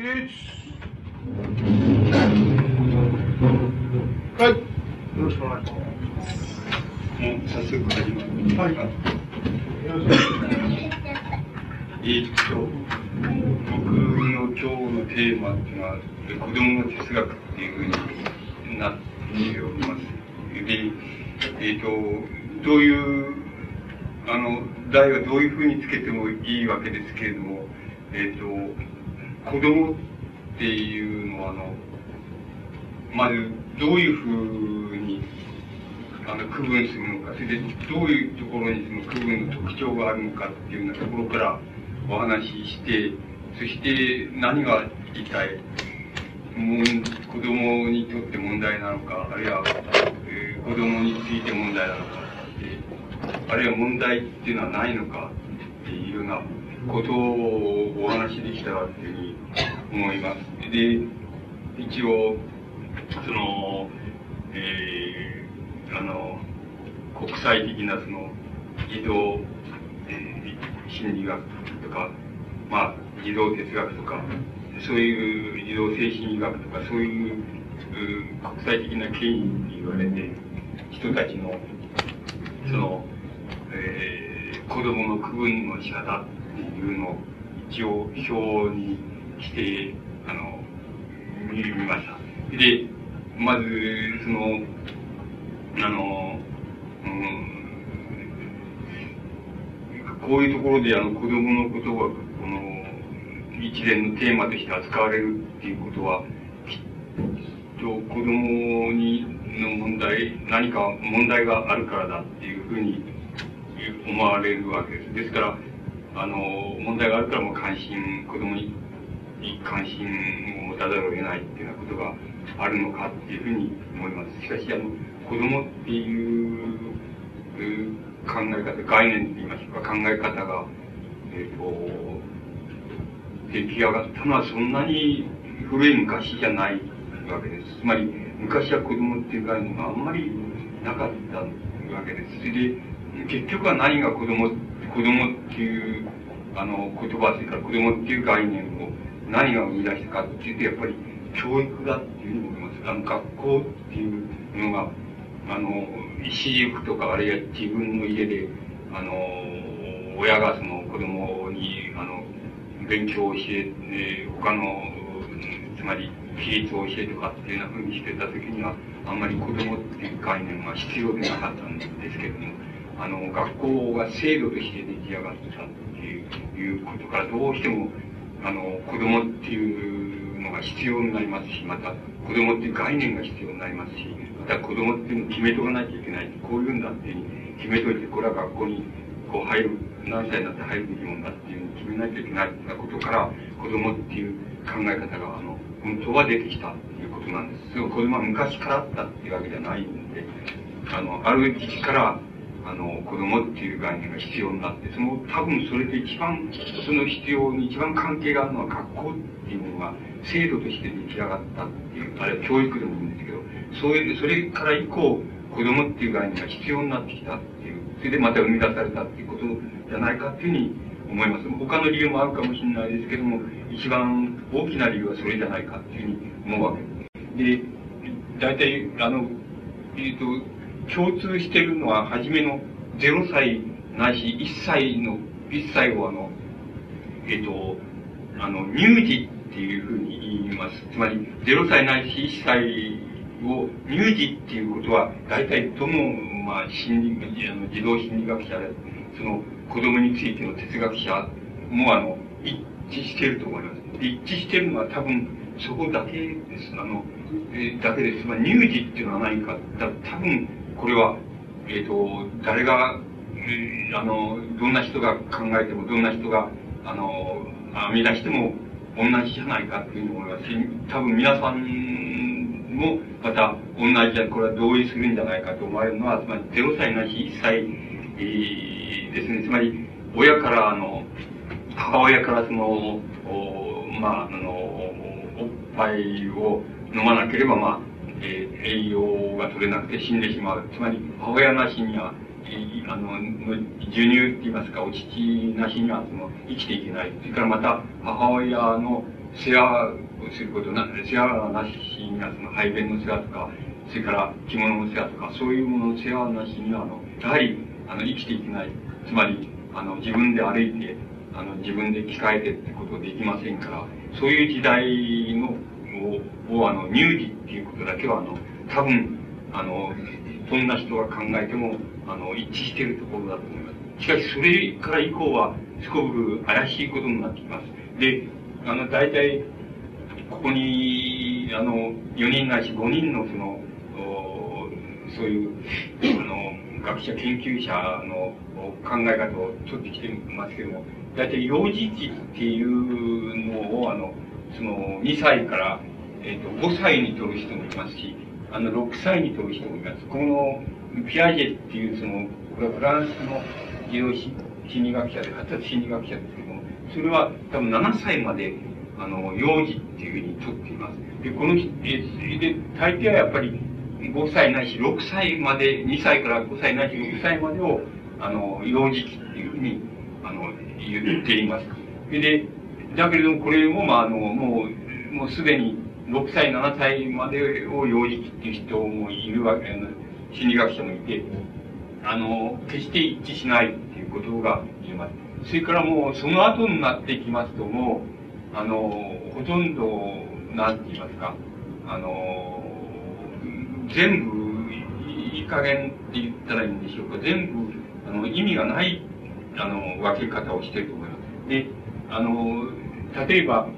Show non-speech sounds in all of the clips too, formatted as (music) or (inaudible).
はい。よろしくお願いします。もう早速始まる。はい。よろしくお願いします。え、っと、僕の今日のテーマっていうのは、子供の哲学っていうふうになっております。で、えー、っと、どういう、あの、題はどういうふうにつけてもいいわけですけれども、えっと、子供っていうのは、あの、まず、どういうふうに、あの、区分するのか、それで、どういうところにその区分の特徴があるのかっていうようなところから、お話しして、そして何が一体、もう子供にとって問題なのか、あるいは、えー、子供について問題なのか、あるいは問題っていうのはないのかっていうようなことをお話しできたらっていうふうに思います。で、一応、その、えー、あの、国際的なその、児童、えー、心理学とか、まあ、児童哲学とか、そういう児童精神医学とか、そういう国際的な権威って言われて、人たちの、その、えー、子供の区分の仕方っていうのを一応表にして、あの、見ました。で、まず、その、あの、うん、こういうところであの子供のことが、この、一連のテーマとして扱われるっていうことは、きっと子供にの問題、何か問題があるからだっていうふうに思われるわけです。ですから、あの、問題があるからもう関心、子供に関心を持たざるを得ないっていうようなことがあるのかっていうふうに思います。しかし、あの、子供っていう考え方、概念といいますか、考え方が、えっ、ー、と、出来上がったのはそんなに古い昔じゃないわけです。つまり、昔は子供っていう概念があんまりなかったわけです。それで、結局は何が子供、子供っていう、あの、言葉、それか子供っていう概念を何が生み出したかっていうと、やっぱり教育だっていうふうに思います。あの、学校っていうのが、あの、私塾とか、あるいは自分の家で、あの、親がその子供に、あの、勉強を教え、え他の、つまり、比率を教えとかっていうようにしてた時には、あんまり子供っていう概念は必要でなかったんですけれども、あの、学校が制度として出来上がってたっていうことから、どうしても、あの、子供っていうのが必要になりますし、また、子供っていう概念が必要になりますし、また子供っていうのを決めとかなきゃいけない。こういうんだって決めといて、これは学校にこう入る、何歳になって入るべきもんだっていうのを決めなきゃいけないってことから、子供っていう考え方が、あの、本当は出てきたっていうことなんです。子供は昔からあったっていうわけじゃないんで、あの、ある時期から、あの、子供っていう概念が必要になって、その、多分それで一番、その必要に一番関係があるのは学校っていうものが制度として出来上がったっていう、あるいは教育でもいいんですけど、そういう、それから以降、子供っていう概念が必要になってきたっていう、それでまた生み出されたっていうことじゃないかっていうふうに思います。他の理由もあるかもしれないですけども、一番大きな理由はそれじゃないかっていうふうに思うわけです。で、大体、あの、えっ、と、共通してるのは、初めの0歳ないし1歳の、1歳をあの、えっ、ー、と、あの、乳児っていうふうに言います。つまり、0歳ないし1歳を、乳児っていうことは、大体どの、まあ、心理、あの、児童心理学者で、その、子供についての哲学者も、あの、一致していると思います。一致しているのは多分、そこだけです。あの、えー、だけです。まあ、乳児っていうのは何か、だ多分、これは、えっ、ー、と、誰が、えー、あの、どんな人が考えても、どんな人が、あの、編み出しても、同じじゃないかっていうふうに思いますし、多分皆さんも、また、同じじゃ、これは同意するんじゃないかと思われるのは、つまり0歳なし1歳、えー、ですね。つまり、親から、あの、母親からその、おまあ、あの、おっぱいを飲まなければ、まあ、えー、栄養が取れなくて死んでしまう。つまり、母親なしには、あの、授乳って言いますか、お乳なしには、その、生きていけない。それからまた、母親の、世話をすることな、世話なしには、その排便の世話とか、それから着物の世話とか、そういうものの世話なしには、あの、やはり、あの、生きていけない。つまり、あの、自分で歩いて、あの、自分で着替えてってことできませんから、そういう時代の、を、をあの、乳児っていうことだけは、あの、多分、あの、どんな人が考えても、あの、一致しているところだと思います。しかし、それから以降は、すこぶる怪しいことになってきます。で、あの、大体、ここに、あの、4人ないし5人のその、そういう、あの、学者、研究者の考え方を取ってきてますけども、大体幼児期っていうのを、あの、その、2歳から、えっ、ー、と、5歳に取る人もいますし、あの、6歳に取る人もいます。この、ピアジェっていう、その、これはフランスの児童心理学者で、発達心理学者ですけども、それは多分7歳まで、あの、幼児っていうふうに取っています。で、この、え、で、大抵はやっぱり、5歳ないし6歳まで、2歳から5歳ないし6歳までを、あの、幼児期っていうふうに、あの、言っています。で、だけれどもこれも、まあ、あの、もう、もうすでに6歳、7歳までを幼児期っていう人もいるわけ、心理学者もいて、あの、決して一致しないっていうことが言えます。それからもう、その後になってきますと、もう、あの、ほとんど、なんて言いますか、あの、全部、いい加減って言ったらいいんでしょうか、全部、あの、意味がない、あの、分け方をしてると思います。で、あの、例えば、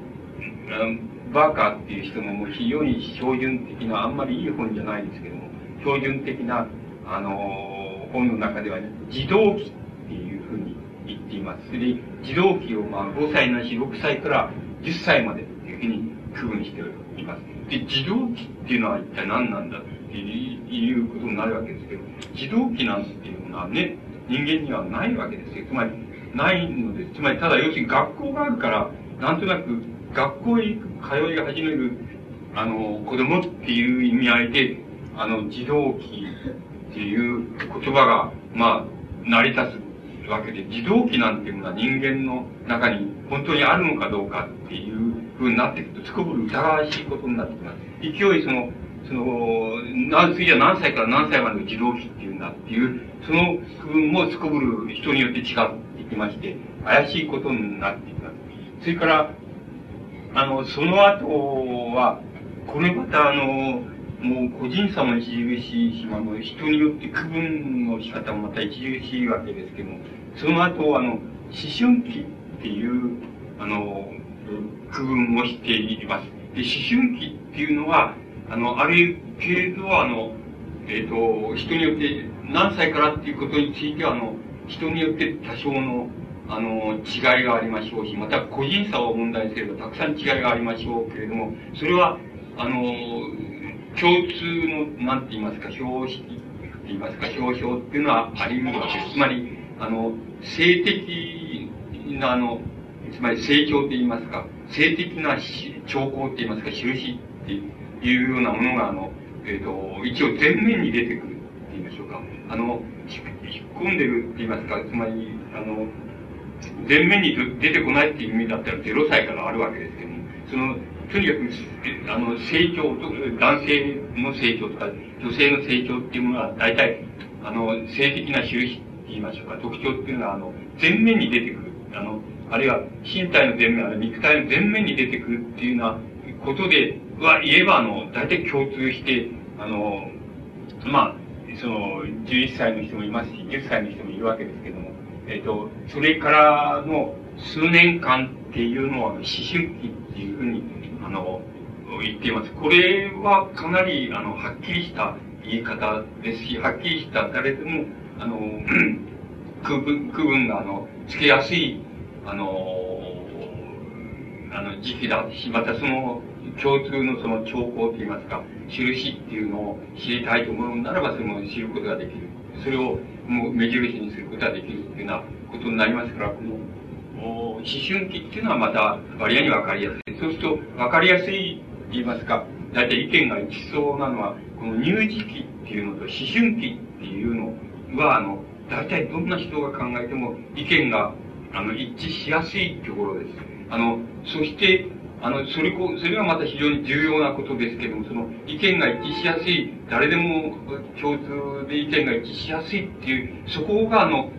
バーカーっていう人ももう非常に標準的な、あんまりいい本じゃないですけども、標準的な、あの、本の中では、自動機っていうふうに言っています。で、自動機をまあ5歳なし6歳から10歳までっていうふうに区分しています。で、自動機っていうのは一体何なんだっていうことになるわけですけど、自動機なんていうのはね、人間にはないわけですよ。つまり、ないのです。つまり、ただ要するに学校があるから、なんとなく学校へ行く、通い始める、あの、子供っていう意味合いで、あの、自動機っていう言葉が、まあ、成り立つわけで、自動機なんていうのは人間の中に本当にあるのかどうかっていうふうになっていくと、すこぶる疑わしいことになってきます。勢いその、その、何、次は何歳から何歳までの自動機っていうんだっていう、その区分もすこぶる人によって違ってきまして、怪しいことになってきます。それから、あの、その後は、これまたあの、もう個人差も著しいし、あの、人によって区分の仕方もまた著しいわけですけども、その後、あの、思春期っていう、あの、区分をしています。で、思春期っていうのは、あの、ある程度、あの、えっ、ー、と、人によって、何歳からっていうことについては、あの、人によって多少の、あの、違いがありましょうし、また個人差を問題にすればたくさん違いがありましょうけれども、それは、あの、共通の、なんて言いますか、標識って言いますか、表彰っていうのはあり得るわけです。つまり、あの、性的な、あの、つまり成長って言いますか、性的な兆候って言いますか、印っていうようなものが、あの、えっ、ー、と、一応前面に出てくるって言いましょうか。あの、引っ込んでるって言いますか、つまり、あの、前面に出てこないっていう意味だったら0歳からあるわけですけども、その、とにかく、あの、成長と、男性の成長とか、女性の成長っていうものは、大体、あの、性的な印って言いましょうか、特徴っていうのは、あの、前面に出てくる。あの、あるいは、身体の前面、あるいは肉体の前面に出てくるっていうようなことで、は言えば、あの、大体共通して、あの、まあ、その、11歳の人もいますし、10歳の人もいるわけですけど、えっ、と、それからの数年間っていうのは、思春期っていうふうに、あの、言っています。これはかなり、あの、はっきりした言い方ですし、はっきりした誰でも、あの、(clears throat) 区分、区分が、あの、つけやすい、あの、あの、時期だし、またその、共通のその兆候といいますか、印っていうのを知りたいと思うならば、その知ることができる。それをもう目印にすることができるっていうようなことになりますから、この、思春期っていうのはまた割合に分かりやすい。そうすると、分かりやすいと言いますか、大体意見が一致そうなのは、この乳児期っていうのと思春期っていうのは、あの、大体どんな人が考えても意見が、あの、一致しやすいところです。あの、そして、あの、それこ、それはまた非常に重要なことですけども、その、意見が一致しやすい、誰でも共通で意見が一致しやすいっていう、そこがあの、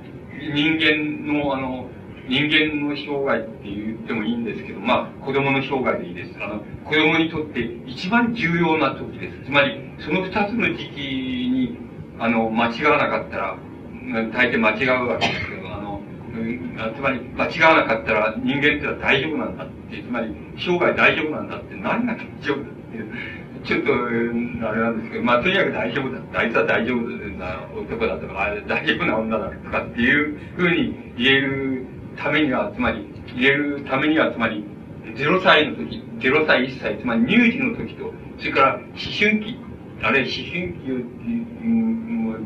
人間のあの、人間の障害って言ってもいいんですけど、まあ、子供の障害でいいです。あの、子供にとって一番重要な時です。つまり、その二つの時期に、あの、間違わなかったら、大抵間違うわけですけど、つまり、間違わなかったら人間ってのは大丈夫なんだって、つまり、生涯大丈夫なんだって、何が大丈夫だっていう、ちょっと、あれなんですけど、まあ、とにかく大丈夫だ。あいつは大丈夫な男だとか、あ大丈夫な女だとかっていうふうに言えるためには、つまり、言えるためには、つまり、0歳の時、0歳、1歳、つまり乳児の時と、それから思春期、あれ、思春期を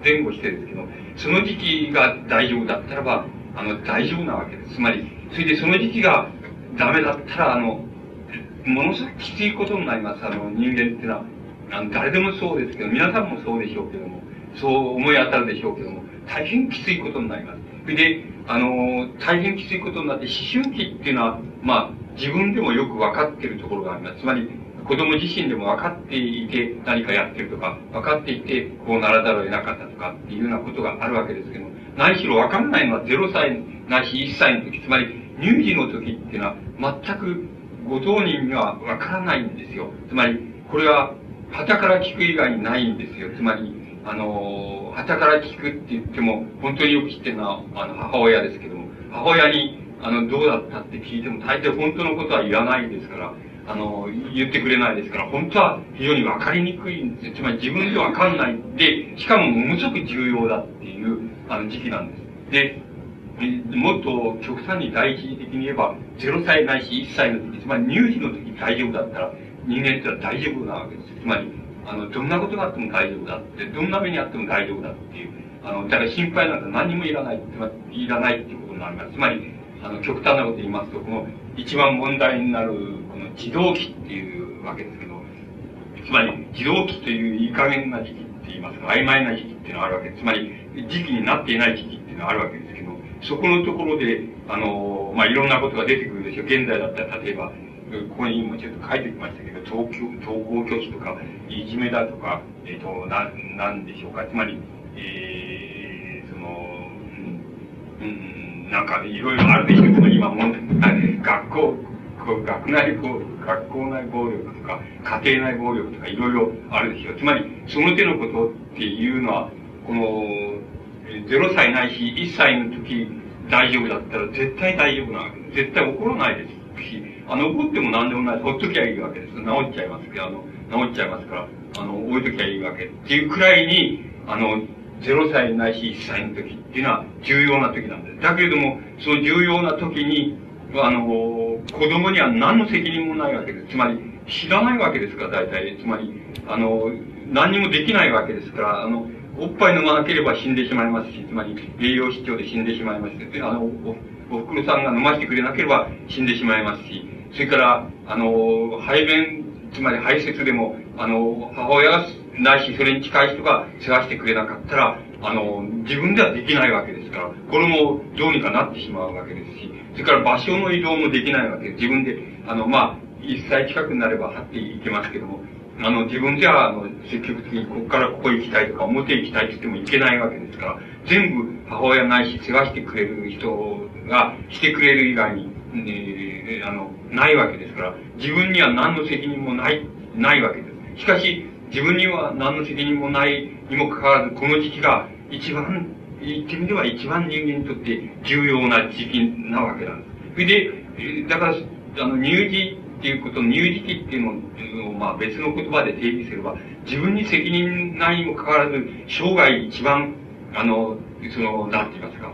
前後してですけど、その時期が大丈夫だったらば、あの、大丈夫なわけです。つまり、それでその時期がダメだったら、あの、ものすごくきついことになります。あの、人間っていうのは、あの、誰でもそうですけど、皆さんもそうでしょうけども、そう思い当たるでしょうけども、大変きついことになります。それで、あの、大変きついことになって、思春期っていうのは、まあ、自分でもよく分かってるところがあります。つまり、子供自身でも分かっていて何かやってるとか、分かっていてこうならざるを得なかったとかっていうようなことがあるわけですけども、何しろ分かんないのは0歳ないし1歳の時、つまり乳児の時っていうのは全くご当人には分からないんですよ。つまり、これは、旗から聞く以外にないんですよ。つまり、あの、旗から聞くって言っても、本当によく知ってるのは、あの、母親ですけども、母親に、あの、どうだったって聞いても、大抵本当のことは言わないですから、あの、言ってくれないですから、本当は非常に分かりにくいんですよ。つまり自分で分かんない。で、しかもものすごく重要だっていう、あの、時期なんです。で、もっと極端に第一的に言えば、0歳ないし1歳の時、つまり乳児の時大丈夫だったら、人間ってのは大丈夫なわけです。つまり、あの、どんなことがあっても大丈夫だって、どんな目にあっても大丈夫だっていう、あの、だから心配なんか何もいらない、つまり、いらないっていうことになります。つまり、あの、極端なこと言いますと、この、一番問題になる、この自動期っていうわけですけど、つまり、自動期といういい加減な時期って言いますか、曖昧な時期っていうのがあるわけ。つまり、時期になっていない時期っていうのがあるわけですけど、そこのところで、あの、まあ、いろんなことが出てくるでしょう。現在だったら、例えば、ここにもちょっと書いてきましたけど、登校、登校拒否とか、いじめだとか、えっ、ー、と、な、なんでしょうか。つまり、えー、その、うん、なんか、いろいろあるでしょうけど、今も、学校、学内暴力、学校内暴力とか、家庭内暴力とか、いろいろあるでしょう。つまり、その手のことっていうのは、この、0歳ないし、1歳の時大丈夫だったら絶対大丈夫なわけです。絶対起こらないですし、あの、起こっても何でもないほっときゃいいわけです。治っちゃいますけど、あの、治っちゃいますから、あの、置いときゃいいわけっていうくらいに、あの、0歳ないし1歳の時っていうのは重要な時なんです。だけれども、その重要な時に、あの、子供には何の責任もないわけです。つまり、知らないわけですから、大体。つまり、あの、何にもできないわけですから、あの、おっぱい飲まなければ死んでしまいますし、つまり栄養失調で死んでしまいますし、あの、お、おふくろさんが飲ませてくれなければ死んでしまいますし、それから、あの、排便、つまり排泄でも、あの、母親がないし、それに近い人が世話してくれなかったら、あの、自分ではできないわけですから、これもどうにかなってしまうわけですし、それから場所の移動もできないわけです。自分で、あの、まあ、一歳近くになれば張っていけますけども、あの、自分じゃ、あの、積極的にここからここ行きたいとか、表行きたいって言っても行けないわけですから、全部母親ないし、世話してくれる人がしてくれる以外に、えー、あの、ないわけですから、自分には何の責任もない、ないわけです。しかし、自分には何の責任もないにもかかわらず、この時期が一番、言ってみれば一番人間にとって重要な時期なわけなんです。それで、だから、あの、乳児っていうこと、乳児期っていうのを、まあ別の言葉で定義すれば、自分に責任ないにもかかわらず、生涯一番、あの、その、なんて言いますか、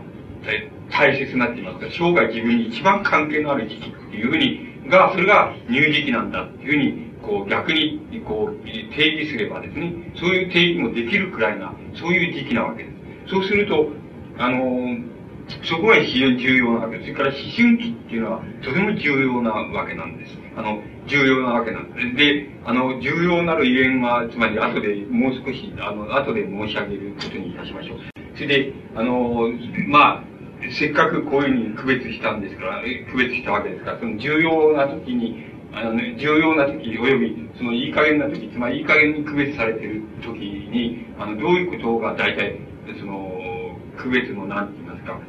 大切になって言いますか、生涯自分に一番関係のある時期っていうふうに、が、それが乳児期なんだっていうふうに、こう逆に、こう、定義すればですね、そういう定義もできるくらいな、そういう時期なわけです。そうすると、あの、そこが非常に重要なわけです。それから思春期っていうのはとても重要なわけなんです。あの、重要なわけなんです。で、あの、重要なるゆえんは、つまり後でもう少し、あの、後で申し上げることにいたしましょう。それで、あの、まあ、せっかくこういうふうに区別したんですから、区別したわけですから、その重要な時に、あの、ね、重要な時、及び、そのいい加減な時、つまりいい加減に区別されている時に、あの、どういうことが大体、その、区別の、なんて言いますか、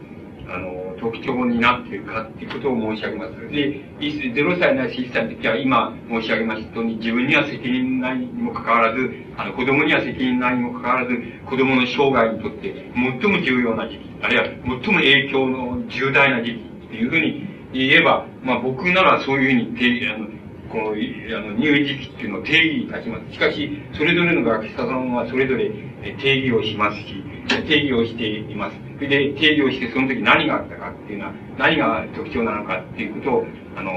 あの、特徴になっているかっていうことを申し上げます。で、0歳ないし1歳の時は今申し上げましたように自分には責任ないにもかかわらず、あの、子供には責任ないにもかかわらず、子供の生涯にとって最も重要な時期、あるいは最も影響の重大な時期っていうふうに言えば、まあ僕ならそういうふうに定あの、この、あの、入時期っていうのを定義いたします。しかし、それぞれの学者さんはそれぞれ定義をしますし、定義をしています。それで定義をしてその時何があったかっていうのは、何が特徴なのかっていうことを、あの、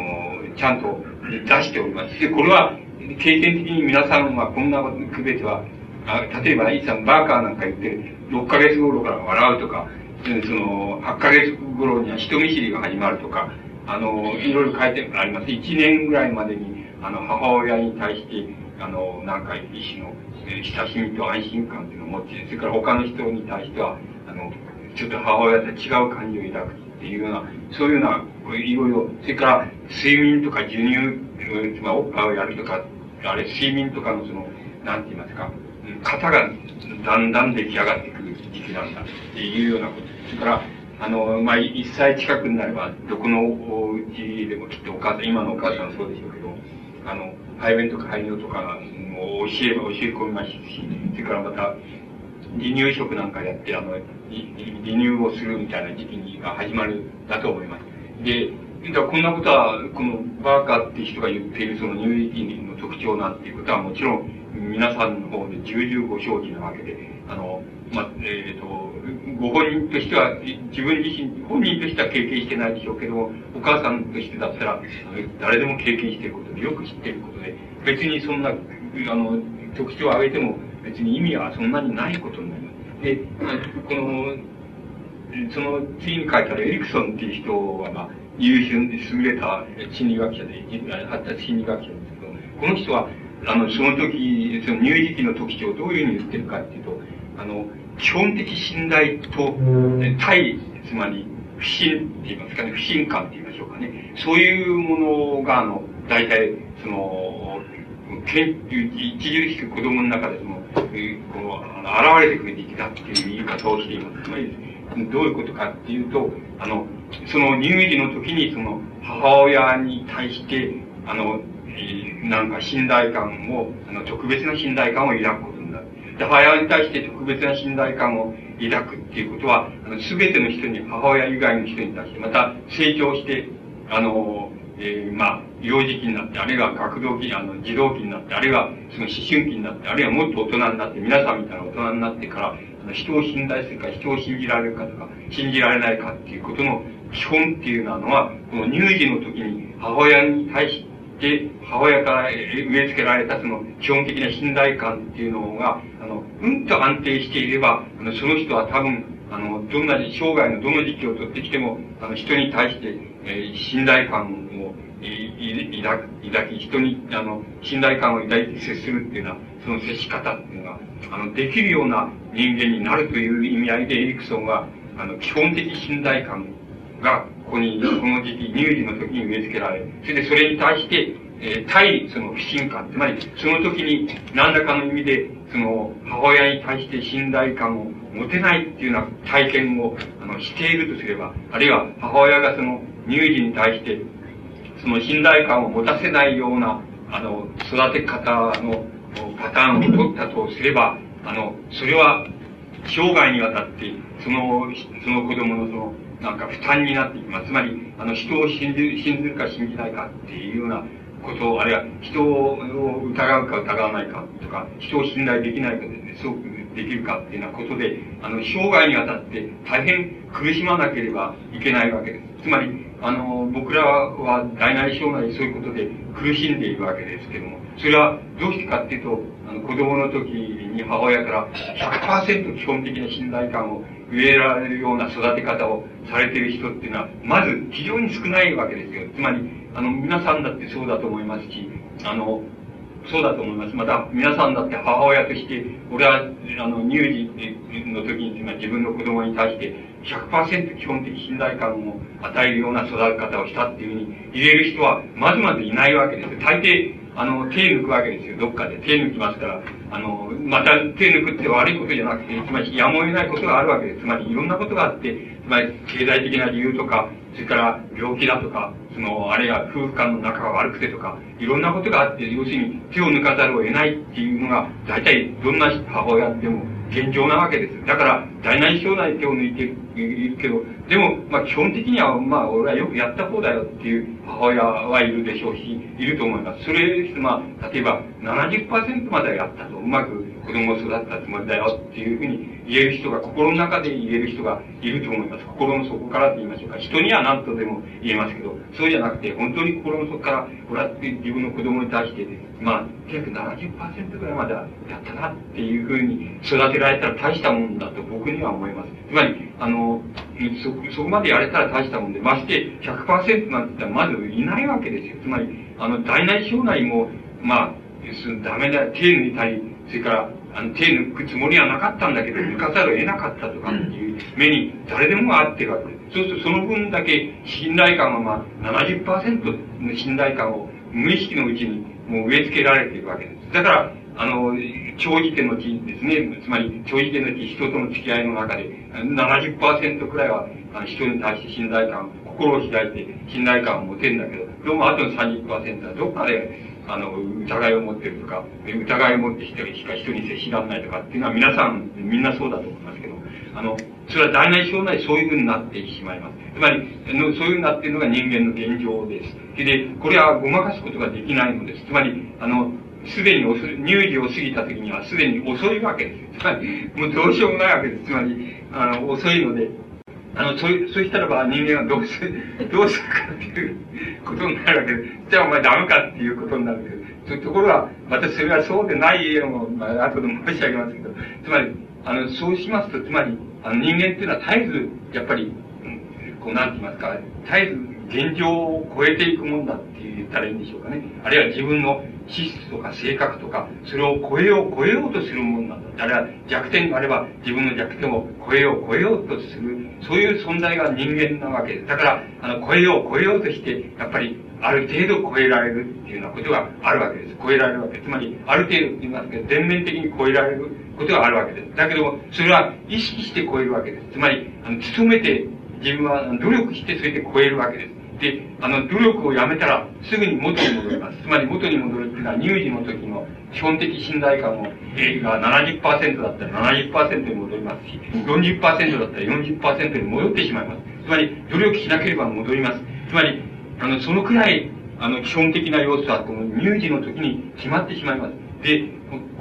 ちゃんと出しております。で、これは、経験的に皆さんはこんな区別は、あ例えば、イさん、バーカーなんか言って、6ヶ月頃から笑うとか、その、8ヶ月頃には人見知りが始まるとか、あの、いろいろ書いてあります。1年ぐらいまでに、あの、母親に対して、あの、なんか一種の、え親しみと安心感っていうのを持って、それから他の人に対しては、あの、ちょっと母親と違う感情を抱くっていうような、そういうような、いろいろ、それから睡眠とか授乳、まあ、おっぱいをやるとか、あれ、睡眠とかのその、なんて言いますか、型がだんだん出来上がってくる時期なんだっていうようなこと。それから、あの、まあ、一歳近くになれば、どこのお家でもきっとお母さん、今のお母さんそうでしょうけど、あの、排便とか排尿とかも教え、教え込みますし、それからまた、離乳食なんかやって、あの、離乳をするみたいな時期が始まるだと思います。で、こんなことは、このバーカーっていう人が言っているその乳液の特徴なんていうことはもちろん皆さんの方で重々ご承知なわけで、あの、まえっ、ー、と、ご本人としては、自分自身、本人としては経験してないでしょうけども、お母さんとしてだったら、誰でも経験していることで、よく知っていることで、別にそんな、あの、特徴を挙げても、別に意味はそんなにないことになります。で、この、その次に書いてあるエリクソンっていう人は、まあ、優秀、優れた心理学者で、発達心理学者ですけど、この人は、あの、その時、その乳児期の特徴をどういうふうに言ってるかっていうと、あの、基本的信頼と、対、つまり、不信って言いますかね、不信感って言いましょうかね。そういうものが、あの、大体、その、著しく子供の中でその、この、現れてくる時期だっていう言い方をしています。つまり、どういうことかっていうと、あの、その乳児の時にその母親に対して、あの、えなんか信頼感を、あの、特別な信頼感を抱くことになる。で、母親に対して特別な信頼感を抱くっていうことは、あの、すべての人に、母親以外の人に対して、また成長して、あの、えー、まあ、幼児期になって、あるいは学童期、あの、児童期になって、あるいはその思春期になって、あるいはもっと大人になって、皆さんみたいな大人になってから、あの人を信頼するか、人を信じられるかとか、信じられないかっていうことの基本っていうのは、この乳児の時に母親に対して、母親から植え付けられたその基本的な信頼感っていうのが、あの、うんと安定していれば、あの、その人は多分、あの、どんな生涯のどの時期を取ってきても、あの、人に対して、えー、信頼感を、い抱抱き、人に、あの、信頼感を抱いて接するっていうのは、その接し方っていうのが、あの、できるような人間になるという意味合いでエリクソンは、あの、基本的信頼感が、ここに、この時期、乳児の時に植え付けられ、それでそれに対して、えー、対その不信感、つまり、その時に何らかの意味で、その、母親に対して信頼感を持てないっていうような体験を、あの、しているとすれば、あるいは母親がその、乳児に対して、その信頼感を持たせないような、あの、育て方のパターンを取ったとすれば、あの、それは、生涯にわたって、その、その子供のその、なんか負担になっていきます。つまり、あの、人を信じる、信じるか信じないかっていうようなことを、あるいは人を疑うか疑わないかとか、人を信頼できないかでねすごくできるかっていうようなことで、あの、生涯にわたって大変苦しまなければいけないわけです。つまり、あの、僕らは大なり小なりそういうことで苦しんでいるわけですけども、それはどうしてかっていうと、あの、子供の時に母親から100%基本的な信頼感を植えられるような育て方をされている人っていうのは、まず非常に少ないわけですよ。つまり、あの、皆さんだってそうだと思いますし、あの、そうだと思います。また、皆さんだって母親として、俺は、あの、乳児の時に、自分の子供に対して、100%基本的信頼感を与えるような育て方をしたっていうふうに言える人は、まずまずいないわけです。大抵、あの、手抜くわけですよ、どっかで。手抜きますから、あの、また手抜くって悪いことじゃなくて、つまりやむを得ないことがあるわけです。つまりいろんなことがあって、つまり経済的な理由とか、それから病気だとか、その、あるいは夫婦間の仲が悪くてとか、いろんなことがあって、要するに手を抜かざるを得ないっていうのが、大体どんな母親でも現状なわけです。だから、大内小内手を抜いてるいるけど、でも、まあ基本的には、まあ俺はよくやった方だよっていう母親はいるでしょうし、いると思います。それです。まあ、例えば70%まではやったと、うまく子供を育ったつもりだよっていうふうに言える人が、心の中で言える人がいると思います。心の底からって言いましょうか。人には何とでも言えますけど、そうじゃなくて、本当に心の底から、これは自分の子供に対して、まあ、約70%ぐらいまではやったなっていうふうに育てられたら大したもんだと僕には思います。つまり、あの、そ、そこまでやれたら大したもんで、まして100%なんて言ったらまずいないわけですよ。つまり、あの、大内小内も、まあ、ダメだ、手抜いたり、それから、あの、手抜くつもりはなかったんだけど、抜かざるを得なかったとかっていう目に誰でもあってるわけです。そうするとその分だけ信頼感はまあ70%の信頼感を無意識のうちにもう植え付けられているわけです。だから、あの、長時点の地ですね。つまり、長時点の地、人との付き合いの中で、70%くらいは、人に対して信頼感、心を開いて信頼感を持てるんだけど、どうもあとの30%はどっかで、あの、疑いを持ってるとか、疑いを持って人しか人に接しられないとかっていうのは皆さん、みんなそうだと思いますけど、あの、それは大なり小なりそういうふうになってしまいます。つまり、そういうふうになっているのが人間の現状です。で、これはごまかすことができないのです。つまり、あの、すでに遅い、乳児を過ぎた時にはすでに遅いわけです。つまり、もうどうしようもないわけです。つまり、あの、遅いので、あの、そ、そしたらば人間はどうする、どうするかっていうことになるわけです。じゃあお前ダメかっていうことになるわけです。ところが、またそれはそうでないのも、まあ、後で申し上げますけど、つまり、あの、そうしますと、つまり、あの、人間っていうのは絶えず、やっぱり、こう、なんて言いますか、絶えず現状を超えていくもんだって言ったらいいんでしょうかね。あるいは自分の資質とか性格とか、それを超えよう、超えようとするもんなんだ。あるいは弱点があれば自分の弱点を超えよう、超えようとする、そういう存在が人間なわけです。だから、あの、超えよう、超えようとして、やっぱり、ある程度超えられるっていうようなことがあるわけです。超えられるわけです。つまり、ある程度言いますけど、全面的に超えられることがあるわけです。だけども、それは意識して超えるわけです。つまり、あの、努めて、自分は努力してそれで超えるわけです。で、あの、努力をやめたら、すぐに元に戻ります。つまり元に戻るっていうのは、乳児の時の基本的信頼感を、えが70%だったら70%に戻りますし、40%だったら40%に戻ってしまいます。つまり、努力しなければ戻ります。つまり、あの、そのくらい、あの、基本的な要素は、この乳児の時に決まってしまいます。で、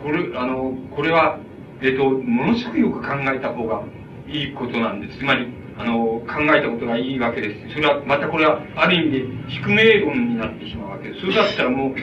これ、あの、これは、えっと、ものすごくよく考えた方がいいことなんです。つまり、あの、考えたことがいいわけです。それは、またこれは、ある意味で、宿命論になってしまうわけです。それだったらもう、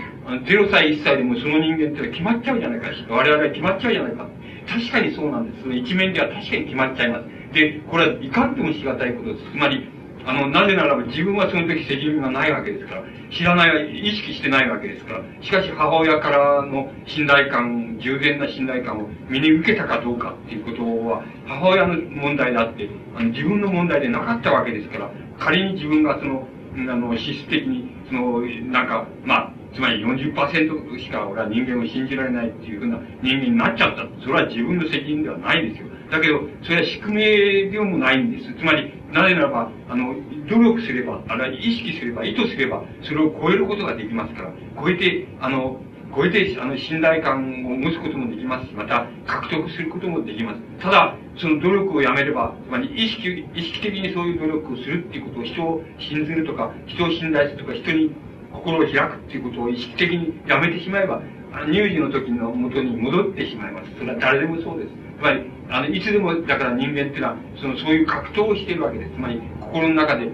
0歳、1歳でもその人間ってのは決まっちゃうじゃないか。我々は決まっちゃうじゃないか。確かにそうなんです。その一面では確かに決まっちゃいます。で、これはいかんともしがたいことです。つまり、あの、なぜならば自分はその時責任がないわけですから、知らない、意識してないわけですから、しかし母親からの信頼感、従前な信頼感を身に受けたかどうかっていうことは、母親の問題であって、あの自分の問題でなかったわけですから、仮に自分がその、あの、資質的に、その、なんか、まあ、つまり40%しか俺は人間を信じられないっていうふうな人間になっちゃった。それは自分の責任ではないですよ。だけど、それは宿命でもないんです。つまり、なぜならば、あの、努力すれば、あるいは意識すれば、意図すれば、それを超えることができますから、超えて、あの、超えて、あの、信頼感を持つこともできますし、また、獲得することもできます。ただ、その努力をやめれば、つまり、意識、意識的にそういう努力をするっていうことを、人を信ずるとか、人を信頼するとか、人に心を開くっていうことを意識的にやめてしまえば、乳児の時の元に戻ってしまいます。それは誰でもそうです。まり、あの、いつでも、だから人間っていうのは、その、そういう格闘をしているわけです。つまり、心の中で、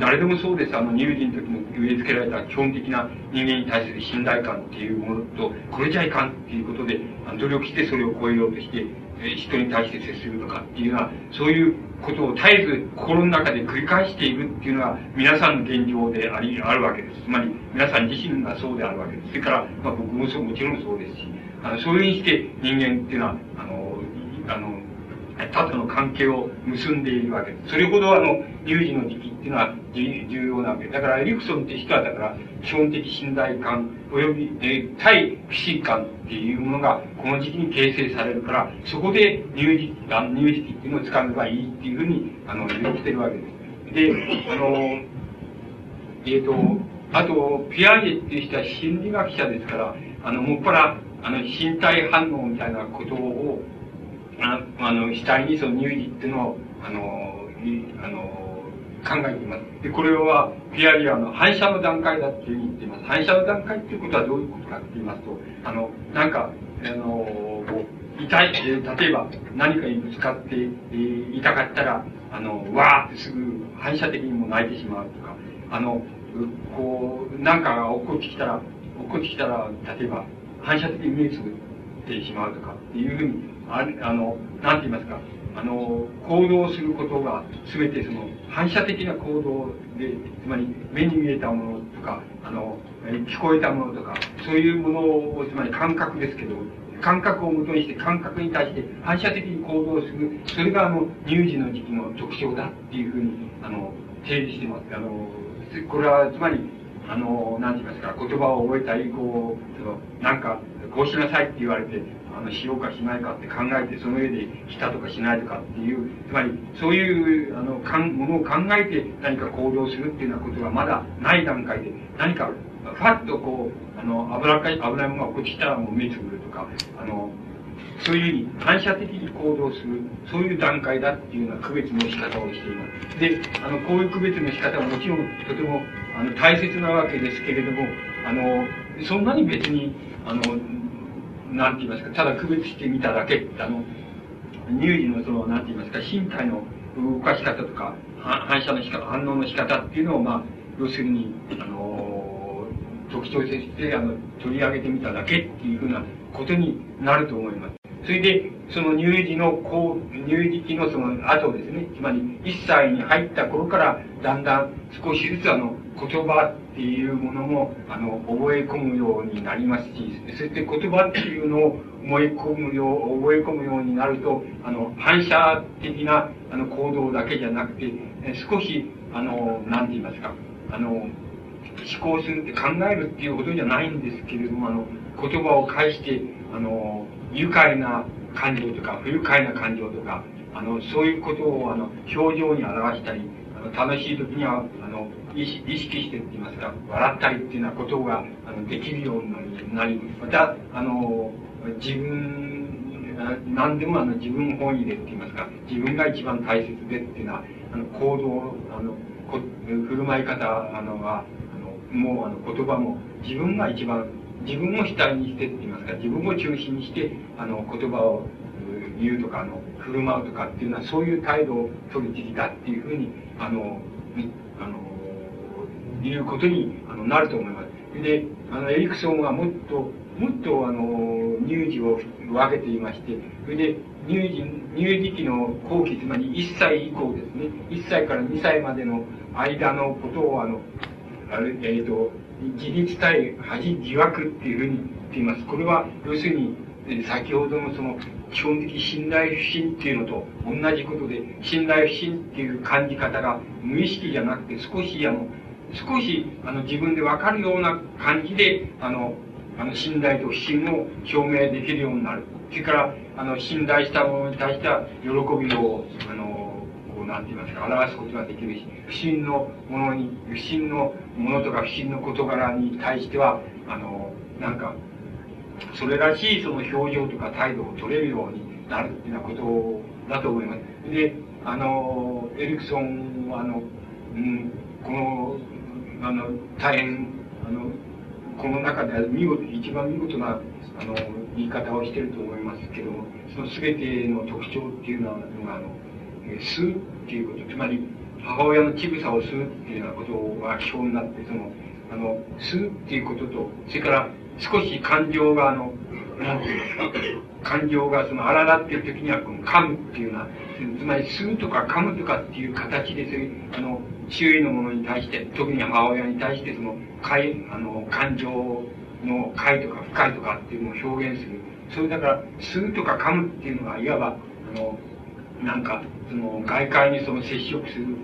誰でもそうです。あの、乳児の時に植え付けられた基本的な人間に対する信頼感っていうものと、これじゃいかんっていうことで、努力してそれを超えようとして、人に対して接するとかっていうのは、そういうことを絶えず心の中で繰り返しているっていうのは皆さんの現状であり、あるわけです。つまり皆さん自身がそうであるわけです。それから、まあ僕もそう、もちろんそうですし、あのそういうふうにして人間っていうのは、あの、あの、他との関係を結んでいるわけです。それほどあの、有事の時期っていうのは重要なわけだから、エリクソンって人は、だから、基本的信頼感、及び、えー、対不信感っていうものが、この時期に形成されるから、そこで入時期、入時期っていうのを使えばいいっていうふうに、あの、言ってるわけです。で、あの、えっ、ー、と、あと、ピアージェっていう人は心理学者ですから、あの、もっぱら、あの、身体反応みたいなことを、ああの、主体にその乳児っていうのを、あの、あの、考えています。で、これは、ピアリアの反射の段階だっていうふうに言っています。反射の段階っていうことはどういうことかって言いますと、あの、なんか、あの、痛い、例えば何かにぶつかって、えー、痛かったら、あの、わーってすぐ反射的にも泣いてしまうとか、あの、こう、なんかが起こってきたら、起こってきたら、例えば、反射的に目をつぶってしまうとかっていうふうにああの、なんて言いますか、あの、行動することが全てその反射的な行動で、つまり目に見えたものとか、あの、聞こえたものとか、そういうものを、つまり感覚ですけど、感覚をもとにして感覚に対して反射的に行動する、それがあの、乳児の時期の特徴だっていうふうに、あの、提示してます。あの、これはつまり、あの、なんて言いますか、言葉を覚えた以降、その、なんか、こうしなさいって言われて、あの、しようかしないかって考えて、その上でしたとかしないとかっていう、つまり、そういう、あの、かん、ものを考えて何か行動するっていうようなことがまだない段階で、何か、ファッとこう、あの、油かい、油ものが落ちきたらもう目つぶるとか、あの、そういうふうに反射的に行動する、そういう段階だっていうような区別の仕方をしています。で、あの、こういう区別の仕方はもちろんとても、あの、大切なわけですけれども、あの、そんなに別に、あの、なんて言いますか、ただ区別してみただけ、あの、乳児のその、なんて言いますか、身体の動かし方とか、反射の仕方、反応の仕方っていうのを、まあ、要するに、あの、特徴として、あの、取り上げてみただけっていうふうなことになると思います。それで、その乳児の、こう、乳児期のその後ですね、つまり1歳に入った頃から、だんだん少しずつあの、言葉っていうものも、あの、覚え込むようになりますし、そして言葉っていうのを思い込むよう、覚え込むようになると、あの、反射的な、あの、行動だけじゃなくて、少し、あの、なんて言いますか、あの、思考するって考えるっていうことじゃないんですけれども、あの、言葉を介して、あの、愉快な感情とか、不愉快な感情とか、あの、そういうことを、あの、表情に表したり、楽しい時には、あの、意識してって言いますか、笑ったりっていうようなことがあのできるようになり、また、あの、自分、何でもあの自分本位でって言いますか、自分が一番大切でっていうのは、あの行動、あの、こ振る舞い方あのは、あのもうあの言葉も自分が一番、自分を主体にしてって言いますか、自分を中心にして、あの言葉を言うとか、あの、振る舞うとかっていうのは、そういう態度を取る時期だっていうふうに、あの、あの、いうことにあのなると思います。で、あの、エリクソンはもっと、もっとあの、乳児を分けていまして、それで、乳児、乳児期の後期、つまり1歳以降ですね、1歳から2歳までの間のことを、あの、あれ、えっ、ー、と、自立対恥疑惑っていうふうに言っています。これは、要するに、先ほどのその、基本的信頼不信っていうのと同じことで、信頼不信っていう感じ方が無意識じゃなくて少しあの、少し、あの、自分でわかるような感じで、あの、あの、信頼と不信を表明できるようになる。それから、あの、信頼したものに対しては、喜びを、あの、こう、なんて言いますか、表すことができるし、不信のものに、不信のものとか不信の事柄に対しては、あの、なんか、それらしいその表情とか態度を取れるようになるっていうようなことだと思います。で、あの、エリクソンは、あの、うん、この、あの、大変、あの、この中では見事、一番見事な、あの、言い方をしてると思いますけども、その全ての特徴っていうのは、あの、吸うっていうこと、つまり、母親の乳房を吸うっていうようなことが基本になって、その、あの、吸うっていうことと、それから少し感情が、あの、なんていうか、感情がその荒立っている時には、この噛むっていうのは、つまり吸うとか噛むとかっていう形で、そういう、あの、周囲のものに対して、特に母親に対して、その、快、あの、感情の快とか不快とかっていうのを表現する。それだから、吸うとか噛むっていうのは、いわば、あの、なんか、その、外界にその接触する、っ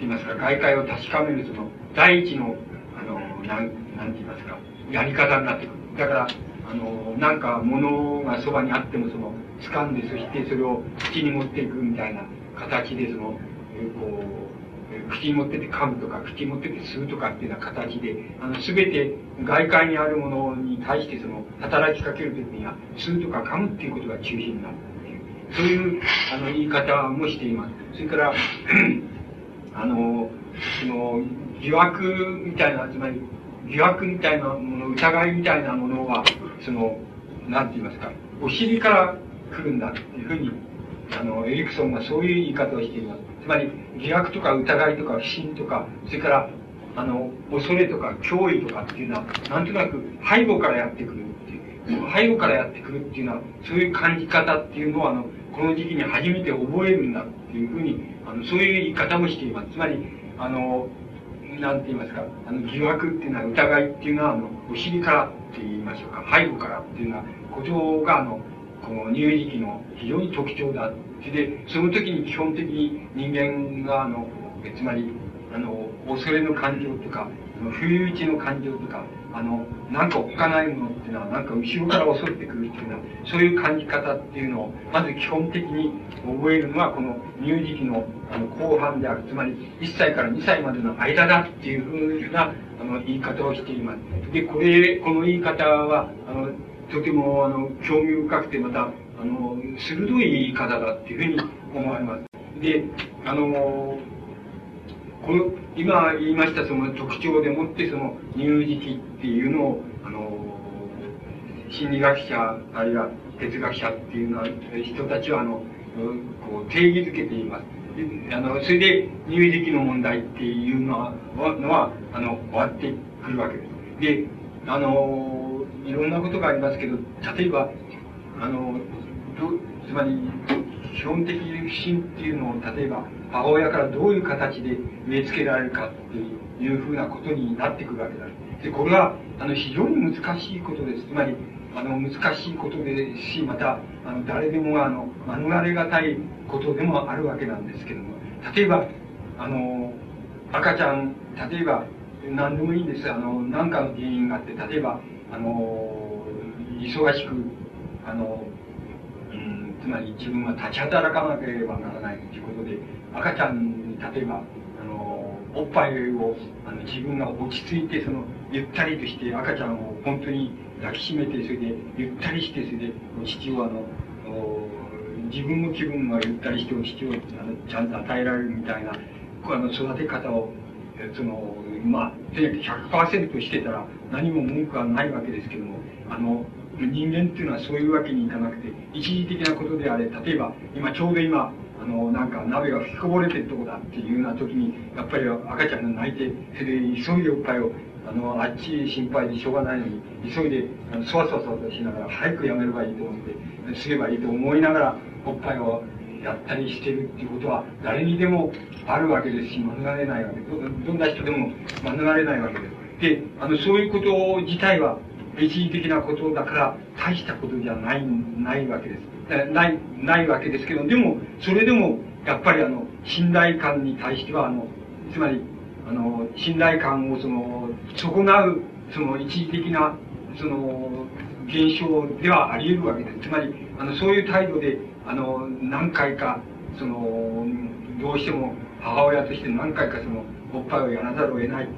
て言いますか、外界を確かめる、その、第一の、あの、なん、なんて言いますか、やり方になってくる。だから、あの、なんか物がそばにあっても、その、掴んで、そしてそれを口に持っていくみたいな形で、その、こう、口に持ってて噛むとか、口に持ってて吸うとかっていうような形で、あの、すべて外界にあるものに対して、その、働きかけるときには、吸うとか噛むっていうことが中心になるっていう、そういう、あの、言い方もしています。それから、(clears throat) あの、その、疑惑みたいな、つまり、疑惑みたいなもの、疑いみたいなものは、その、なんて言いますか、お尻から来るんだっていうふうに、あの、エリクソンがそういう言い方をしています。つまり、疑惑とか疑いとか不信とか、それから、あの、恐れとか脅威とかっていうのは、なんとなく背後からやってくるっていう、背後からやってくるっていうのは、そういう感じ方っていうのは、あの、この時期に初めて覚えるんだっていうふうに、あの、そういう言い方もしています。つまり、あの、なんて言いますか、あの、疑惑っていうのは、疑いっていうのは、あの、お尻からって言いましょうか、背後からっていうのは、誇張が、あの、この乳児期の非常に特徴だ。で、その時に基本的に人間が、あの、つまり、あの、恐れの感情とか、不意打ちの感情とか、あの、なんかおっかないものっていうのは、なんか後ろから襲ってくるっていうのは、そういう感じ方っていうのを、まず基本的に覚えるのは、この乳児期のあの後半である。つまり、1歳から2歳までの間だっていうふうな、あの、言い方をしています。で、これ、この言い方は、あの、とても、あの、興味深くて、また、あの、鋭い言い方だっていうふうに思われます。で、あの、この、今言いましたその特徴でもって、その、乳児期っていうのを、あの、心理学者、あるいは哲学者っていうのは、人たちは、あの、こう、定義づけています。あの、それで、乳児期の問題っていうのは、のは、あの、終わってくるわけです。で、あの、いろんなことがありますけど、例えば、あの、つまり、基本的不信っていうのを、例えば、母親からどういう形で植え付けられるかっていうふうなことになってくるわけだ。で、これは、あの、非常に難しいことです。つまり、あの、難しいことですし、また、あの、誰でも、あの、免れがたいことでもあるわけなんですけども、例えば、あの、赤ちゃん、例えば、何でもいいんです。あの、何かの原因があって、例えば、あの、忙しく、あの、つまり自分は立ち働かなければならないということで、赤ちゃんに例えば、あの、おっぱいを、あの、自分が落ち着いて、その、ゆったりとして赤ちゃんを本当に抱きしめて、それで、ゆったりして、それで、父をあの、自分の気分がゆったりして、お乳をあのちゃんと与えられるみたいな、あの、育て方を、その、まあ、100%してたら何も文句はないわけですけども、あの、人間っていうのはそういうわけにいかなくて、一時的なことであれ、例えば、今、ちょうど今、あの、なんか鍋が吹きこぼれてるとこだっていうような時に、やっぱり赤ちゃんが泣いて、それで急いでおっぱいを、あの、あっち心配でしょうがないのに、急いで、あのそわそわそわしながら、早くやめればいいと思って、すればいいと思いながら、おっぱいをやったりしてるっていうことは、誰にでもあるわけですし、免れないわけです。どんな人でも免れないわけです。で、あの、そういうこと自体は、一時的なことだから、大したことじゃない、ないわけです。ない、ないわけですけど、でも、それでも、やっぱりあの、信頼感に対しては、あの、つまり、あの、信頼感をその、損なう、その、一時的な、その、現象ではあり得るわけです。つまり、あの、そういう態度で、あの、何回か、その、どうしても母親として何回かその、おっぱいをやらざるを得ない、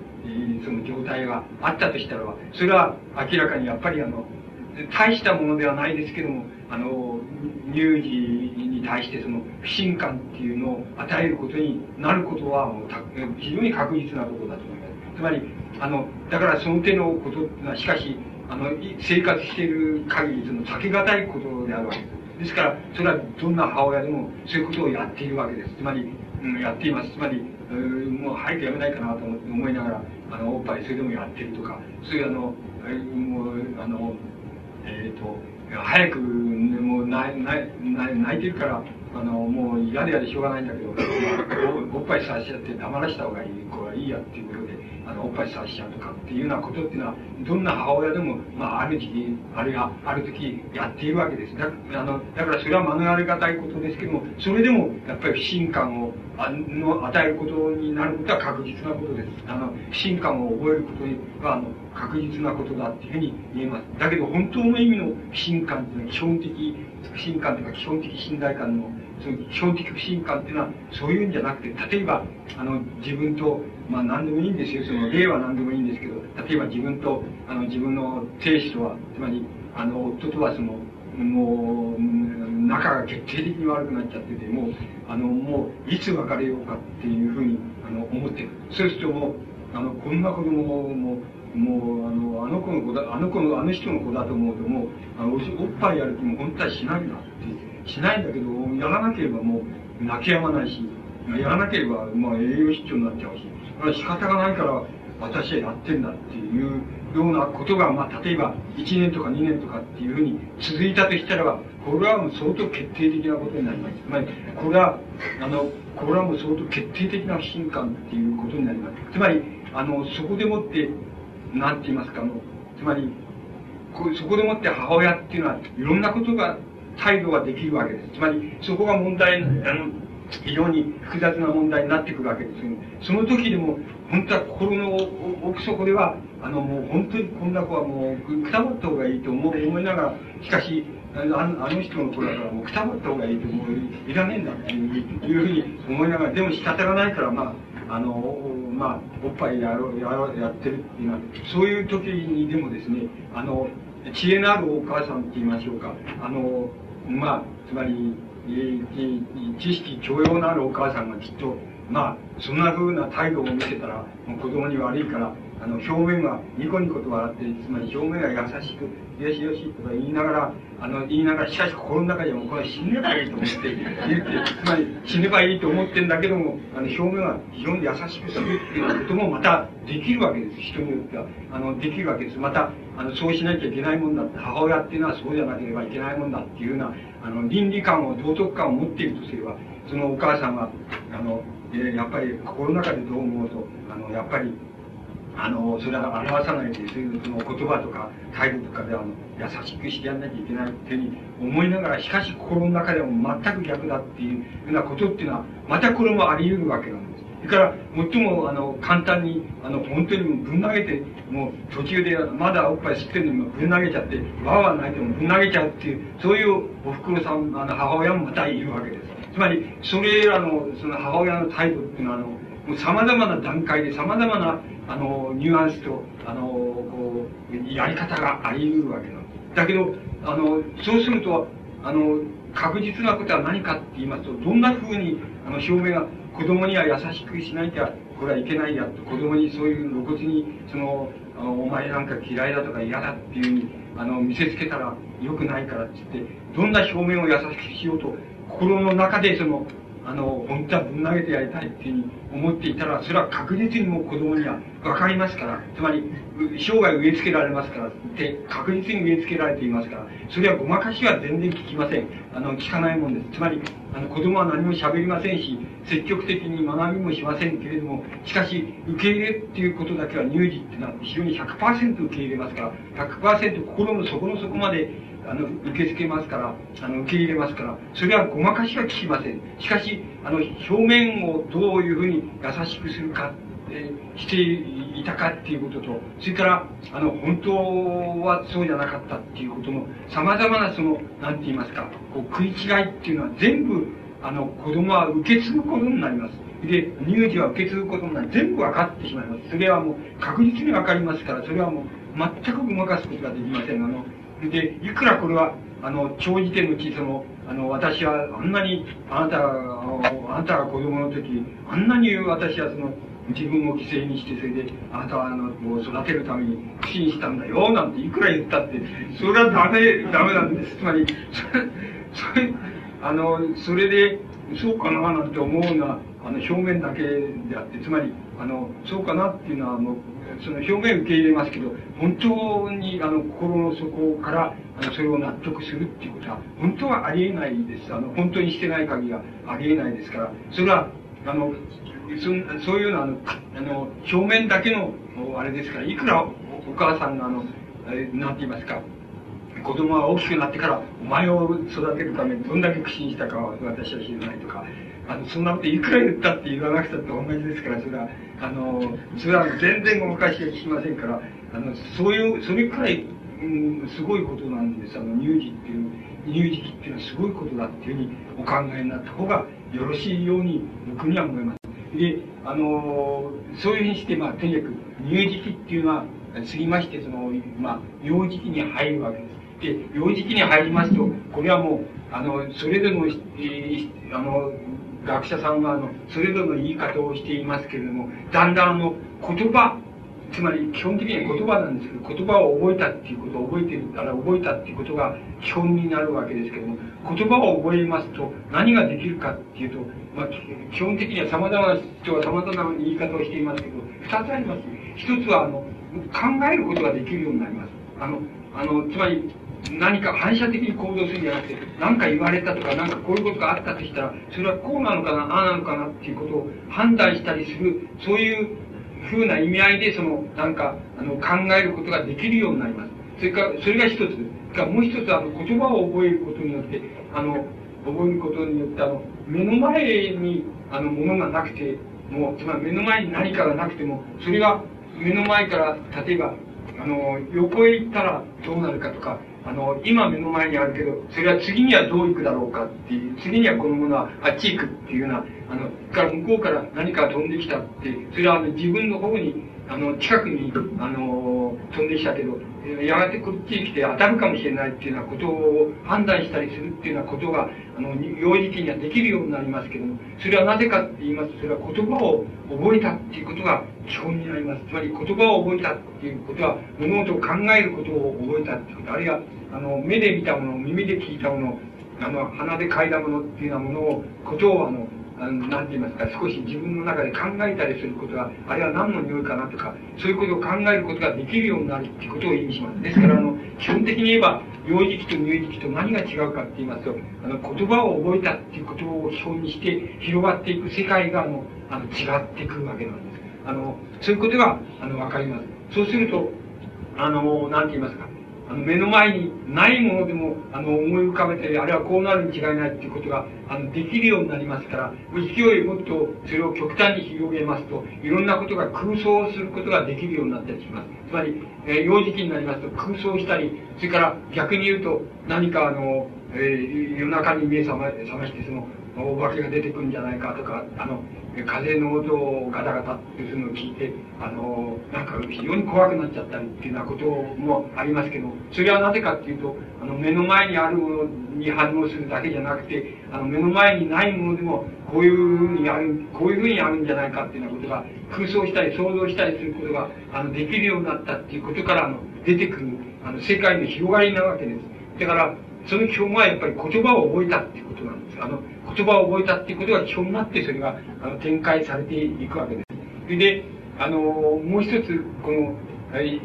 その状態があったとしたら、それは明らかにやっぱりあの、大したものではないですけども、あの、乳児に対してその不信感っていうのを与えることになることはもう非常に確実なことだと思います。つまり、あの、だからその手のことっていうのは、しかし、あの、生活している限り、その避けがたいことであるわけです。ですから、それはどんな母親でもそういうことをやっているわけです。つまり、やっています。つまり、もう早くやめないかなと思いながら、あの、おっぱいそれでもやってるとか、そういうあの、もう、あの、えっ、ー、と、早く、もう泣泣いてるから、あの、もう嫌でやでしょうがないんだけど、おおっぱいさしちゃって黙らした方がいい子はいいやっていうことで、あの、おっぱいさしちゃうとかっていうようなことっていうのは、どんな母親でも、まあ、ある時期、あるいは、ある時、やっているわけです。だあのだからそれは免れがたいことですけども、それでも、やっぱり不信感をあの与えることになることは確実なことです。あの、不信感を覚えることは、あの、確実なことだっていうふうに言えます。だけど、本当の意味の不信感っていうのは、基本的不信感というか、基本的信頼感のその基本的不信感っていうのは、そういうんじゃなくて、例えば、あの、自分と、まあ何でもいいんですよ。その、例は何でもいいんですけど、例えば自分と、あの、自分の亭主とは、つまり、あの、夫とはその、もう、仲が決定的に悪くなっちゃってて、もう、あの、もう、いつ別れようかっていうふうに、あの、思ってる。そうするともう、あの、こんな子供も、もう、あの、あの子の子だ、あの子の、あの人の子だと思うと、もう、あの、おっぱいやる気も本当はしないなってしないんだけど、やらなければもう泣き止まないし、やらなければ、まあ、栄養失調になっちゃうし、それは仕方がないから、私はやってんだっていうようなことが、まあ、例えば、1年とか2年とかっていうふうに続いたとしたらば、これはもう相当決定的なことになります。つまり、これは、あの、これはもう相当決定的な不信感っていうことになります。つまり、あの、そこでもって、なんて言いますか、あの、つまり、そこでもって母親っていうのは、いろんなことが態度ができるわけです。つまり、そこが問題、あの、非常に複雑な問題になってくるわけですよ、ね。その時でも、本当は心の奥底では、あの、もう本当にこんな子はもう、くたばった方がいいと思思いながら、しかし、あのあの人の子だからもうくたばった方がいいと思う、いらねえんだっていうふうに思いながら、でも仕方がないから、まあ、あの、まあ、おっぱいやろやろやってるっていうのは、そういう時にでもですね、あの、知恵のあるお母さんって言いましょうか、あの、まあ、つまり、知識教養のあるお母さんがきっと、まあ、そんな風な態度を見せたら、もう子供に悪いから、あの、表面はニコニコと笑って、つまり表面は優しく、よしよしとか言いながら、あの、言いながら、しかし心の中でもこれ死ねばいいと思って言って、つまり死ねばいいと思ってんだけども、あの、表面は非常に優しくするっていうこともまたできるわけです。人によっては。あの、できるわけです。また、あの、そうしなきゃいけないもんだって、母親っていうのはそうじゃなければいけないもんだっていうような、あの、倫理観を、道徳観を持っているとすれば、そのお母さんは、あの、えやっぱり心の中でどう思うと、あの、やっぱり、あの、それは表さないで、そういうその言葉とか態度とかであの優しくしてやんなきゃいけないっていうふうに思いながら、しかし心の中でも全く逆だっていうようなことっていうのは、またこれもあり得るわけなんです。それから、最も、あの、簡単に、あの、本当にもぶん投げて、もう途中で、まだおっぱい吸ってるのにぶん投げちゃって、わわ泣いてもぶん投げちゃうっていう、そういうお袋さん、あの、母親もまたいるわけです。つまり、それらの、その母親の態度っていうのは、あの、もう様々な段階で様々な、あの、ニュアンスと、あの、こう、やり方があり得るわけなんです。だけど、あの、そうすると、あの、確実なことは何かって言いますと、どんな風に、あの、表明が、子供には優しくしなきゃ、これはいけないやと、子供にそういう露骨に、その、お前なんか嫌いだとか嫌だっていうふうに、あの、見せつけたら良くないからって言って、どんな表面を優しくしようと、心の中でその、あの、本当はぶん投げてやりたいっていう思っていたら、それは確実にもう子供には分かりますから、つまり、生涯植え付けられますから、で、確実に植え付けられていますから、それはごまかしは全然聞きません。あの、聞かないもんです。つまり、あの、子供は何も喋りませんし、積極的に学びもしませんけれども、しかし、受け入れっていうことだけは乳児っていうのは非常に100%受け入れますから、100%心の底の底まであの、受け付けますから、あの、受け入れますから、それはごまかしは聞きません。しかし、あの、表面をどういうふうに優しくするか、えしていたかっていうことと、それから、あの、本当はそうじゃなかったっていうことの、様々なその、なんて言いますか、こう、食い違いっていうのは全部、あの、子供は受け継ぐことになります。で、乳児は受け継ぐことになり、全部分かってしまいます。それはもう確実に分かりますから、それはもう全くごまかすことができません。あの、で、いくらこれは、あの、長じてのうち、その、あの、私はあんなに、あなたが、あなたが子供の時、あんなに私はその、自分を犠牲にして、それで、あなたはあの、もう育てるために苦心したんだよ、なんていくら言ったって、それはダメ、ダメなんです。つまり、それ、それ、あの、それで、そうかななんて思うのは、あの、表面だけであって、つまり、あの、そうかなっていうのは、あの、その表面受け入れますけど、本当に、あの、心の底から、あの、それを納得するっていうことは、本当はありえないです。あの、本当にしてない限りはありえないですから、それは、あの、そそういうのは、あの、あの表面だけの、あれですから、いくらお母さんが、あの、なんて言いますか、子供が大きくなってから、お前を育てるためにどんだけ苦心したかは私は知らないとか、あの、そんなこといくら言ったって言わなくたって同じですから、それは、あの、それは全然ごまかしは聞きませんから、あの、そういう、それくらい、うん、すごいことなんです。あの、乳児っていう、乳児期っていうのはすごいことだっていうふうにお考えになった方がよろしいように僕には思います。で、あの、そういうふうにして、まあ、とにかく乳児期っていうのは過ぎまして、その、まあ、幼児期に入るわけです。で、幼児期に入りますと、これはもう、あの、それぞれの、えー、あの、学者さんは、あの、それぞれの言い方をしていますけれども、だんだんあの、言葉、つまり基本的には言葉なんですけど、言葉を覚えたっていうことを覚えてるから、覚えたっていうことが基本になるわけですけども、言葉を覚えますと何ができるかっていうと、まあ、基本的には様々な人は様々な言い方をしていますけど、二つあります。一つは、あの、考えることができるようになります。あの、あの、つまり、何か反射的に行動するんじゃなくて、何か言われたとか、何かこういうことがあったとしたら、それはこうなのかな、ああなのかなっていうことを判断したりする、そういうふうな意味合いで、その、なんか、あの、考えることができるようになります。それから、それが一つ。それかもう一つ、あの、言葉を覚えることによって、あの、覚えることによって、あの、目の前に、あの、ものがなくて、も、つまり目の前に何かがなくても、それが目の前から、例えば、あの、横へ行ったらどうなるかとか、あの、今目の前にあるけど、それは次にはどう行くだろうかっていう、次にはこのものはあっち行くっていうような、あの、から向こうから何か飛んできたって、それはあの自分の方に、あの、近くに、あの、飛んできたけど、やがてこっちに来て当たるかもしれないっていうようなことを判断したりするっていうようなことが、あの、幼児期にはできるようになりますけども、それはなぜかって言いますと、それは言葉を覚えたっていうことが基本になります。つまり言葉を覚えたっていうことは、物事を考えることを覚えたっていうこと、あるいは、あの、目で見たもの、耳で聞いたもの、あの、鼻で嗅いだものっていうようなものを、ことを、あの、あのなんて言いますか、少し自分の中で考えたりすることが、あれは何の匂いかなとか、そういうことを考えることができるようになるっていうことを意味します。ですから、あの、基本的に言えば、幼児期と乳児期と何が違うかって言いますと、あの、言葉を覚えたっていうことを基本にして広がっていく世界が、あの、あの違ってくるわけなんです。あの、そういうことが、あの、わかります。そうすると、あの、なんて言いますか、あの目の前にないものでもあの思い浮かべてあれはこうなるに違いないっていうことがあのできるようになりますから勢いもっとそれを極端に広げますといろんなことが空想をすることができるようになったりします。つまり、えー、幼児期になりますと空想したりそれから逆に言うと何かあの、えー、夜中に目覚ま覚ましてそのお化けが出てくるんじゃないかとかあの風の音をガタガタってするのを聞いて、あの、なんか非常に怖くなっちゃったりっていうようなこともありますけど、それはなぜかっていうと、あの、目の前にあるものに反応するだけじゃなくて、あの、目の前にないものでも、こういうふうにある、こういうふうにあるんじゃないかっていうようなことが、空想したり想像したりすることが、あの、できるようになったっていうことから、あの、出てくる、あの、世界の広がりなわけです。だから、その基本はやっぱり言葉を覚えたっていうことなんです。あの、言葉を覚えたっていうことが基本になって、それがあの展開されていくわけです。それで、あの、もう一つ、この、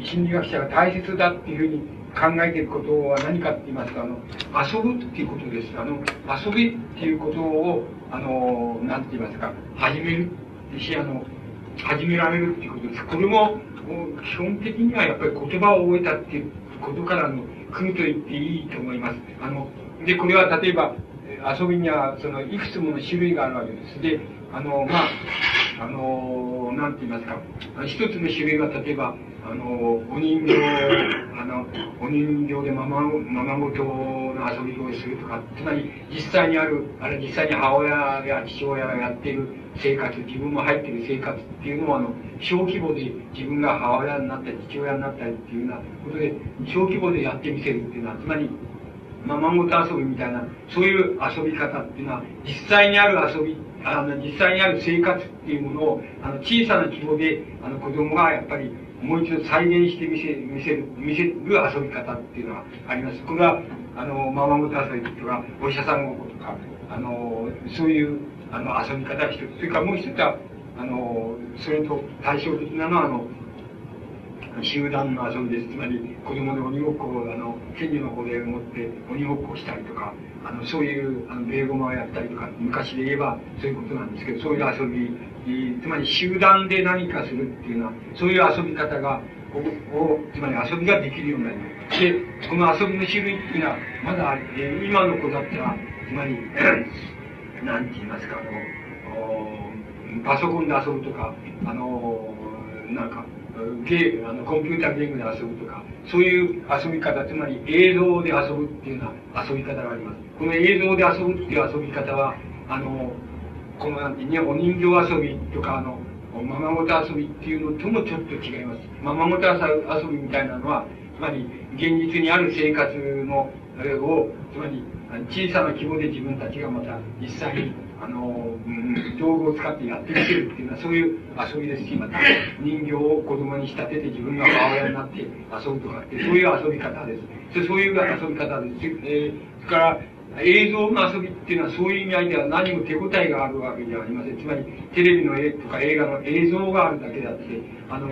心理学者が大切だっていうふうに考えていることは何かって言いますと、あの、遊ぶっていうことです。あの、遊びっていうことを、あの、なんて言いますか、始めるし、あの、始められるっていうことです。これも、基本的にはやっぱり言葉を覚えたっていうことからの、組と言っていいと思います。あの、で、これは例えば、遊びには、その、いくつもの種類があるわけです。で、あの、まあ、あの、なんて言いますか、一つの種類は、例えば、あの、お人形、あの、お人形でまま、ままごとの遊びをするとか、つまり、実際にある、あれ、実際に母親や父親がやっている生活、自分も入っている生活っていうのは、あの、小規模で自分が母親になったり、父親になったりっていうようなことで、小規模でやってみせるっていうのは、つまり、まあ、孫と遊びみたいな、そういう遊び方っていうのは、実際にある遊び、あの、実際にある生活っていうものを、あの、小さな規模で、あの、子供がやっぱり、もう一度再現してみせ、見せる、見せる遊び方っていうのはあります。これは、あの、ままごと遊びとか、お医者さんごっことか、あの、そういう、あの、遊び方一つ。それからもう一つは、あの、それと対照的なのは、あの、集団の遊びです。つまり、子供で鬼ごっこを、あの、権利の方で持って鬼ごっこしたりとか、あの、そういう、あの、ベーゴマをやったりとか、昔で言えばそういうことなんですけど、そういう遊び、つまり集団で何かするっていうのは、そういう遊び方が、を、つまり遊びができるようになります。で、この遊びの種類っていうのは、まだ、えー、今の子だったら、つまり、(clears throat) なんて言いますか、あの、パソコンで遊ぶとか、あの、なんか、ゲーあのコンピューターゲームで遊ぶとか、そういう遊び方、つまり映像で遊ぶっていうような遊び方があります。この映像で遊ぶっていう遊び方は、あの、このなんてね、お人形遊びとか、あの、ままごと遊びっていうのともちょっと違います。ままごと遊びみたいなのは、つまり現実にある生活の、あれを、つまり小さな規模で自分たちがまた実際にあの、うん、道具を使ってやってみせるっていうのはそういう遊びですし、また人形を子供に仕立てて自分が母親になって遊ぶとかって、そういう遊び方です。そういう遊び方です。えー、それから映像の遊びっていうのはそういう意味合いでは何も手応えがあるわけではありません。つまりテレビの絵とか映画の映像があるだけであって、あの、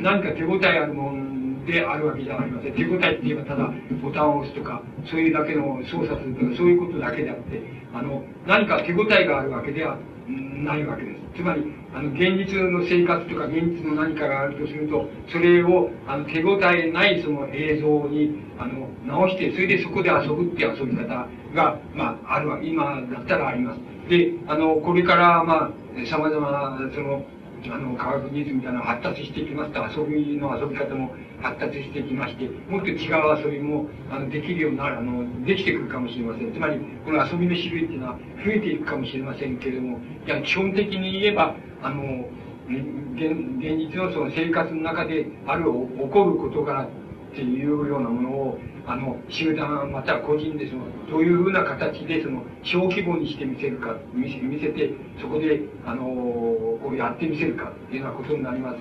何か手応えあるものであるわけじゃありません。手応えって言えばただボタンを押すとか、そういうだけの操作するとか、そういうことだけであって、あの、何か手応えがあるわけではないわけです。つまり、あの、現実の生活とか現実の何かがあるとすると、それを、あの、手応えないその映像に、あの、直して、それでそこで遊ぶっていう遊び方が、まあ、あるわ、今だったらあります。で、あの、これから、まあ、様々な、その、あの、科学技術みたいなのが発達してきますと、遊びの遊び方も発達してきまして、もっと違う遊びも、あの、できるようになる、あの、できてくるかもしれません。つまり、この遊びの種類っていうのは増えていくかもしれませんけれども、いや、基本的に言えば、あの、現現実のその生活の中である起こる事柄っていうようなものを、あの、集団または個人でその、どういうふうな形でその、小規模にしてみせるか、見せ見せて、そこで、あの、こうやってみせるかっていうようなことになります、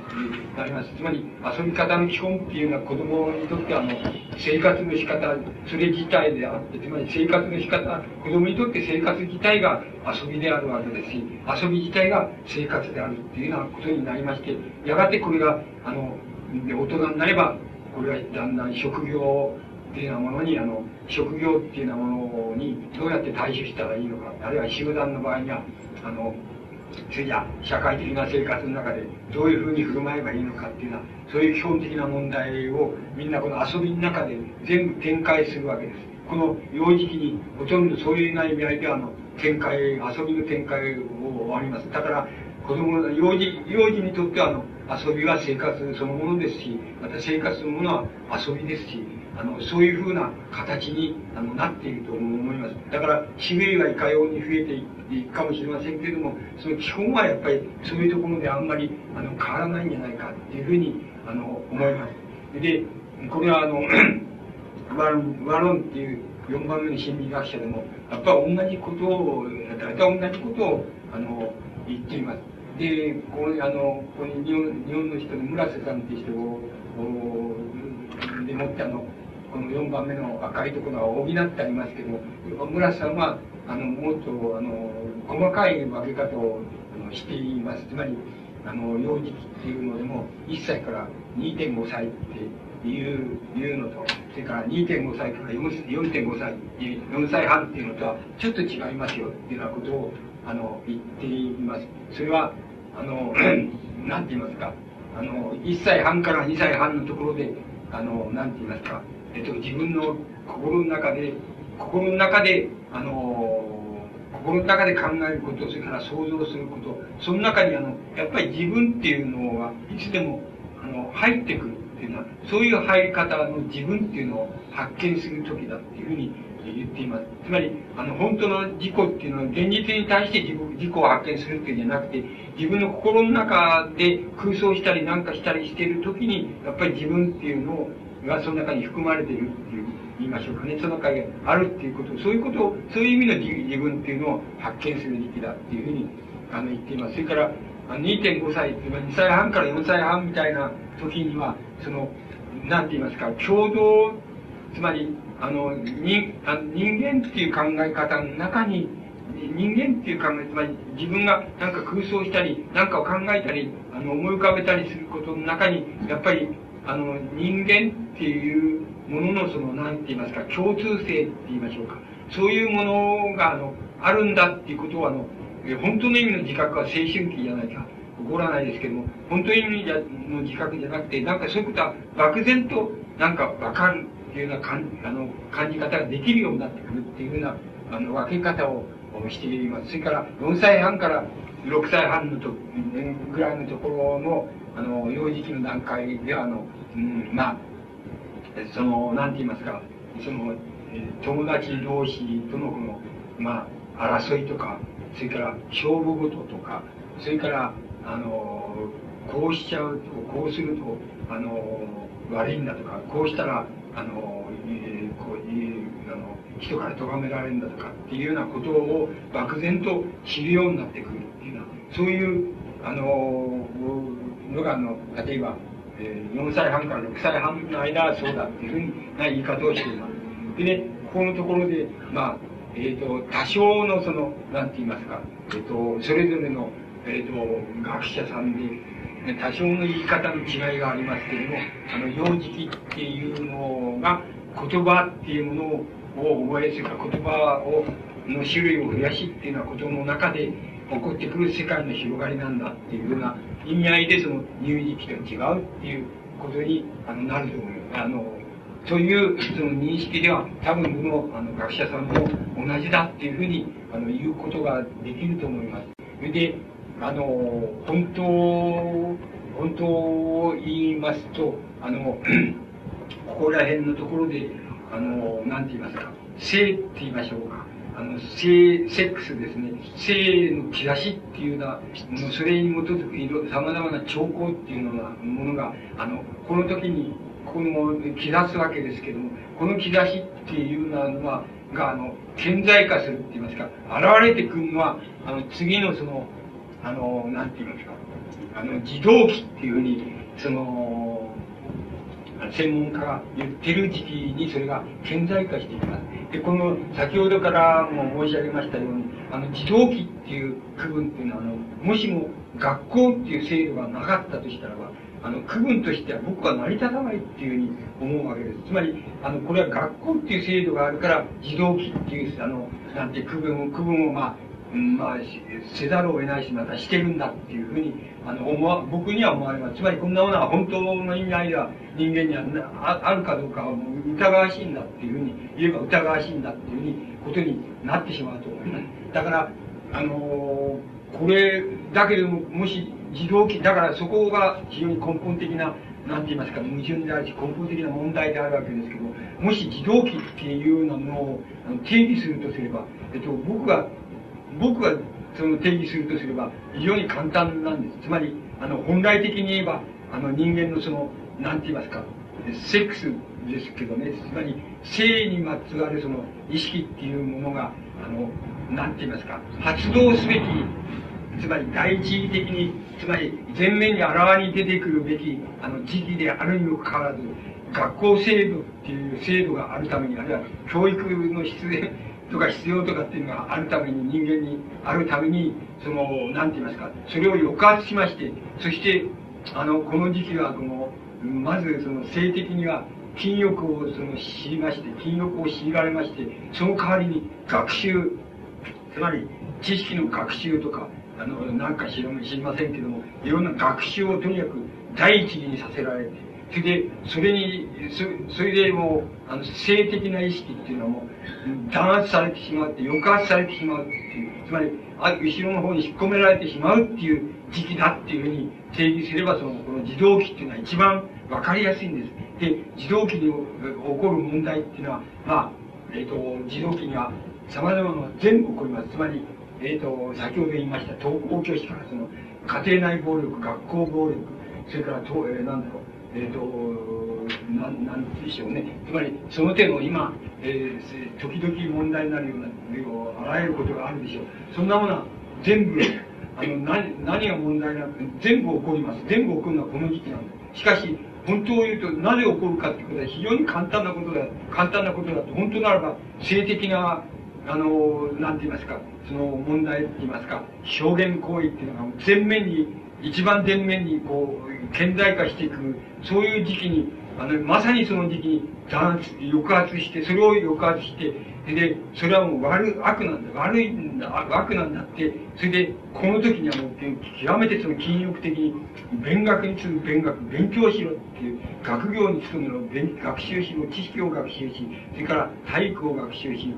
なります。つまり、遊び方の基本っていうのは子供にとってあの、生活の仕方、それ自体であって、つまり生活の仕方、子供にとって生活自体が遊びであるわけですし、遊び自体が生活であるっていうようなことになりまして、やがてこれが、あの、大人になれば、これはだんだん職業っていうようなものに、あの、職業っていうようなものにどうやって対処したらいいのか、あるいは集団の場合には、あの、それじゃ社会的な生活の中でどういうふうに振る舞えばいいのかっていうのは、そういう基本的な問題をみんなこの遊びの中で全部展開するわけです。この幼児期にほとんどそういうな意味合いであの、展開、遊びの展開をあります。だから、子供の幼児、幼児にとってはあの、遊びは生活そのものですし、また生活のものは遊びですし、あの、そういうふうな形にあのなっていると思います。だから、種類はいかように増えていくかもしれませんけれども、その基本はやっぱりそういうところであんまりあの変わらないんじゃないかっていうふうにあの思います。で、これはあの、(clears throat) ワロン、ワロンっていう4番目の心理学者でも、やっぱり同じことを、大体同じことをあの言っています。で、この、あの、ここに日本日本の人で村瀬さんっていう人を、でもってあの、この4番目の赤いところは補ってありますけど村瀬さんはあのもっとあの細かい分け方をあのしています。つまりあの幼児期っていうのでも1歳から2.5歳っていういうのとそれから2.5歳から4.5歳4歳半っていうのとはちょっと違いますよっていうようなことをあの言っています。それはあの (clears throat) 何て言いますか。あの1歳半から2歳半のところであの何て言いますか。えっと、自分の心の中で、心の中で、あの、心の中で考えること、それから想像すること、その中にあの、やっぱり自分っていうのはいつでも、あの、入ってくるっていうのは、そういう入り方の自分っていうのを発見する時だっていうふうに言っています。つまり、あの、本当の自己っていうのは、現実に対して自己を発見するっていうんじゃなくて、自分の心の中で空想したりなんかしたりしている時に、やっぱり自分っていうのをがその中に含まれているっていう言いましょうかね。その中にあるっていうこと。そういうことをそういう意味の自分っていうのを発見する時期だっていうふうにあの言っています。それから2.5歳2歳半から4歳半みたいな時にはその何て言いますか共同つまりあの人あ人間っていう考え方の中に人間っていう考え、つまり自分がなんか空想したり、なんかを考えたり、あの、思い浮かべたりすることの中に、やっぱり、あの、人間っていうもののその、なんて言いますか、共通性って言いましょうか。そういうものが、あの、あるんだっていうことは、あの、本当の意味の自覚は青春期じゃないか。起こらないですけども、本当の意味の自覚じゃなくて、なんかそういうことは漠然となんかわかるていうような感あの感じ方ができるようになってくるっていうふうなあの分け方をしています。それから4歳半から6歳半のとぐらいのところのあの幼児期の段階ではあの、うん、まあそのなんて言いますかその友達同士とのこのまあ争いとかそれから勝負事とかそれからあのこうしちゃうとこうするとあの悪いんだとかこうしたらあの、えー、こういうあの人から咎められるんだとかっていうようなことを漠然と知るようになってくるっていうようなそういうあののがあの例えば、えー、4歳半から6歳半の間はそうだっていうふうな言い方をしています。でねここのところでまあえーと、多少のそのなんて言いますか、えーとそれぞれのえーと、学者さんで多少の言い方の違いがありますけれどもあの幼児期っていうのが言葉っていうものを覚えそれか言葉をの種類を増やしっていうようなことの中で起こってくる世界の広がりなんだっていうような意味合いでその乳児期と違うっていうことにあのなると思います。あのそういうその認識では多分どのあの学者さんも同じだっていうふうにあの言うことができると思います。それであの、本当、本当を言いますと、あの、(clears throat) ここら辺のところで、あの、なんて言いますか、性って言いましょうか。あの、性、セックスですね。性の兆しっていうのは、それに基づくいろ、様々な兆候っていうのが、ものが、あの、この時に、この、兆すわけですけども、この兆しっていうのは、が、あの、顕在化するって言いますか、現れてくるのは、あの、次のその、あの、なんて言いますか、あの、自動機っていうふうに、その、専門家が言ってる時期にそれが顕在化していきます。で、この、先ほどからも申し上げましたように、あの、自動機っていう区分っていうのは、あの、もしも学校っていう制度がなかったとしたらば、あの、区分としては僕は成り立たないっていうふうに思うわけです。つまり、あの、これは学校っていう制度があるから、自動機っていう、あの、なんて区分を、区分をまあ、まあ、せざるを得ないし、またしてるんだっていうふうに、あの、思わ、僕には思われます。つまりこんなものは本当の意味合いでは人間にはああるかどうかはもう疑わしいんだっていうふうに言えば疑わしいんだっていうふうに、ことになってしまうと思います。だから、あのー、これだけでも、もし自動機、だからそこが非常に根本的な、なんて言いますか、矛盾であるし、根本的な問題であるわけですけど、もし自動機っていうようなものを定義するとすれば、えっと、僕が僕がその定義するとすれば非常に簡単なんです。つまり、あの、本来的に言えば、あの人間のその、なんて言いますか、セックスですけどね、つまり、性にまつわるその意識っていうものが、あの、なんて言いますか、発動すべき、つまり第一義的に、つまり前面にあらわに出てくるべき、あの、時期であるにもかかわらず、学校制度っていう制度があるために、あるいは教育の必然、とか必要とかっていうのがあるために人間にあるためにその何て言いますかそれを抑圧しましてそしてあのこの時期はこのまずその性的には禁欲をその知りまして禁欲を強いられましてその代わりに学習つまり知識の学習とかあのなんか知りませんけどもいろんな学習をとにかく第一義にさせられてそれで、それに、そそれでもう、あの、性的な意識っていうのも、弾圧されてしまって、抑圧されてしまうっていう、つまり、あ後ろの方に引っ込められてしまうっていう時期だっていうふうに定義すれば、その、この自動機っていうのは一番わかりやすいんです。で、自動機に起こる問題っていうのは、まあ、えっ、ー、と、自動機には様々な全部起こります。つまり、えっ、ー、と、先ほど言いました、登校教師からその、家庭内暴力、学校暴力、それから、とえー、なんだろう、えっ、ー、と、なん、なんでしょうね。つまり、その点を今、えー、時々問題になるような、あらゆることがあるでしょう。そんなものは全部、あの、何、何が問題なく全部起こります。全部起こるのはこの時期なんです。しかし、本当を言うと、なぜ起こるかってことは非常に簡単なことだ、簡単なことだと、本当ならば、性的な、あの、なんて言いますか、その問題って言いますか、表現行為っていうのが全面に、一番前面にこう、顕在化していく、そういう時期に、あの、まさにその時期に弾圧、抑圧して、それを抑圧して、で、それはもう悪、悪なんだ、悪いんだ、悪なんだって、それで、この時にはもう、極めてその禁欲的に、勉学に次ぐ勉学、勉強しろっていう、学業に次ぐの勉学習しろ、知識を学習し、それから体育を学習し、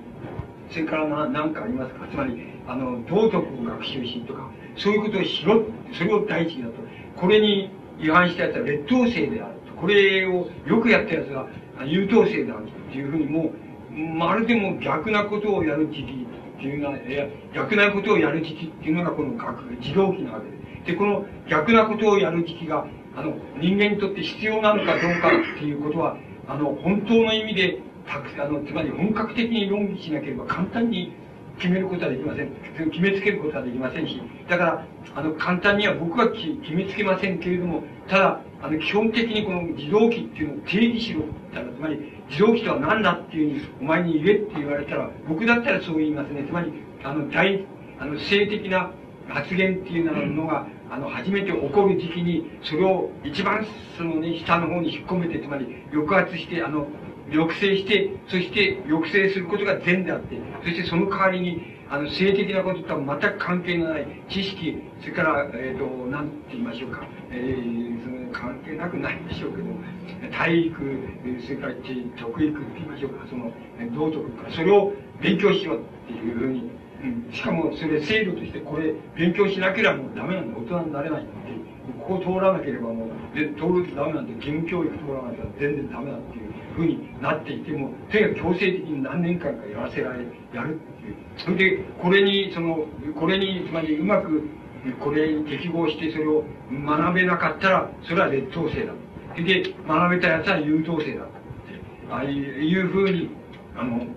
それからな何かありますか？つまり、あの、道徳を学習しとか、そういうことをしろ、それを第一だと。これに違反したやつは劣等生であると。これをよくやったやつは優等生であるっていうふうにもう、まるでも逆なことをやる時期っていうのは、いや、逆なことをやる時期っていうのがこの学、自動期なわけで。で、この逆なことをやる時期が、あの、人間にとって必要なのかどうかっていうことは、あの、本当の意味で、たくあの、つまり本格的に論議しなければ簡単に決めることはできません。決めつけることはできませんし、だから、あの、簡単には僕は決めつけませんけれども、ただ、あの、基本的にこの自動機っていうのを定義しろって言ったら、つまり、自動機とは何だっていうふうに、お前に言えって言われたら、僕だったらそう言いますね。つまり、あの、大、あの、性的な発言っていうのが、あの、初めて起こる時期に、それを一番、そのね、下の方に引っ込めて、つまり、抑圧して、あの、抑制して、そして抑制することが善であって、そしてその代わりに、あの、性的なこととは全く関係のない知識、それから、えっ、ー、と、なんて言いましょうか、えー、その関係なくないでしょうけど、体育、それから得育って言いましょうか、その、道徳か、それを勉強しようっていうふうに、うん、しかもそれ制度としてこれ勉強しなければもうダメなんだ、大人になれないってここ通らなければもう、で、通るとダメなんで、義務教育通らなきゃ全然ダメだっていう。ふうになっていても、とにかく強制的に何年間かやらせられ、やるっていう。それで、これに、その、これに、つまりうまく、これに適合してそれを学べなかったら、それは劣等生だ。それで、学べたやつは優等生だ。ああいうふうに、あの、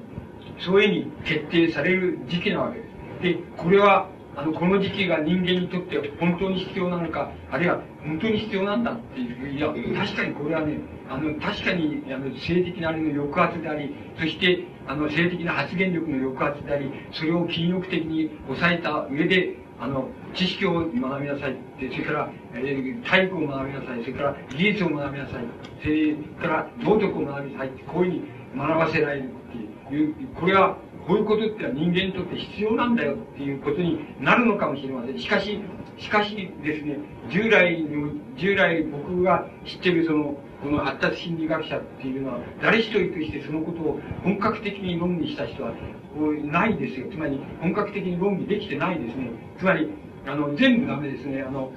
そういうふうに決定される時期なわけです。で、これは、あの、この時期が人間にとって本当に必要なのか、あるいは本当に必要なんだっていう、いや、確かにこれはね、あの、確かに、あの、性的なあれの抑圧であり、そして、あの、性的な発言力の抑圧であり、それを禁欲的に抑えた上で、あの、知識を学びなさいって、それから、えー、体育を学びなさい、それから技術を学びなさい、それから道徳を学びなさいって、こういうふうに学ばせられるっていう、これは、こういうことっては人間にとって必要なんだよっていうことになるのかもしれません。しかし、しかしですね、従来の、従来僕が知ってるその、この発達心理学者っていうのは、誰一人としてそのことを本格的に論議した人は、ないですよ。つまり、本格的に論議できてないですね。つまり、あの、全部ダメですね。あの、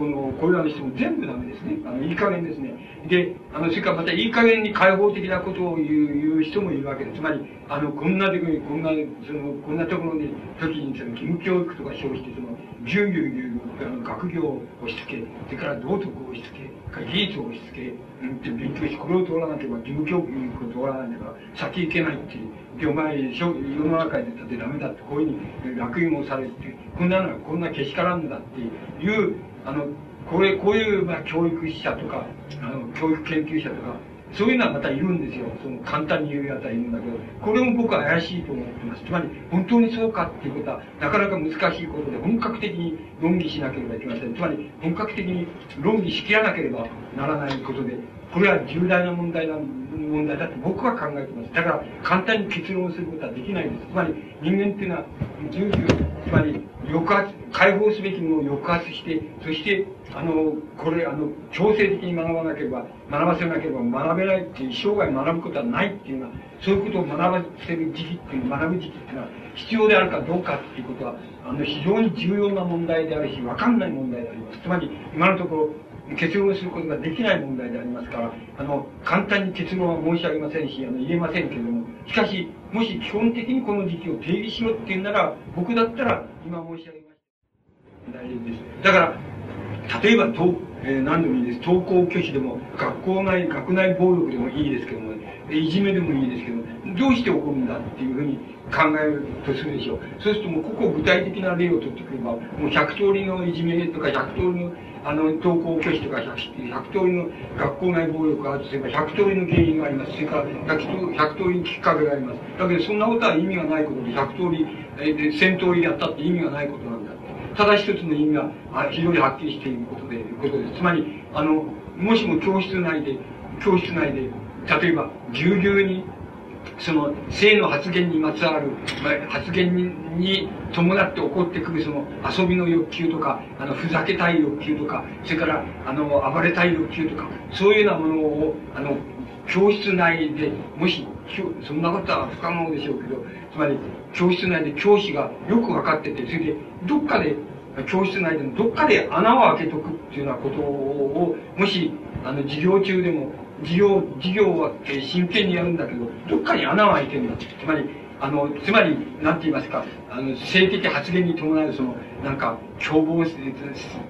この、これらの人も全部ダメですね。あの、いい加減ですね。で、あの、それからまたいい加減に開放的なことを言う、言う人もいるわけです。つまり、あの、こんなところに、こんな、その、こんなところに、時に、その、義務教育とか称して、その、ぎゅうぎゅうぎゅう、あの、学業を押し付け、それから道徳を押し付け、技術を押し付け、うん。って勉強し、これを通らなければ義務教育を通らなければ、先行けないっていう。で、お前、世の中に出たってダメだって、こういうふうに落印をされて、こん。なのはこん。なけしからん。だっていう、あの、これ、こういう、まあ、教育者とか、あの、教育研究者とか、そういうのはまたいるんですよ。その簡単に言うやつはいるんだけど、これも僕は怪しいと思ってます。つまり、本当にそうかっていうことは、なかなか難しいことで、本格的に論議しなければいけません。つまり、本格的に論議しきらなければならないことで、これは重大な問題な問題だと僕は考えてます。だから、簡単に結論をすることはできないんです。つまり、人間っていうのは、重々、つまり、抑圧、解放すべきものを抑圧して、そして、あの、これ、あの、強制的に学ばなければ、学ばせなければ学べないっていう、生涯学ぶことはないっていうのは、そういうことを学ばせる時期っていう、学ぶ時期っていうのは、必要であるかどうかっていうことは、あの、非常に重要な問題であるし、わかんない問題であります。つまり、今のところ、結論することができない問題でありますから、あの、簡単に結論は申し上げませんし、あの、言えませんけれども、しかし、もし基本的にこの時期を定義しろって言うなら、僕だったら、今申し上げました。大丈夫です。だから、例えば、とえー、何でもいいです。登校拒否でも、学校内、学内暴力でもいいですけども、いじめでもいいですけど、どうして起こるんだっていうふうに考えるとするでしょう。そうするともう、ここ具体的な例を取ってくれば、もう100通りのいじめとか、100通りの、あの、登校拒否とか100、100通りの学校内暴力があるとすれば、100通りの原因があります。それから100、100通りのきっかけがあります。だけど、そんなことは意味がないことで、100通り、えー、1000通りやったって意味がないことなんだ。ただ一つの意味があ非常にはっきりしていることで、ことです。つまり、あの、もしも教室内で、教室内で、例えば、ぎゅうぎゅうにその性の発言にまつわる、発言に伴って起こってくるその遊びの欲求とか、あの、ふざけたい欲求とか、それから、あの、暴れたい欲求とか、そういうようなものを、あの、教室内で、もし、そんなことは不可能でしょうけど、つまり、教室内で教師がよく分かってて、それで、どっかで、教室内でもどっかで穴を開けとくっていうようなことを、もし、あの、授業中でも事業、事業は真剣にやるんだけど、どっかに穴が開いてるんだ。つまり、あの、つまり、なんて言いますか、あの、性的発言に伴う、その、なんか、凶暴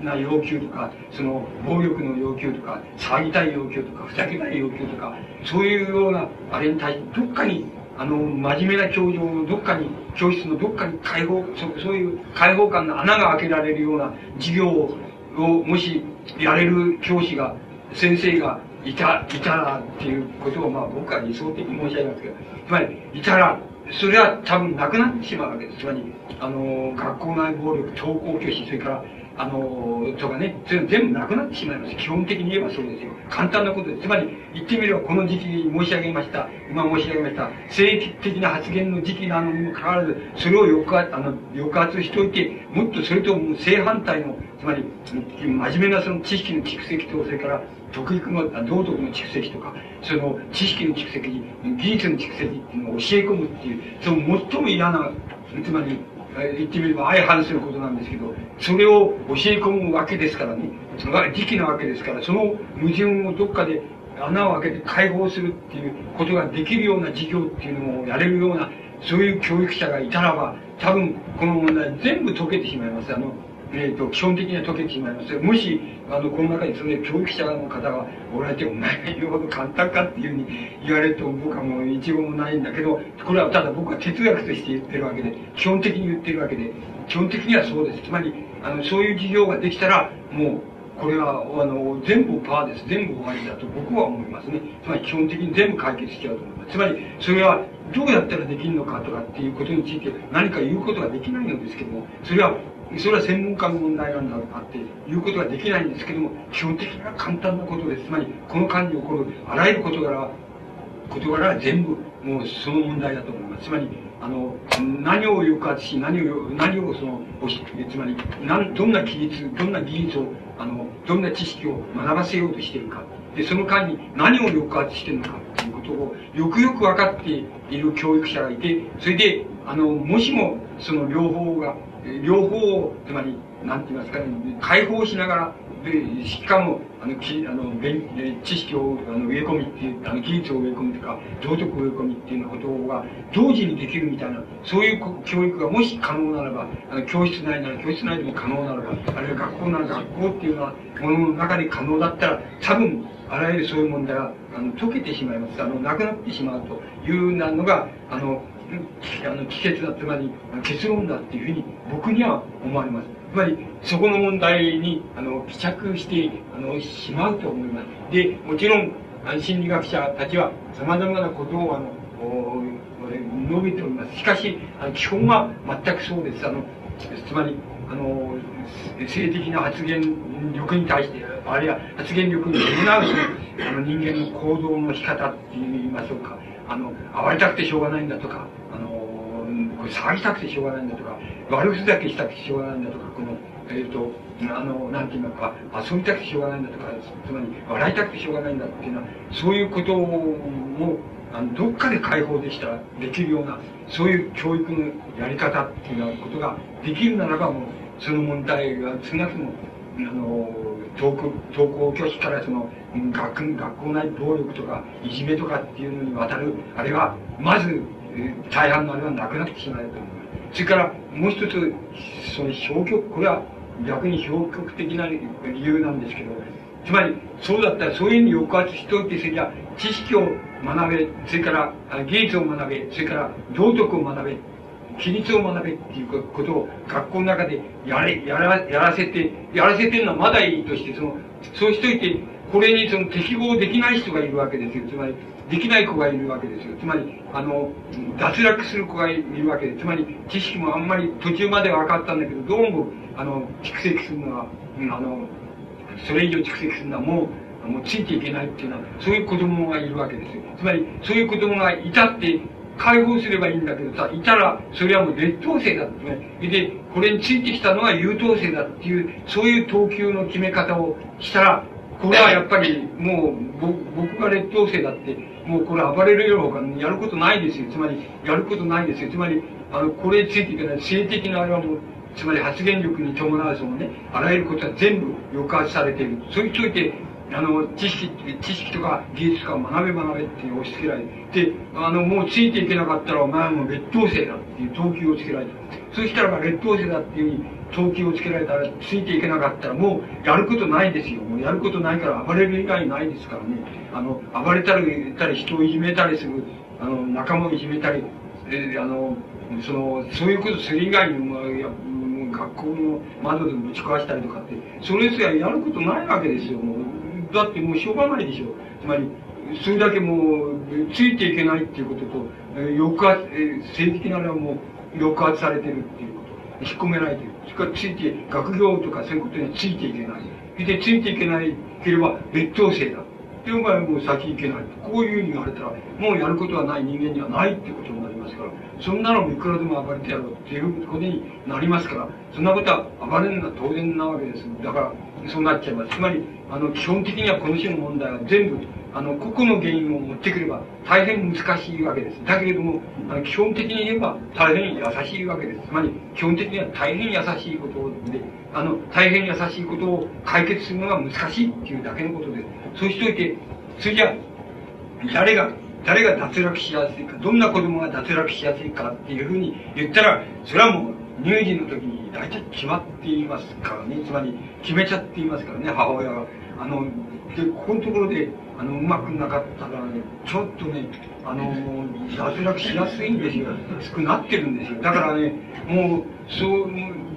な要求とか、その、暴力の要求とか、騒ぎたい要求とか、ふざけたい要求とか、そういうような、あれに対して、どっかに、あの、真面目な教場のどっかに、教室のどっかに開放、そそういう開放感の穴が開けられるような授業を、もし、やれる教師が、先生がいた、いたらっていうことを、まあ僕は理想的に申し上げますけど、つまり、いたら、それは多分なくなってしまうわけです。つまり、あの、学校内暴力、登校拒否、それから、あの、とかね、全部なくなってしまいます。基本的に言えばそうですよ。簡単なことです。つまり、言ってみればこの時期に申し上げました、今申し上げました、政治的な発言の時期なのにもかかわらず、それを抑圧、あの、抑圧しておいて、もっとそれと正反対の、つまり、真面目なその知識の蓄積と、それから、徳育の、道徳の蓄積とか、その知識の蓄積、技術の蓄積っていうのを教え込むっていう、その最も嫌な、つまり、言ってみれば相反することなんですけど、それを教え込むわけですからね、時期なわけですから、その矛盾をどっかで穴を開けて解放するっていうことができるような授業っていうのをやれるような、そういう教育者がいたらば、多分この問題全部解けてしまいます。あの、えっ、ー、と、基本的には解けてしまいます。もし、あの、この中にその教育者の方がおられて、お前が言うほど簡単かっていうふうに言われると僕はもう一語もないんだけど、これはただ僕は哲学として言ってるわけで、基本的に言ってるわけで、基本的にはそうです。つまり、あの、そういう事業ができたら、もう、これは、あの、全部パーです。全部終わりだと僕は思いますね。つまり基本的に全部解決しちゃうと思います。つまり、それはどうやったらできるのかとかっていうことについて何か言うことができないのですけども、それはそれは専門家の問題なんだあって言うことができないんですけども、基本的には簡単なことです。つまり、この間に起こるあらゆる事柄、事柄は全部、もうその問題だと思います。つまり、あの、何を抑圧し、何を、何をその、つまり、なんどんな技術、どんな技術を、あの、どんな知識を学ばせようとしているか。で、その間に何を抑圧しているのかっていうことを、よくよく分かっている教育者がいて、それで、あの、もしも、その両方が両方、つまり、なんて言いますかね、解放しながら、で、しかも、あの、きあの知識をあの植え込みっていう、あの、技術を植え込みとか、道徳を植え込みっていうようなことが同時にできるみたいな、そういう教育がもし可能ならば、あの、教室内なら教室内でも可能ならば、あるいは学校なら学校っていうようなものの中で可能だったら、多分、あらゆるそういう問題は、あの、解けてしまいます。あの、なくなってしまうというなのが、あの、あの、帰結だ、つまり結論だっていうふうに僕には思われます。つまり、そこの問題に、あの、帰着して、あの、しまうと思います。で、もちろん、心理学者たちは様々なことを、あの、述べております。しかし、あの基本は全くそうです。あの、つまり、あの、性的な発言力に対して、あるいは発言力に伴う、あの人間の行動の仕方って言いましょうか。あの、暴れたくてしょうがないんだとか、これ騒ぎたくてしょうがないんだとか、悪ふざけしたくてしょうがないんだとか、この、えっ、ー、と、あの、なんていうのか、遊びたくてしょうがないんだとか、つまり、笑いたくてしょうがないんだっていうのは、そういうことを、あの、どっかで解放でしたら、できるような、そういう教育のやり方っていうようなことができるならば、もう、その問題が少なくとも、あの、登校登校拒否からその学学校内暴力とかいじめとかっていうのにわたるあれはまず大半のあれはなくなってしまうと思うそれからもう一つその消極これは逆に消極的な理由なんですけどつまりそうだったらそういうふうに抑圧しておいてそれじゃ知識を学べ、それから技術を学べ、それから道徳を学べ、規律を学べっていうことを学校の中でやれ、やら、やらせて、やらせてるのはまだいいとして、その、そうしといて、これにその適合できない人がいるわけですよ。つまり、できない子がいるわけですよ。つまり、あの、脱落する子がいるわけで、つまり、知識もあんまり途中まで分かったんだけど、どうも、あの、蓄積するのは、あの、それ以上蓄積するのはもう、もうついていけないっていうのは、そういう子供がいるわけですよ。つまり、そういう子供がいたって、解放すればいいんだけどさ、いたら、それはもう劣等生だってね。で、これについてきたのが優等生だっていう、そういう等級の決め方をしたら、これはやっぱり、もう、僕が劣等生だって、もうこれ暴れるようかやることないですよ。つまり、やることないですよ。つまり、あの、これについていけない、性的なあれはもう、つまり発言力に伴うそのね、あらゆることは全部抑圧されている。そういうといて、あの、知識、知識とか技術とか学べ学べって押し付けられて、あの、もうついていけなかったらお前はもう劣等生だっていう等級をつけられた。そしたらば劣等生だっていうふうに等級をつけられたら、ついていけなかったらもうやることないですよ。もうやることないから暴れる以外ないですからね。あの、暴れたり、たり人をいじめたりする、あの、仲間をいじめたり、えあの、その、そういうことする以外にも、や学校の窓でぶち壊したりとかって、それすらやることないわけですよ。もうだってもうしょうがないでしょ。つまり、それだけもう、ついていけないっていうことと、えー、抑圧、えー、性的なのはもう、抑圧されてるっていうこと。引っ込められてる。それからついて、学業とかそういうことについていけない。で、ついていけないければ劣等生だ。で、お前もう先行けない。こういうふうに言われたら、もうやることはない人間にはないってことになりますから、そんなのもいくらでも暴れてやろうっていうことになりますから、そんなことは暴れるのは当然なわけです。だから、そうなっちゃいます。つまり、あの、基本的にはこの種の問題は全部、あの、個々の原因を持ってくれば大変難しいわけです。だけれども、あの基本的に言えば大変優しいわけです。つまり、基本的には大変優しいことで、あの、大変優しいことを解決するのが難しいっていうだけのことです。そうしといて、それじゃ誰が、誰が脱落しやすいか、どんな子供が脱落しやすいかっていうふうに言ったら、それはもう乳児の時に大体決まっていますからね。つまり、決めちゃっていますからね、母親が。あの、で、ここのところで、あの、うまくなかったらね、ちょっとね、あの、脱落しやすいんですよ。少なってるんですよ。だからね、もう、そう、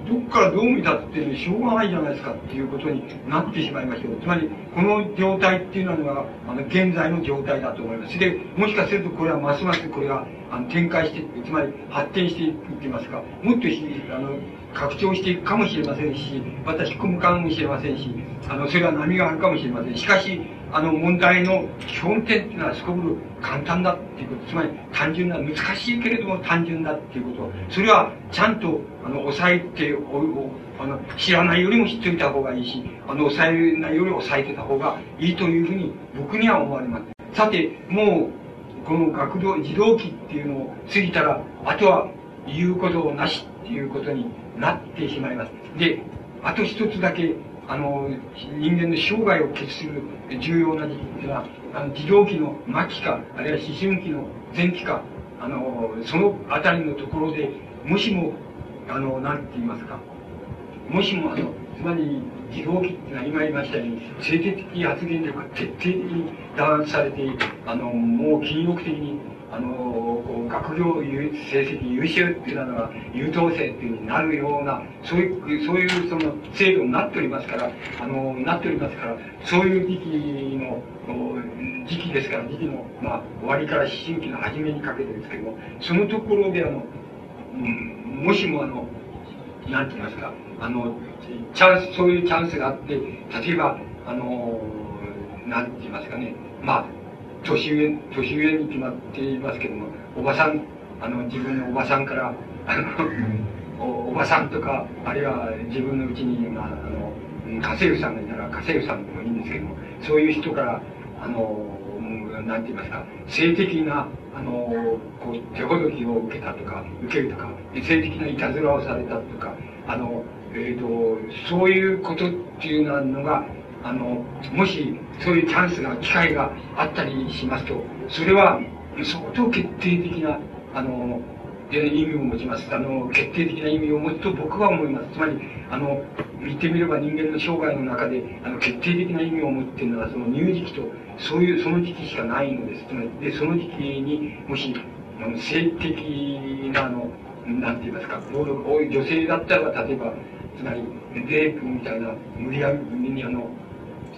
どっからどう見たって、しょうがないじゃないですかっていうことになってしまいましたつまり、この状態っていうのは、あの、現在の状態だと思います。で、もしかするとこれはますますこれが、あの、展開していつまり発展していってますか、もっとあの、拡張していくかもしれませんし、また引っ込むかもしれませんし、あの、それは波があるかもしれません。しかし、あの問題の基本点っていうのはすごく簡単だっていうこと、つまり単純な、難しいけれども単純だっていうこと、それはちゃんと、あの、抑えてお、おあの、知らないよりも知っておいた方がいいし、あの、抑えないより抑えてた方がいいというふうに僕には思われます。さて、もう、この学童、児童期っていうのを過ぎたら、あとは言うことをなしっていうことになってしまいます。で、あと一つだけあの、人間の生涯を決する重要な時期は、あの、児童期の末期か、あるいは思春期の前期か、あの、そのあたりのところで、もしも、あの、なんて言いますか、もしも、あの、つまり、児童期っていうのは今言いましたように、性的発言力が徹底的に弾圧されて、あの、もう禁欲的にあの、こう、学業成績優秀っていうのが優等生っていうふうになるような、そういう、そういうその制度になっておりますから、あの、なっておりますから、そういう時期の、時期ですから、時期の、まあ、終わりから思春期の初めにかけてですけども、そのところであの、うん、もしもあの、なんて言いますか、あの、チャンス、そういうチャンスがあって、例えば、あの、なんて言いますかね、まあ、年上、年上に決まっていますけども、おばさん、あの、自分のおばさんから、あの、おおばさんとか、あるいは自分のうちに、まあ、あの、家政婦さんがいたら家政婦さんでもいいんですけども、そういう人から、あの、なんて言いますか、性的な、あの、こう、手ほどきを受けたとか、受けるとか、性的ないたずらをされたとか、あの、えっ、ー、と、そういうことっていうのが、あの、もし、そういうチャンスが、機会があったりしますと、それは、相当決定的な、あの、意味を持ちます。あの、決定的な意味を持つと僕は思います。つまり、あの、言ってみれば人間の生涯の中で、あの、決定的な意味を持っているのは、その乳児期と、そういう、その時期しかないのです。つまり、で、その時期に、もし、あの、性的な、あの、なんて言いますか、暴力、女性だったら、例えば、つまり、レイプみたいな、無理やりに、あの、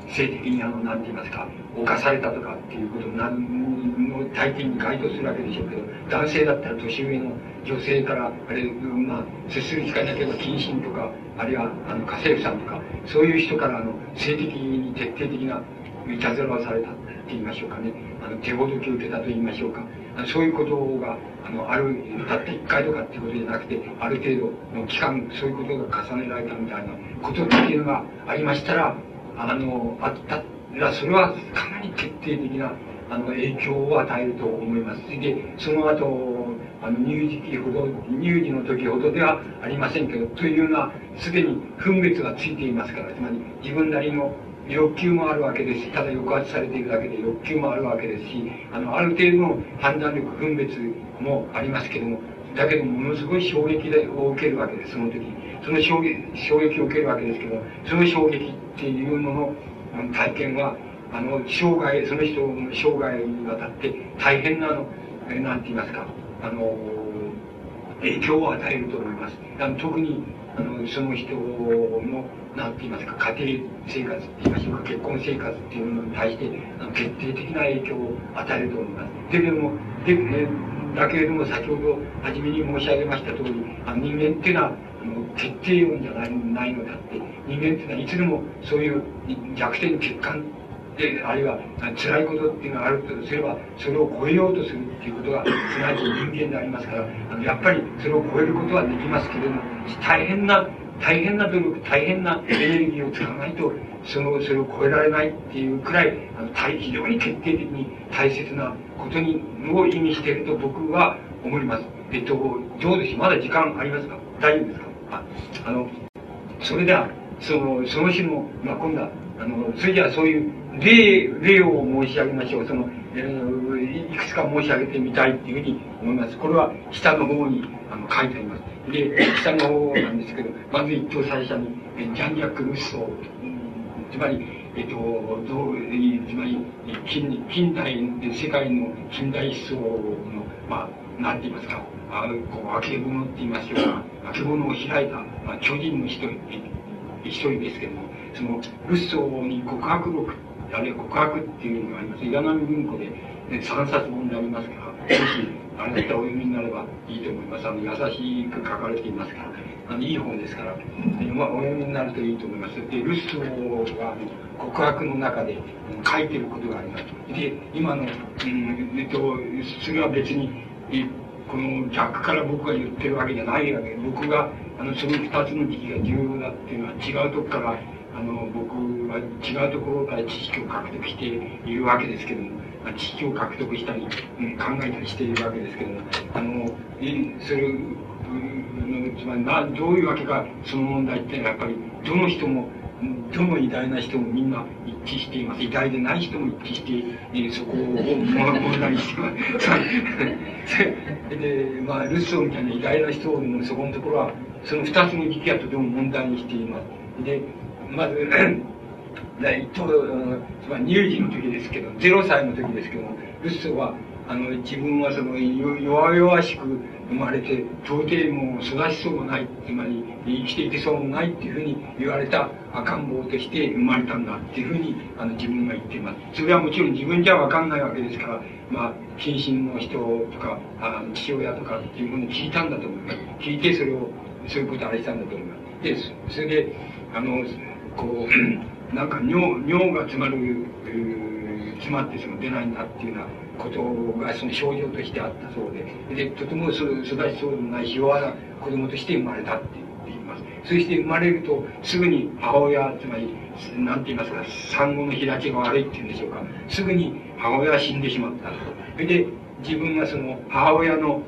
性的にあの、なんて言いますか、犯されたとかっていうことなの体験に該当するわけでしょうけど、男性だったら年上の女性から、あれ、まあ、接する機会なければ謹慎とか、あるいは、あの、家政婦さんとか、そういう人から、あの、性的に徹底的ないたずらをされたって言いましょうかね。あの、手ほどきを受けたと言いましょうか。そういうことが、あの、ある、たった一回とかっていうことじゃなくて、ある程度の期間、そういうことが重ねられたみたいなことっていうのがありましたら、あの、あったら、それはかなり決定的な、あの、影響を与えると思います。で、その後、あの、乳児期ほど、乳児の時ほどではありませんけど、というのは、すでに分別がついていますから、つまり自分なりの欲求もあるわけですし、ただ抑圧されているだけで欲求もあるわけですし、あの、ある程度の判断力、分別もありますけども、だけどものすごい衝撃を受けるわけです、その時。その衝撃衝撃を受けるわけですけど、その衝撃っていうのの体験は、あの、生涯、その人の生涯にわたって大変な、あの、なんて言いますか、あの、影響を与えると思います。あの特に、あの、その人の、なんて言いますか、家庭生活って言いましょうか、結婚生活っていうものに対して、決定的な影響を与えると思います。だけども、で、ね、だけれども、先ほど初めに申し上げました通り、あ人間っていうのは、決定論じゃないないのであって、人間っていうのはいつでもそういう弱点欠陥で、あるいは辛いことっていうのがあるとすれば、それを超えようとするっていうことが、すなわち人間でありますから、あのやっぱりそれを超えることはできますけれども、大変な、大変な努力、大変なエネルギーを使わないと、その、それを超えられないっていうくらい、あの非常に徹底的に大切なことに、を意味していると僕は思います。えっと、どうでしょうまだ時間ありますか大丈夫ですか？ああの、それでは、その、その日の、まあ、今度は、あの、それじゃあそういう例、例を申し上げましょう。その、えー、いくつか申し上げてみたいっていうふうに思います。これは下の方にあの書いてあります。で、下の方なんですけど、まず一等最初に、ジャン・ジャック・ルッソー、つまり、えっと、どう、つまり、近近代、世界の近代思想の、まあ、なんて言いますか、あこう、あけぼのって言いましょうか、あけぼのを開いた、まあ、巨人の一人、一人ですけども、その、ルッソーに告白録、あるいは告白っていうのがあります。岩波文庫で、ね、3冊本でありますから、もし、あれだったらお読みになればいいと思います。あの、優しく書かれていますから、あの、いい本ですから、まあ、お読みになるといいと思います。で、ルッソーが、告白の中で書いてることがあります。で、今の、うん、えっと、それは別に、この逆から僕が言ってるわけじゃないわけで、僕が、あの、その二つの時期が重要だっていうのは違うとこから、あの、僕は違うところから知識を獲得しているわけですけども、知識を獲得したり、うん、考えたりしているわけですけども、あの、それの、つまりな、どういうわけか、その問題ってやっぱり、どの人も、どの偉大な人もみんな一致しています。偉大でない人も一致して、え、そこを問題にしてます。で、まあ、ルッソーみたいな偉大な人もそこのところは、その二つの時期はとても問題にしています。で、まず、一等、つまり乳児の時ですけど、0歳の時ですけども、ルッソは、あの、自分はその、弱々しく生まれて、到底もう育ちそうもない、つまり生きていけそうもないっていうふうに言われた赤ん坊として生まれたんだっていうふうに、あの、自分が言っています。それはもちろん自分じゃわかんないわけですから、まあ、近親の人とか、あ父親とかっていうふうに聞いたんだと思います。聞いてそれを、そういうことをあれしたんだと思います。で、それで、あの、こう、なんか尿、尿が詰まる、詰まってその出ないんだっていうようなことがその症状としてあったそうで、で、とても育ちそうでないひ弱な子供として生まれたって言います。そして生まれると、すぐに母親、つまり、なんて言いますか、産後の開きが悪いっていうんでしょうか、すぐに母親は死んでしまった。それで、自分がその母親の、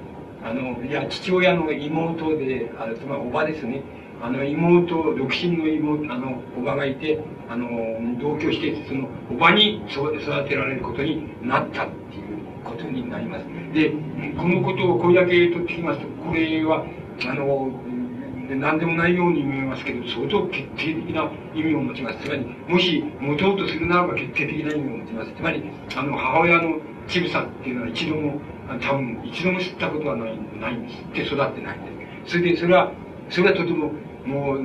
あの、いや、父親の妹で、あつまりおばですね、あの、妹、独身の妹、あの、おばがいて、あの、同居して、その、おばに育てられることになったっていうことになります。で、このことをこれだけ取ってきますと、これは、あの、何でもないように見えますけど、相当決定的な意味を持ちます。つまり、もし持とうとするならば決定的な意味を持ちます。つまり、あの、母親の乳房っていうのは一度も、多分、一度も知ったことはない、ないんです。って育ってないんです。それで、それは、それはとても、もう、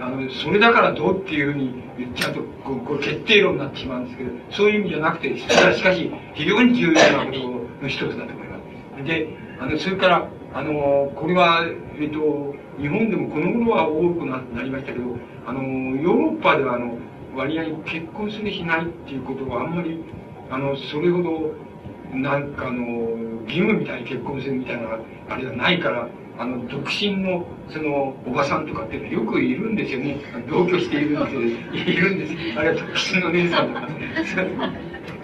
あの、それだからどうっていうふうにちゃうと、こうこれ決定論になってしまうんですけど、そういう意味じゃなくて、それはしかし、非常に重要なことの一つだと思います。で、あの、それから、あの、これは、えっと、日本でもこの頃は多くななりましたけど、あの、ヨーロッパでは、あの、割合結婚するしないっていうことはあんまり、あの、それほど、なんかあの、義務みたいに結婚するみたいな、あれはないから、あの、独身の、その、おばさんとかっていうのはよくいるんですよね。同居しているんですよ。いるんです。あれは独身の姉さんとか。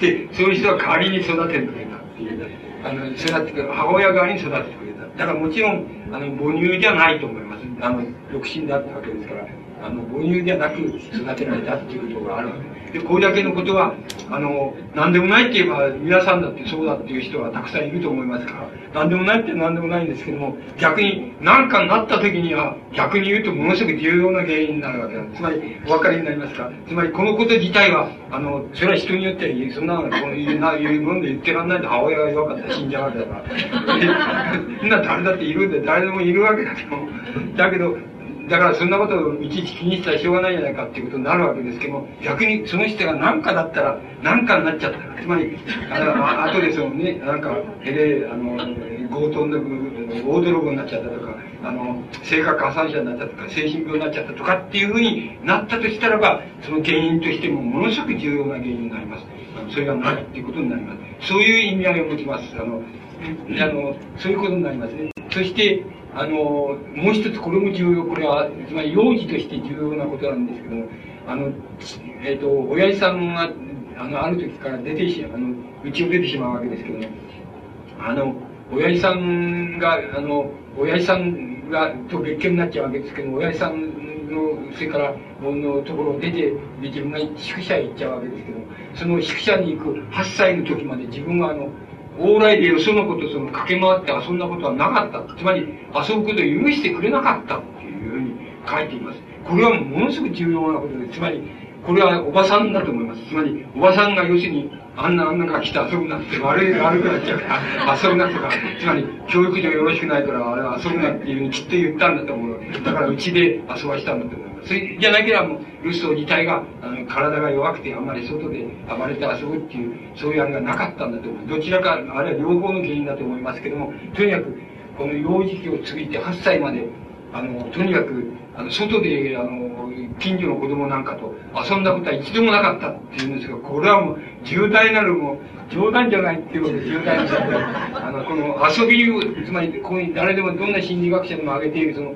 で、そういう人は代わりに育ててくれたっていう。あの、育てて母親側に育ててくれた。だからもちろん、あの、母乳じゃないと思います。あの、独身だったわけですから、あの、母乳じゃなく育てられたっていうことがあるわけで。これだけのことは、あの、何でもないって言えば、皆さんだってそうだっていう人はたくさんいると思いますから、何でもないって何でもないんですけども、逆に何かになった時には、逆に言うとものすごく重要な原因になるわけなんです。つまり、お分かりになりますか？つまり、このこと自体は、あの、それは人によっては、そんな、こういうな、いうもんで言ってらんないと母親が弱かったら死んじゃうわけだから。(laughs) そんな誰だっているんで、誰でもいるわけだけど、だけど、だからそんなことをいちいち気にしたらしょうがないじゃないかっていうことになるわけですけども、逆にその人が何かだったら、何かになっちゃったら、つまり、あの、後でそのね、なんか、へで、あの、強盗の、大泥棒になっちゃったとか、あの、性格破産者になったとか、精神病になっちゃったとかっていうふうになったとしたらば、その原因としてもものすごく重要な原因になります。それがないっていうことになります。そういう意味合いを持ちます。あの、あの、そういうことになりますね。そして、あの、もう一つこれも重要、これは、つまり幼児として重要なことなんですけども、あの、えっ、ー、と、親父さんが、あの、ある時から出てし、あの、家を出てしまうわけですけども、あの、親父さんが、あの、親父さんが、と別居になっちゃうわけですけども、親父さんの、それから、のところを出て、自分が宿舎へ行っちゃうわけですけども、その宿舎に行く8歳の時まで自分はあの、往来でよそのことその駆け回って遊んだことはなかった。つまり、遊ぶことを許してくれなかったっていうふうに書いています。これはものすごく重要なことで、つまり、これはおばさんだと思います。つまり、おばさんが要するに、あんなあんなが来て遊ぶなって悪い、悪くなっちゃうから、遊ぶなとか、つまり、教育上よろしくないから、あれは遊ぶなっていうふうにきっと言ったんだと思う。だから、うちで遊ばしたんだと思う。それじゃなければもう、ルソー自体が、あの、体が弱くて、あんまり外で暴れて遊ぶっていう、そういうあれがなかったんだと思う。どちらか、あるいは両方の原因だと思いますけども、とにかく、この幼児期を過ぎて8歳まで、あの、とにかく、あの、外で、あの、近所の子供なんかと遊んだことは一度もなかったっていうんですが、これはもう、重大なるもう、冗談じゃないっていうことで重大なる。あの、この遊びを、つまり、ここに誰でもどんな心理学者でも挙げている、その、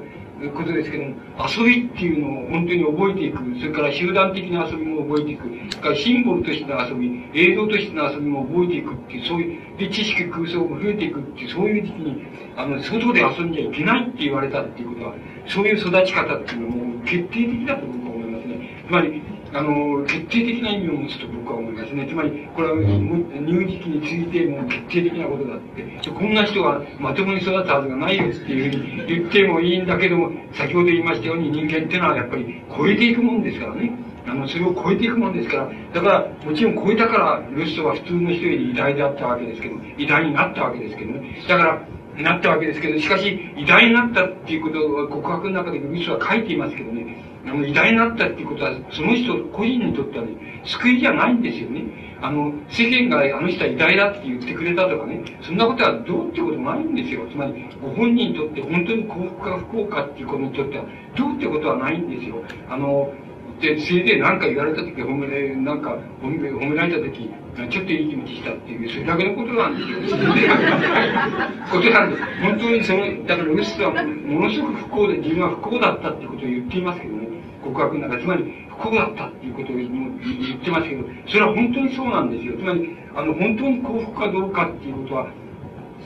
ことですけども、遊びっていうのを本当に覚えていく。それから集団的な遊びも覚えていく。それからシンボルとしての遊び、映像としての遊びも覚えていくっていう、そういう、で、知識空想も増えていくっていう、そういう時期に、あの、外で遊んじゃいけないって言われたっていうことは、そういう育ち方っていうのはもう決定的だと思いますね。つまり、あの、決定的な意味を持つと僕は思いますね。つまり、これは乳児期についても決定的なことだって。こんな人がまともに育ったはずがないよっていうふうに言ってもいいんだけども、先ほど言いましたように人間っていうのはやっぱり超えていくもんですからね。あの、それを超えていくもんですから、だから、もちろん超えたから、ルッソは普通の人より偉大であったわけですけど、偉大になったわけですけどね。だから、なったわけですけど、しかし、偉大になったっていうことを告白の中でルッソは書いていますけどね、あの、偉大になったっていうことは、その人個人にとってはね、救いじゃないんですよね。あの、世間があの人は偉大だって言ってくれたとかね、そんなことはどうってこともないんですよ。つまり、ご本人にとって本当に幸福か不幸かっていうことにとっては、どうってことはないんですよ。あの、で、せいぜい何か言われた時、褒め、なんか褒め、褒められた時、ちょっといい気持ちしたっていう、それだけのことなんですよ。(laughs) ことなんです。本当にその、だからウスはものすごく不幸で、自分は不幸だったってことを言っていますけどね。告白の中、つまり不幸だったっていうことを言ってますけど、それは本当にそうなんですよ。つまり、あの、本当に幸福かどうかっていうことは、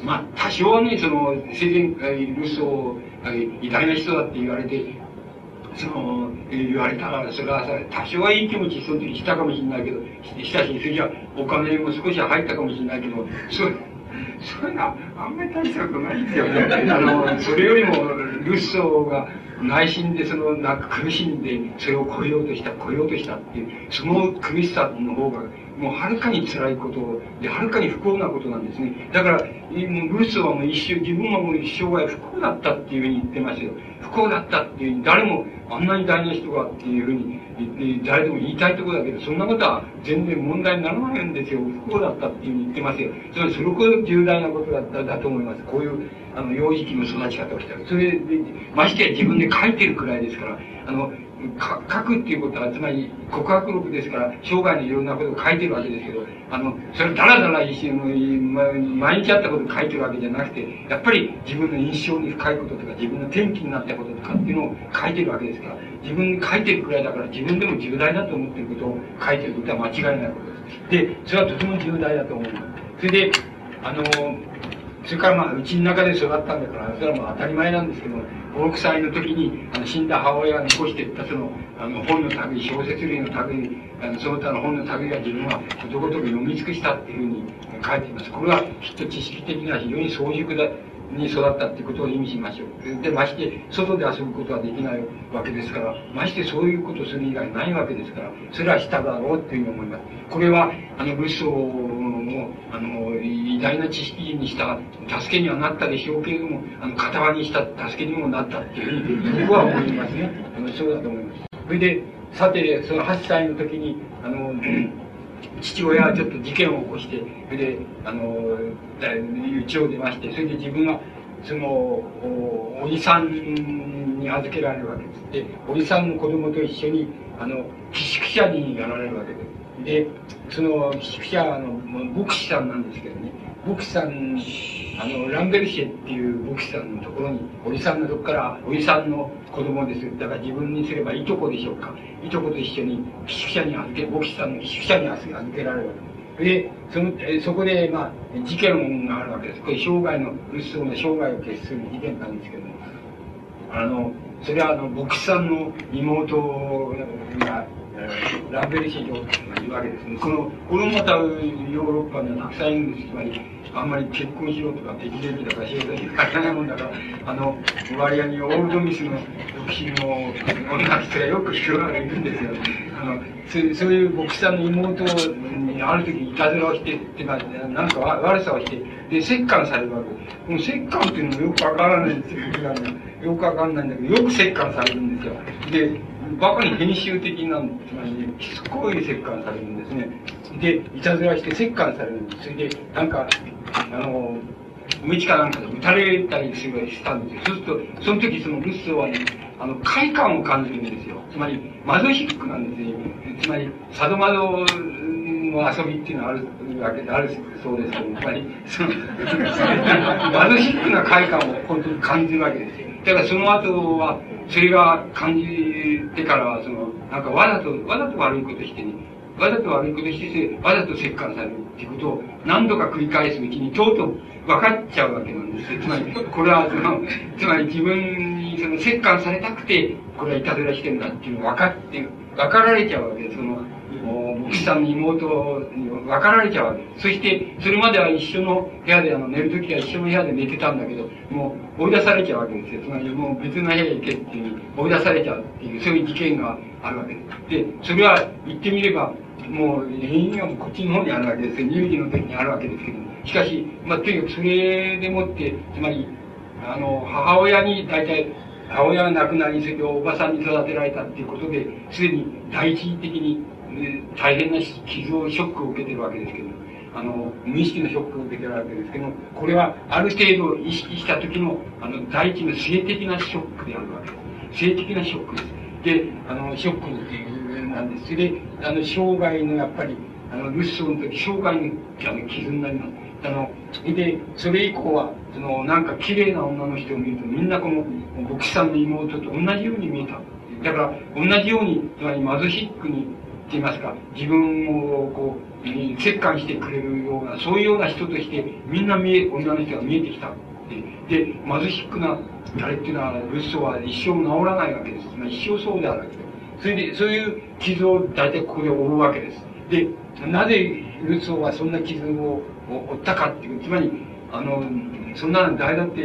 まあ、多少はね、その、生前、ルソー、偉大な人だって言われて、その、言われたら、それはさ、多少はいい気持ちその時したかもしれないけど、したし、それじゃお金も少しは入ったかもしれないけど、そそういうのはあんまり大したことないですよね。あの、それよりも、ルッソーが内心でその、なんか苦しんで、それを超えようとした、超えようとしたっていう、その苦しさの方が、もうはるかに辛いことで、はるかに不幸なことなんですね。だから、もうルースはもう一生、自分はもう一生涯不幸だったっていうふうに言ってますよ。不幸だったっていうふうに、誰もあんなに大事な人がっていうふうに言って、誰でも言いたいところだけど、そんなことは全然問題にならないんですよ。不幸だったっていうふうに言ってますよ。つまり、それほど重大なことだっただと思います。こういう、あの、幼児期の育ち方をしたら。それで、ましてや自分で書いてるくらいですから、あの、書くっていうことは、つまり告白録ですから、生涯のいろんなことを書いてるわけですけど、あの、それだらだら一瞬、毎日あったことを書いてるわけじゃなくて、やっぱり自分の印象に深いこととか、自分の転機になったこととかっていうのを書いてるわけですから、自分に書いてるくらいだから、自分でも重大だと思ってることを書いてることは間違いないことです。で、それはとても重大だと思います。それで、あの、それからまあ、うちの中で育ったんだから、それはもう当たり前なんですけど、5、6歳の時に、あの、死んだ母親が残していったその、あの、本の類、小説類の類、あの、その他の本の類が自分はことく読み尽くしたっていうふうに書いています。これはきっと知識的な非常に早熟だ、に育ったってことを意味しましょう。で、まして、外で遊ぶことはできないわけですから、ましてそういうことをする以外ないわけですから、それは下だろうっていうふうに思います。これは、あの、仏像の、あの、偉大な知識にした助けにはなったでしょうけれども、あの、片輪にした助けにもなったっていうふうに、僕は思いますね。あの、そうだと思います。それで、さて、その8歳の時に、あの、父親はちょっと事件を起こして、それで、あの、家を出まして、それで自分は、その、おじさんに預けられるわけです。で、おじさんの子供と一緒に、あの、寄宿舎にやられるわけです。で、その寄宿舎の牧師さんなんですけどね、牧師さん、あの、ランベルシェっていう牧師さんのところに、おじさんのとこから、おじさんの子供です。だから自分にすればいとこでしょうか。いとこと一緒に寄宿舎に預け、牧師さんの寄宿舎に預けられるわけです。で、その、そこで、まあ、事件があるわけです。これ、生涯の、物騒な生涯を決する事件なんですけども、あの、それは、あの、牧師さんの妹が、ラベル市場というわけですね。この、これもまたヨーロッパにはたくさんいるんです。つまり、あんまり結婚しろとか適齢期だから仕事に書かないもんだから、あの、割合にオールドミスの独身の女の人がよく人がいるんですよ。あの、そうそういう牧師さんの妹にある時いたずらをして、ってか、なんか悪さをして、で、折檻されるわけ。この折檻っていうのもよくわからないんですよ。よくわかんないんだけど、よく折檻されるんですよ。で、バカに編集的な、つまり、しつこい折檻されるんですね。で、いたずらして折檻されるんです。それで、なんか、あの、道かなんかで撃たれたりするしたんですよ。そうすると、その時そのルッソはね、あの、快感を感じるんですよ。つまり、マゾヒックなんですよ。つまり、サドマドの遊びっていうのはあるわけであるそうですけど、つまり、その、(laughs) マゾヒックな快感を本当に感じるわけですよ。だからその後は、それが感じてからは、その、なんかわざと、わざと悪いことしてね、わざと悪いことして、わざと折檻されるっていうことを何度か繰り返すうちに、とうとう分かっちゃうわけなんですよ。つまり、これは、その、つまり自分にその折檻されたくて、これはいたずらしてんだっていうのを分かって、分かられちゃうわけです。その、牧師さんの妹に分かられちゃうわけ。そして、それまでは一緒の部屋で、あの、寝るときは一緒の部屋で寝てたんだけど、もう追い出されちゃうわけですよ。つまり、もう別の部屋へ行けっていう、追い出されちゃうっていう、そういう事件があるわけです。で、それは言ってみれば、もう、原因はこっちの方にあるわけですよ。乳児の時にあるわけですけども。しかし、まあ、とにかくそれでもって、つまり、あの、母親に大体、母親が亡くなり、それでおばさんに育てられたっていうことで、すでに第一次的に、大変な傷を、ショックを受けてるわけですけど、あの、無意識のショックを受けてるわけですけど、これはある程度意識した時の、あの、第一の性的なショックであるわけです。性的なショックです。で、あの、ショックっていうなんです。それで、あの、生涯のやっぱり、あの、ルッソの時、生涯のあの傷になります。あの、で、それ以降は、その、なんか綺麗な女の人を見ると、みんなこの、牧師さんの妹と同じように見えた。だから、同じように、つまり貧しくに、言いますか、自分をこう、折檻してくれるような、そういうような人として、みんな見え、女の人が見えてきた。で、貧しくな、誰っていうのは、ルッソは一生治らないわけです。一生そうであるわけです。それで、そういう傷を大体ここで負うわけです。で、なぜルッソはそんな傷を負ったかっていう、つまり、あの、そんなの誰だって、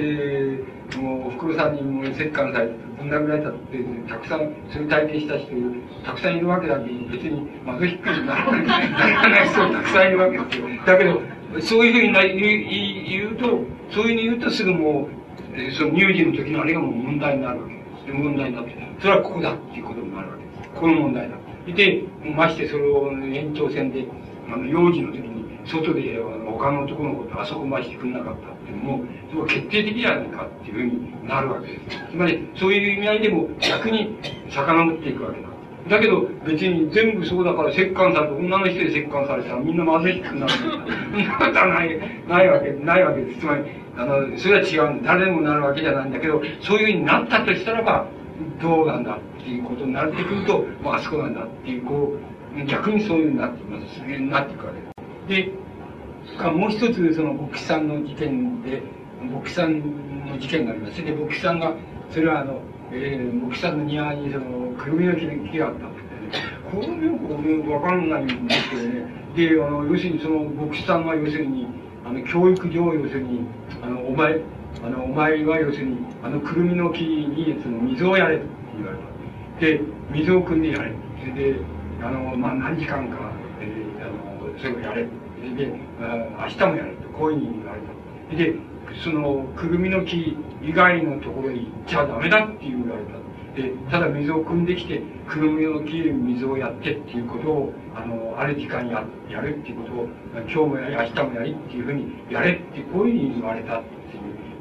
もう、おふくろさんにもう折檻されて、ぶん殴られたって、たくさん、そういう体験した人、たくさんいるわけだけど、別に貧しくならない人たくさんいるわけですよ。だけど、そういうふうに言うと、そういうふうに言うとすぐもう、その乳児の時のあれがもう問題になるわけです。問題になって、それはここだっていうことになるわけです。この問題だ。で、ましてそれを延長線で、あの、幼児の時に、外で他の男の子とあそこましてくれなかったっていう、それ決定的じゃないかっていうふうになるわけです。つまり、そういう意味合いでも逆に遡っていくわけだ。だけど、別に全部そうだから折檻されて、女の人で折檻されたらみんな貧しくなる。そんなことはない、ないわけ、ないわけです。つまり、あの、それは違うん。誰でもなるわけじゃないんだけど、そういうふうになったとしたらば、どうなんだっていうことになってくると、まあ、あそこなんだっていう、こう、逆にそういうふうになってます。なっていくわけです。で、もう一つ、その、牧師さんの事件で、牧師さんの事件があります。で、牧師さんが、それはあの、えー、牧師さんの庭に、その、くるみの木があったんですね。これよく俺わかんないんですけどね。で、あの、要するにその、牧師さんが要するに、あの、教育上、要するに、あの、お前、あの、お前は要するに、あの、くるみの木に、その、水をやれと言われた。で、水を汲んでやれ。で、あの、まあ、何時間か、それをやれ。で、明日もやれと、こういうふうに言われた。で、その、くるみの木以外のところに行っちゃダメだって言われた。で、ただ水を汲んできて、くるみの木に水をやってっていうことを、あの、ある時間や、やるっていうことを、今日もやり、明日もやりっていうふうにやれって、こういうふうに言われたっ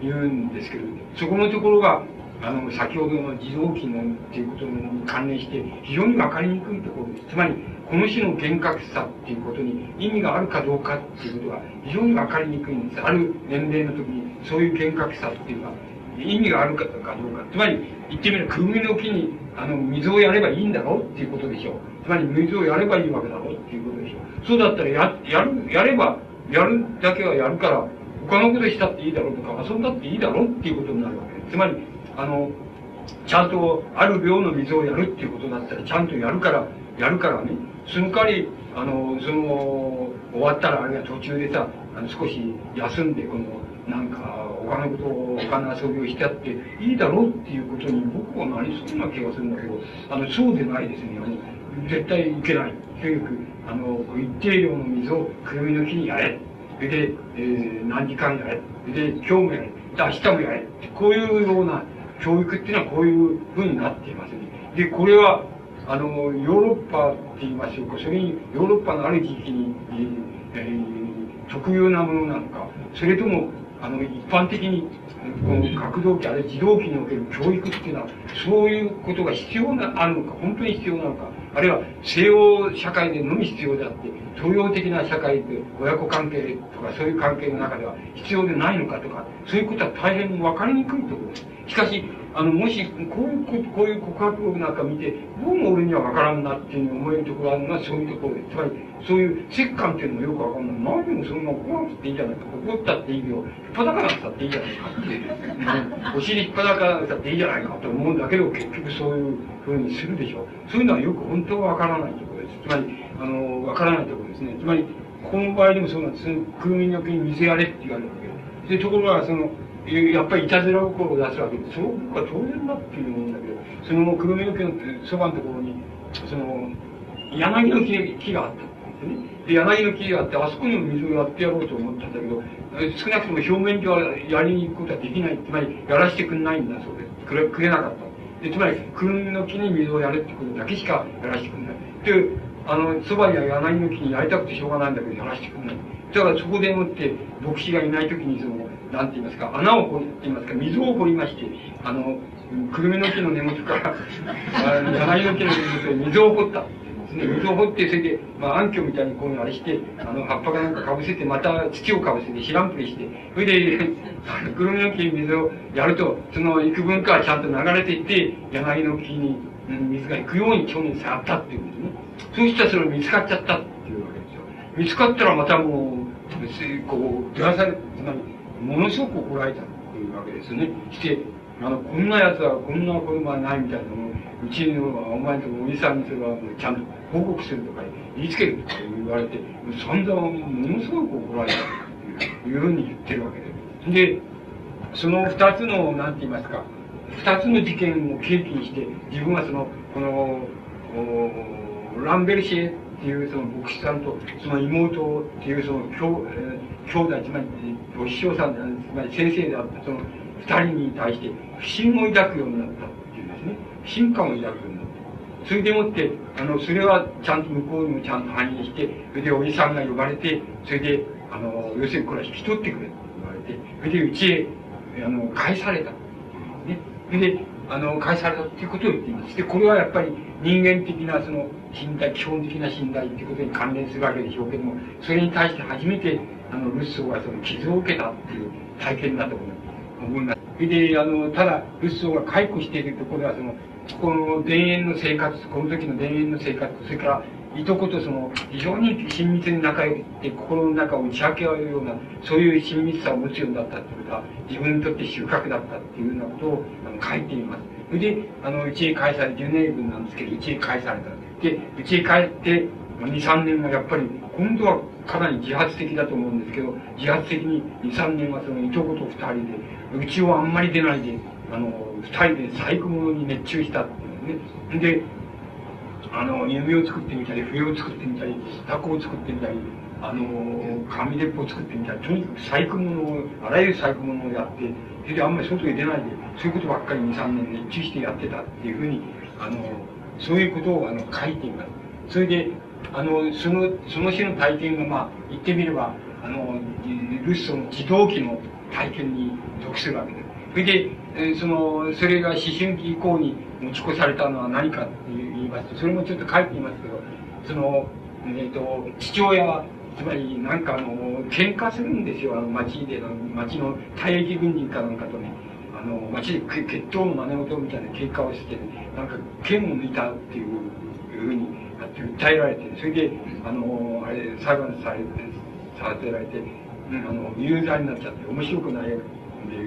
ていう、言うんですけど、そこのところが、あの、先ほどの自動機能っていうことに関連して、非常にわかりにくいところです。つまり、この種の厳格さっていうことに意味があるかどうかっていうことが非常にわかりにくいんです。ある年齢の時に、そういう厳格さっていうのは意味があるかどうか。つまり、言ってみれば、くぐみの木に、あの、水をやればいいんだろうっていうことでしょう。つまり、水をやればいいわけだろうっていうことでしょう。そうだったら、や、やる、やれば、やるだけはやるから、他のことしたっていいだろうとか、遊んだっていいだろうっていうことになるわけです。つまり、あの、ちゃんと、ある量の水をやるっていうことだったら、ちゃんとやるから、やるからね、その代わり、あの、その、終わったら、あるいは途中でさ、あの、少し休んで、この、なんか、他のことを、他の遊びをしてやっていいだろうっていうことに僕はなりそうな気がするんだけど、あの、そうでないですね。あの、絶対いけない。とにかく、あの、一定量の水をくるみの木にやれ。で、えー、何時間やれ。で、今日もやれ。明日もやれ。こういうような教育っていうのはこういうふうになっていますね。で、これは、あの、ヨーロッパって言いましょうか、それに、ヨーロッパのある地域に、えー、特有なものなのか、それとも、あの、一般的に、この学童期、あるいは児童期における教育っていうのは、そういうことが必要な、あるのか、本当に必要なのか、あるいは西洋社会でのみ必要であって、東洋的な社会で親子関係とかそういう関係の中では必要でないのかとか、そういうことは大変分かりにくいところです。しかし、あの、もし、こういう、こういう告白録なんか見て、どうも俺には分からんなっていうふうに思えるところがあるのはそういうところです。つまり、そういう折感っていうのもよくわかんない。何でもそんな怒らなくていいじゃないか。怒ったっていいけど、引っ張かなくたっていいじゃないかって。(laughs) お尻引っ張かなくたっていいじゃないかと思うんだけど、結局そういうふうにするでしょう。そういうのはよく本当はわからないところです。つまり、あの、わからないところですね。つまり、この場合でもそうなんです。空民の国に水やれって言われるわけで。で、ところが、その、やっぱりいたずら心を出すわけで、その僕は当然だっていう思うんだけど、そのくるみの木のそばのところに、その、柳の木木があったんですね。で、柳の木があって、あそこにも水をやってやろうと思ったんだけど、少なくとも表面上はやりに行くことはできない。つまり、やらせてくんないんだそうです。くれ、くれなかった。で、つまり、くるみの木に水をやるってことだけしかやらせてくんない。で、あの、そばには柳の木にやりたくてしょうがないんだけど、やらせてくんない。だからそこでもって、牧師がいない時にその、なんて言いますか、穴を掘り、言いますか、水を掘りまして、あの、くるみの木の根元から、(laughs) 柳の木の根元に水を掘った。水を掘って、それで、まあ、暗渠みたいにこういうのあれして、あの、葉っぱかなんかかぶせて、また土をかぶせて、知らんぷりして、それで、(laughs) くるみの木に水をやると、その幾分かはちゃんと流れていって、柳の木に水が行くように去年触ったっていうんですね。そうしたらそれ見つかっちゃったっていうわけですよ。見つかったらまたもう、こう、出らされ、つまり、ものすごく怒られたっていうわけですね。して、あの、こんな奴はこんな子供はないみたいなのを、うちのお前とおじさんにそれはちゃんと報告するとか言いつけるとか言われて、散々ものすごく怒られたっていうふうに言ってるわけです。で、その二つの、なんて言いますか、二つの事件を契機にして、自分はその、この、ランベルシェっていうその牧師さんと、その妹っていうその兄,、えー、兄弟、つまり、お師匠さんである、つまり先生であった、その二人に対して不信を抱くようになったっていうんですね。不信感を抱くようになった。それでもって、あの、それはちゃんと向こうにもちゃんと反映して、それでおじさんが呼ばれて、それで、あの、要するにこれは引き取ってくれと言われて、それでうちへ、あの、返された。ね。それで、あの、返されたっていうことを言っています。で、これはやっぱり人間的なその信頼、基本的な信頼っていうことに関連するわけでしょうけども、それに対して初めて、あの、ルッソーがその傷を受けたっていう体験だと思います。それで、あの、ただ、ルッソーが解雇しているところは、その、この田園の生活、この時の田園の生活、それから、いとことその、非常に親密に仲良くて、心の中を打ち明け合うような、そういう親密さを持つようになったってことは、自分にとって収穫だったっていうようなことをあの書いています。それで、あの、うちへ返され、ジュネーブなんですけど、うちへ返された。で、うちへ帰って、2、3年はやっぱり、今度はかなり自発的だと思うんですけど、自発的に2、3年はそのいとこと2人で、うちをあんまり出ないで、あの、2人で細工物に熱中したっていうね。で、あの、弓を作ってみたり、笛を作ってみたり、タコを作ってみたり、あの、紙鉄砲を作ってみたり、とにかく細工物を、あらゆる細工物をやって、それであんまり外へ出ないで、そういうことばっかり2、3年熱中してやってたっていうふうに、あの、そういうことをあの書いています。それで、あの、その、その日の体験が、まあ、言ってみれば、あの、ルッソの自動機の体験に属するわけです。それで、え、その、それが思春期以降に持ち越されたのは何かって言いますと、それもちょっと書いていますけど、その、えっ、ー、と、父親は、つまり、なんかあの、喧嘩するんですよ、あの、町での、町の退役軍人かなんかとね。あの、町で決闘の真似事みたいな喧嘩をして、ね、なんか剣を抜いたっていうふうに訴えられて、それで、あの、あれ、裁判されて、させられて、あの、有罪になっちゃって、面白くないで、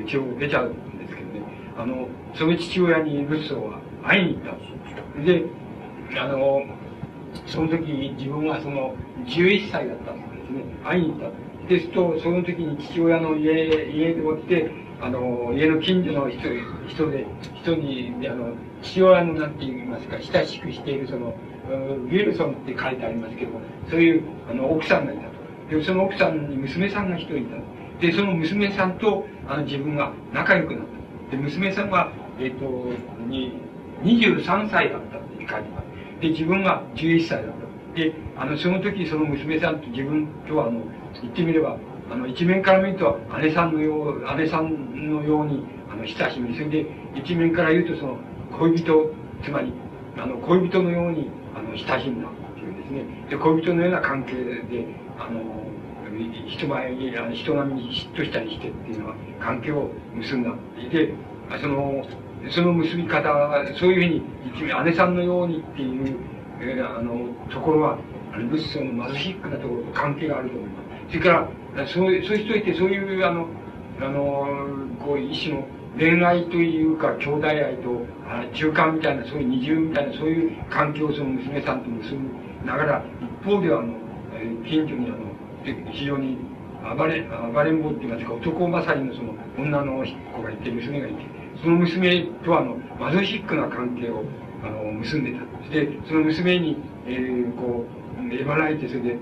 一応出ちゃうんですけどね、あの、その父親にルッソーは会いに行ったんです。で、あの、その時自分はその11歳だったんですね。会いに行った。ですと、その時に父親の家、家でもって、あの、家の近所の人、人で、人に、あの、父親のなんて言いますか、親しくしているその、ウィルソンって書いてありますけど、そういう、あの、奥さんがいたと。で、その奥さんに娘さんが一人いた。で、その娘さんと、あの、自分が仲良くなった。で、娘さんは、えっ、ー、と、に、23歳だったって書いてます。で、自分が11歳だった。で、あの、その時、その娘さんと自分とは、あの、言ってみれば、あの、一面から見ると、姉さんのよう、姉さんのように、あの、親しみ、それで、一面から言うと、その、恋人、つまり、あの、恋人のように、あの、親しんだっていうですね。で、恋人のような関係で、あの、人前に、あの人並みに嫉妬したりしてっていうのは、関係を結んだ。で、その、その結び方、そういうふうに、姉さんのようにっていう、えー、あの、ところは、あの、物質の貧しくなところと関係があると思います。それから、そう、そういう人いて、そういう、あの、あの、こう、一種の恋愛というか、兄弟愛と、あ中間みたいな、そういう二重みたいな、そういう関係をその娘さんと結びながら、一方では、あの、近所にあの、非常に暴れ、暴れん坊って言いますか、男勝りのその女の子がいて、娘がいて、その娘とはあの、貧しくな関係を、あの、結んでた。そして、その娘に、えー、こう、えばられて、それで、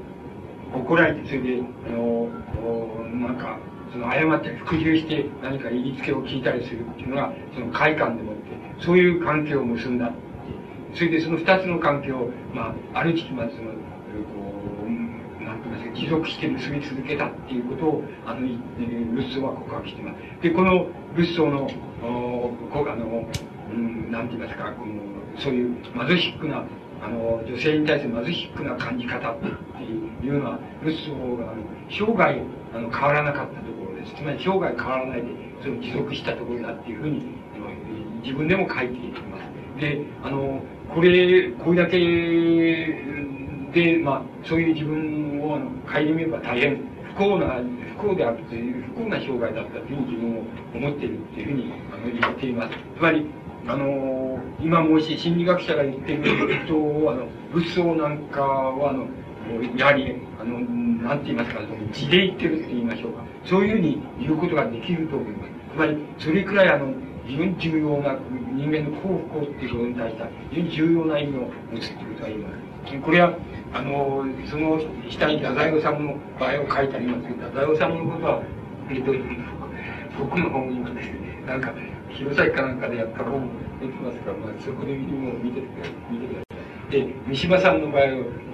怒られて、それで、あの、なんか、その誤って服従して何か言いつけを聞いたりするっていうのが、その快感でもって、そういう関係を結んだ。それでその二つの関係を、まあ、ある時期までその、持続して結び続けたっていうことを、あの、ルッソーは告白しています。で、このルッソーの、おあの、うん、なんて言いますか、この、そういう貧しくなあの、女性に対する貧しくな感じ方っていうのは、ルッソーが、あの、生涯、あの、変わらなかったところです。つまり生涯変わらないで、それを持続したところだっていうふうに、自分でも書いています。で、あの、これ、これだけうんで、まあ、そういう自分を、顧みれば大変不幸な、不幸であるという、不幸な生涯だったというふうに自分を思っているというふうに、あの、言っています。つまり、あの、今もし心理学者が言っていること、あの、仏像なんかは、あの、やはり、あの、なんて言いますか、地で言ってるって言いましょうか。そういうふうに言うことができると思います。つまり、それくらいあの、非常に重要な、人間の幸福っていうことに対して、非常に重要な意味を持つということが言います。これは、あの、その下に太宰治の場合を書いてありますけど、太宰治のことは、えっと、僕の本にもね、なんか、弘前かなんかでやった本出てますから、まあ、そこで見て見て見てください。で、三島さんの場合を、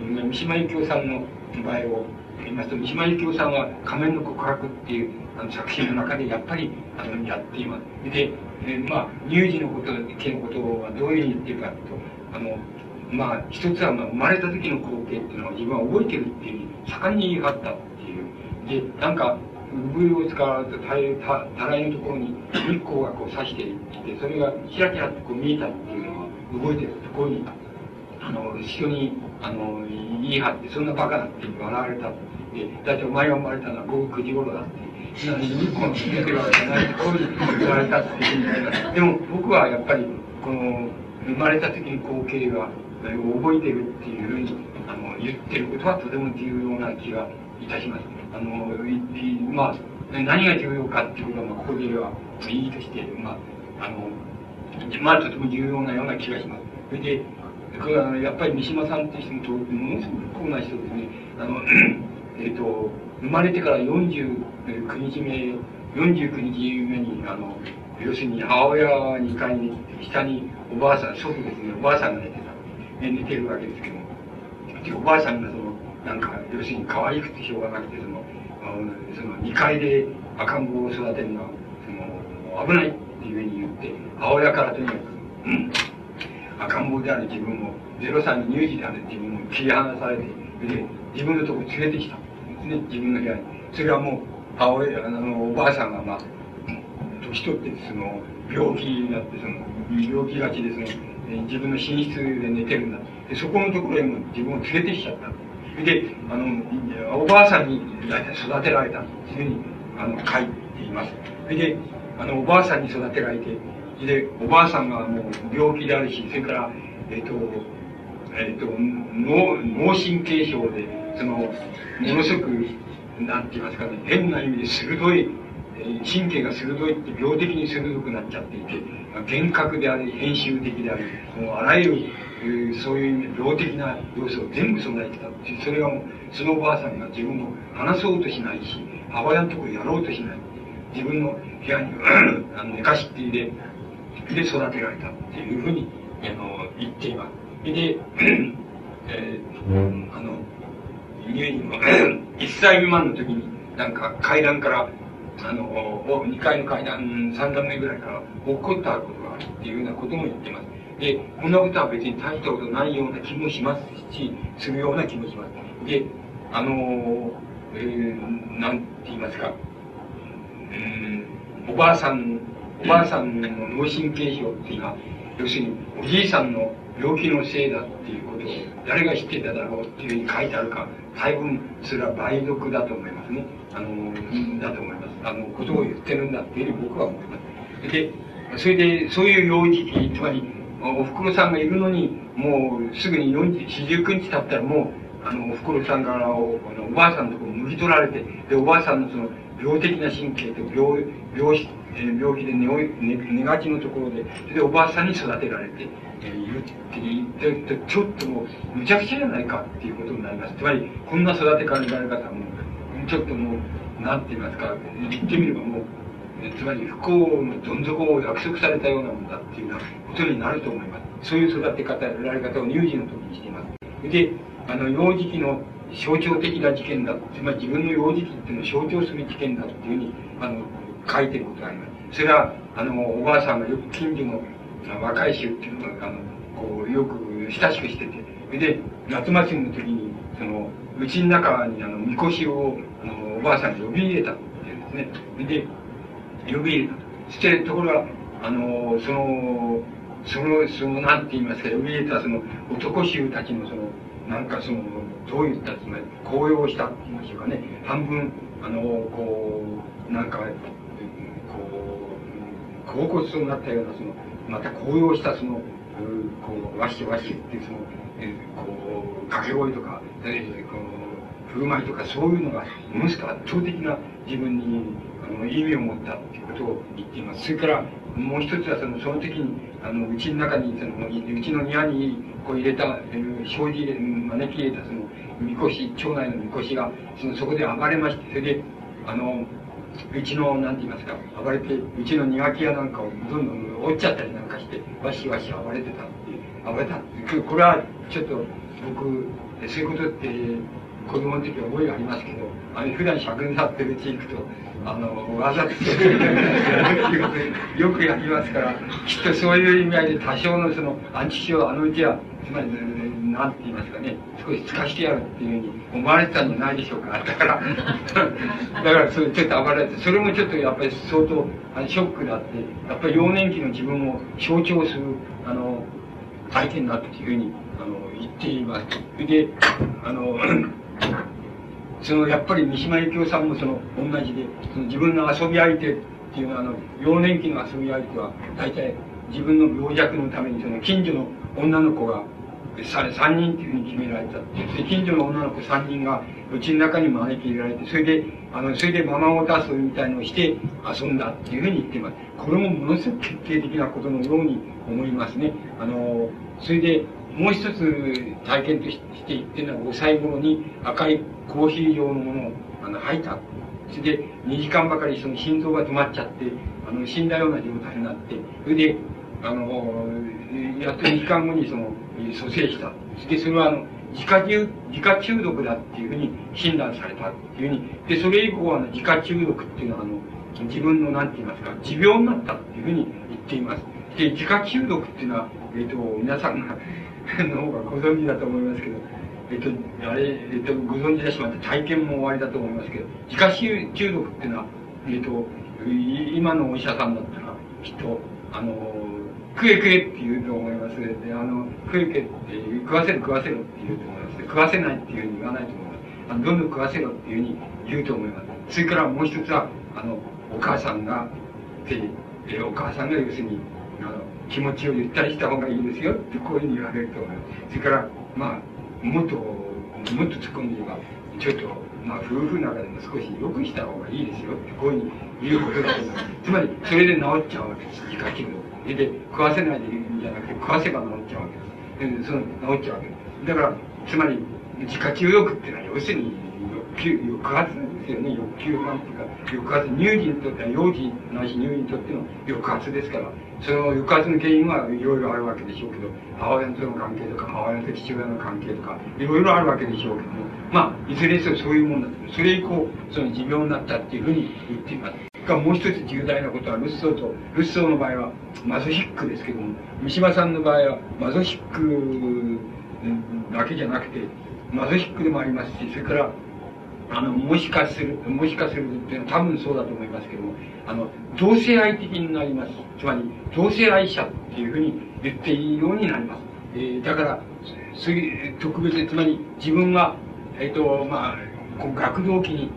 三島由紀夫さんの場合を言いますと、三島由紀夫さんは仮面の告白っていうあの作品の中でやっぱりあのやっています。で、えまあ、乳児のこと、系のことはどういうふうに言ってるかというと、あの、まあ、一つは、まあ、生まれた時の光景っていうのは自分は覚えてるっていう盛んに言い張ったっていう。で、なんか、産湯を使われたたらいのところに日光がこう差していってそれがキラキラとこう見えたっていうのは覚えてるところにあの人にあの言い張ってそんなバカだって笑われたってだってお前が生まれたのは午後9時頃だって日光の出てるわけじゃないってこういうふうに言われたっていうでも僕はやっぱりこの生まれた時に光景が覚えてるっていうふうにあの言ってることはとても重要な気がいたします。あの、まあ、何が重要かっていうことは、まあ、ここではいいとして、まあ、あの、まあ、とても重要なような気がします。それで、これはやっぱり三島さんっていう人もものすごく高な人ですね。あの、(clears throat) えっ、ー、と、生まれてから49日目、49日目に、あの、要するに母親2階に、下におばあさん、祖父ですね、おばあさんが寝てた。寝てるわけですけども。おばあさんがその、なんか、要するに可愛くてしょうがなくて、その、その2階で赤ん坊を育てるのは、その、危ないっていうふうに言って、母親からとにかく、うん、赤ん坊である自分を、0歳の乳児である自分を切り離されて、で、自分のとこ連れてきたんですね、自分の部屋に。それはもう、母親、あの、おばあさんが、まあ、年取って、その、病気になって、その、病気がちで、その、自分の寝室で寝てるんだ。で、そこのところへも自分を連れてきちゃった。で、あの、おばあさんに大体育てられたというふうに、あの、書いています。で、あの、おばあさんに育てられて、で、おばあさんがもう病気であるし、それから、えっ、ー、と、えっ、ー、と、脳、脳神経症で、その、ものすごく、なんて言いますかね、変な意味で鋭い、神経が鋭いって病的に鋭くなっちゃっていて、幻覚であり、編集的であり、もうあらゆるいうそういう意味で病的な要素を全部備えてたそれがもうそのおばあさんが自分を話そうとしないし母親のところやろうとしない自分の部屋に (clears throat) あの寝かしっていでで育てられたっていうふうにあの言っています。で、(clears throat) えー、あの乳児の1歳未満の時になんか階段からあの2階の階段3段目ぐらいから落っこったことがあるっていうようなことも言ってますで、こんなことは別に大したことないような気もしますし、するような気もします。で、あの、えー、なんて言いますか、うん、おばあさん、おばあさんの脳神経症っていうのは、要するにおじいさんの病気のせいだっていうことを誰が知ってただろうっていうふうに書いてあるか、大分それは梅毒だと思いますね。あの、だと思います。あの、ことを言ってるんだっていうふうに僕は思います。で、それで、そういう幼児期、つまり、おふくろさんがいるのに、もうすぐに40、49日経ったらもう、あの、おふくろさんからおあのおばあさんのところに抜き取られて、で、おばあさんのその、病的な神経と病、病、病気で寝寝寝がちのところで、で、おばあさんに育てられて、えー、いるって言って、ちょっともう、むちゃくちゃじゃないかっていうことになります。つまり、こんな育て方も、ちょっともう、なんて言いますか、言ってみればもう、つまり不幸のどん底を約束されたようなものだっていうようなことになると思います。そういう育て方、られ方を乳児の時にしています。で、あの、幼児期の象徴的な事件だ。つまり自分の幼児期っていうのを象徴する事件だっていうふうに、あの、書いてることがあります。それは、あの、おばあさんがよく近所の若い衆っていうのが、あの、こう、よく親しくしてて、で、夏祭りの時に、その、うちの中に、あの、みこしを、あの、おばあさんに呼び入れたっていうんですね。で、呼び入れた。して、ところが、あの、その、その、その、なんて言いますか、呼び入れたその男衆たちのその、なんかその、どういったつまり、高揚したって言いましょうかね。半分、あの、こう、なんか、こう、高骨になったような、その、また高揚したその、こう、わしわしっていうその、こう、掛け声とか、えー、こう、振る舞いとかそういうのがものすごく圧倒的な自分にあの意味を持ったっていうことを言っていますそれからもう一つはそのその時にあのうちの中にそのうちの庭にこう入れた、えー、障子入れ招き入れたそのみこし町内のみこしがそのそこで暴れましてそれであのうちの、なんて言いますか、暴れて、うちの庭木屋なんかをどんどん折っちゃったりなんかして、わしわし暴れてたっていう、暴れた。これは、ちょっと、僕、そういうことって、子供の時は覚えがありますけど、あの、普段尺に立ってるうち行くと、あの、わざとよくやりますから、きっとそういう意味合いで多少のその、アンチシをあのうちは、つまり、なんて言いますかね、少し透かしてやるっていうふうに思われてたんじゃないでしょうか。だから、(laughs) だからそれちょっと暴れて、それもちょっとやっぱり相当あのショックであって、やっぱり幼年期の自分を象徴する、あの、体験だっていうふうに、言っています。で、あの、(clears throat) その、やっぱり三島由紀夫さんもその、同じで、その自分の遊び相手っていうのは、あの、幼年期の遊び相手は、大体自分の病弱のために、その、近所の女の子が、3人っていうふうに決められたで近所の女の子3人がうちの中に招き入れられてそれであのそれでママを出すみたいのをして遊んだっていうふうに言ってます。これもものすごく決定的なことのように思いますね。あのそれでもう一つ体験として言ってるのは5歳頃に赤いコーヒー状のものをあの吐いたそれで2時間ばかりその心臓が止まっちゃってあの死んだような状態になってそれであのやっと2時間後にその蘇生した。それで、それはあの、自家中、自家中毒だっていうふうに診断されたっていうふうに。で、それ以降は、ね、自家中毒っていうのは、あの、自分の、なんて言いますか、持病になったっていうふうに言っています。で、自家中毒っていうのは、えっ、ー、と、皆さんがの方がご存知だと思いますけど、えっ、と、あれ、えっ、と、ご存知だしまって体験も終わりだと思いますけど、自家中毒っていうのは、えっ、と、今のお医者さんだったら、きっと、あの、食え食えって言うと思います。で、あの、食え食えって食わせろ食わせろって言うと思います。食わせないっていうふうに言わないと思います。あのどんどん食わせろっていうふうに言うと思います。それからもう一つは、あの、お母さんが、で、えお母さんが要するに、気持ちをゆったりした方がいいですよってこういうふうに言われると。それから、まあ、もっと、もっと突っ込んで言えば、ちょっと、まあ、夫婦の中でも少し良くした方がいいですよってこういうふうに言うことだと思います。つまり、それで治っちゃうわけです。自家気分。で、食わせないでいるんじゃなくて、食わせば治っちゃうわけです。で、その、治っちゃうわけです。だから、つまり、自家中欲っていうのは、要するに、欲求、抑圧なんですよね。欲求なんていうか、抑圧、乳児にとっては、幼児ないし乳児にとっての抑圧ですから、その抑圧の原因はいろいろあるわけでしょうけど、母親との関係とか、母親と父親の関係とか、いろいろあるわけでしょうけども、まあ、いずれにせよそういうもんだと。それ以降、その持病になったっていうふうに言っています。がもう一つ重大なことは、ルッソーと、ルッソーの場合はマゾシックですけども、三島さんの場合はマゾシックだけじゃなくて、マゾシックでもありますし、それから、あの、もしかする、もしかするっていうのは多分そうだと思いますけども、あの、同性愛的になります。つまり、同性愛者っていうふうに言っていいようになります。えー、だから、そういう特別、つまり自分は、えっ、ー、と、まあ、こう学童期に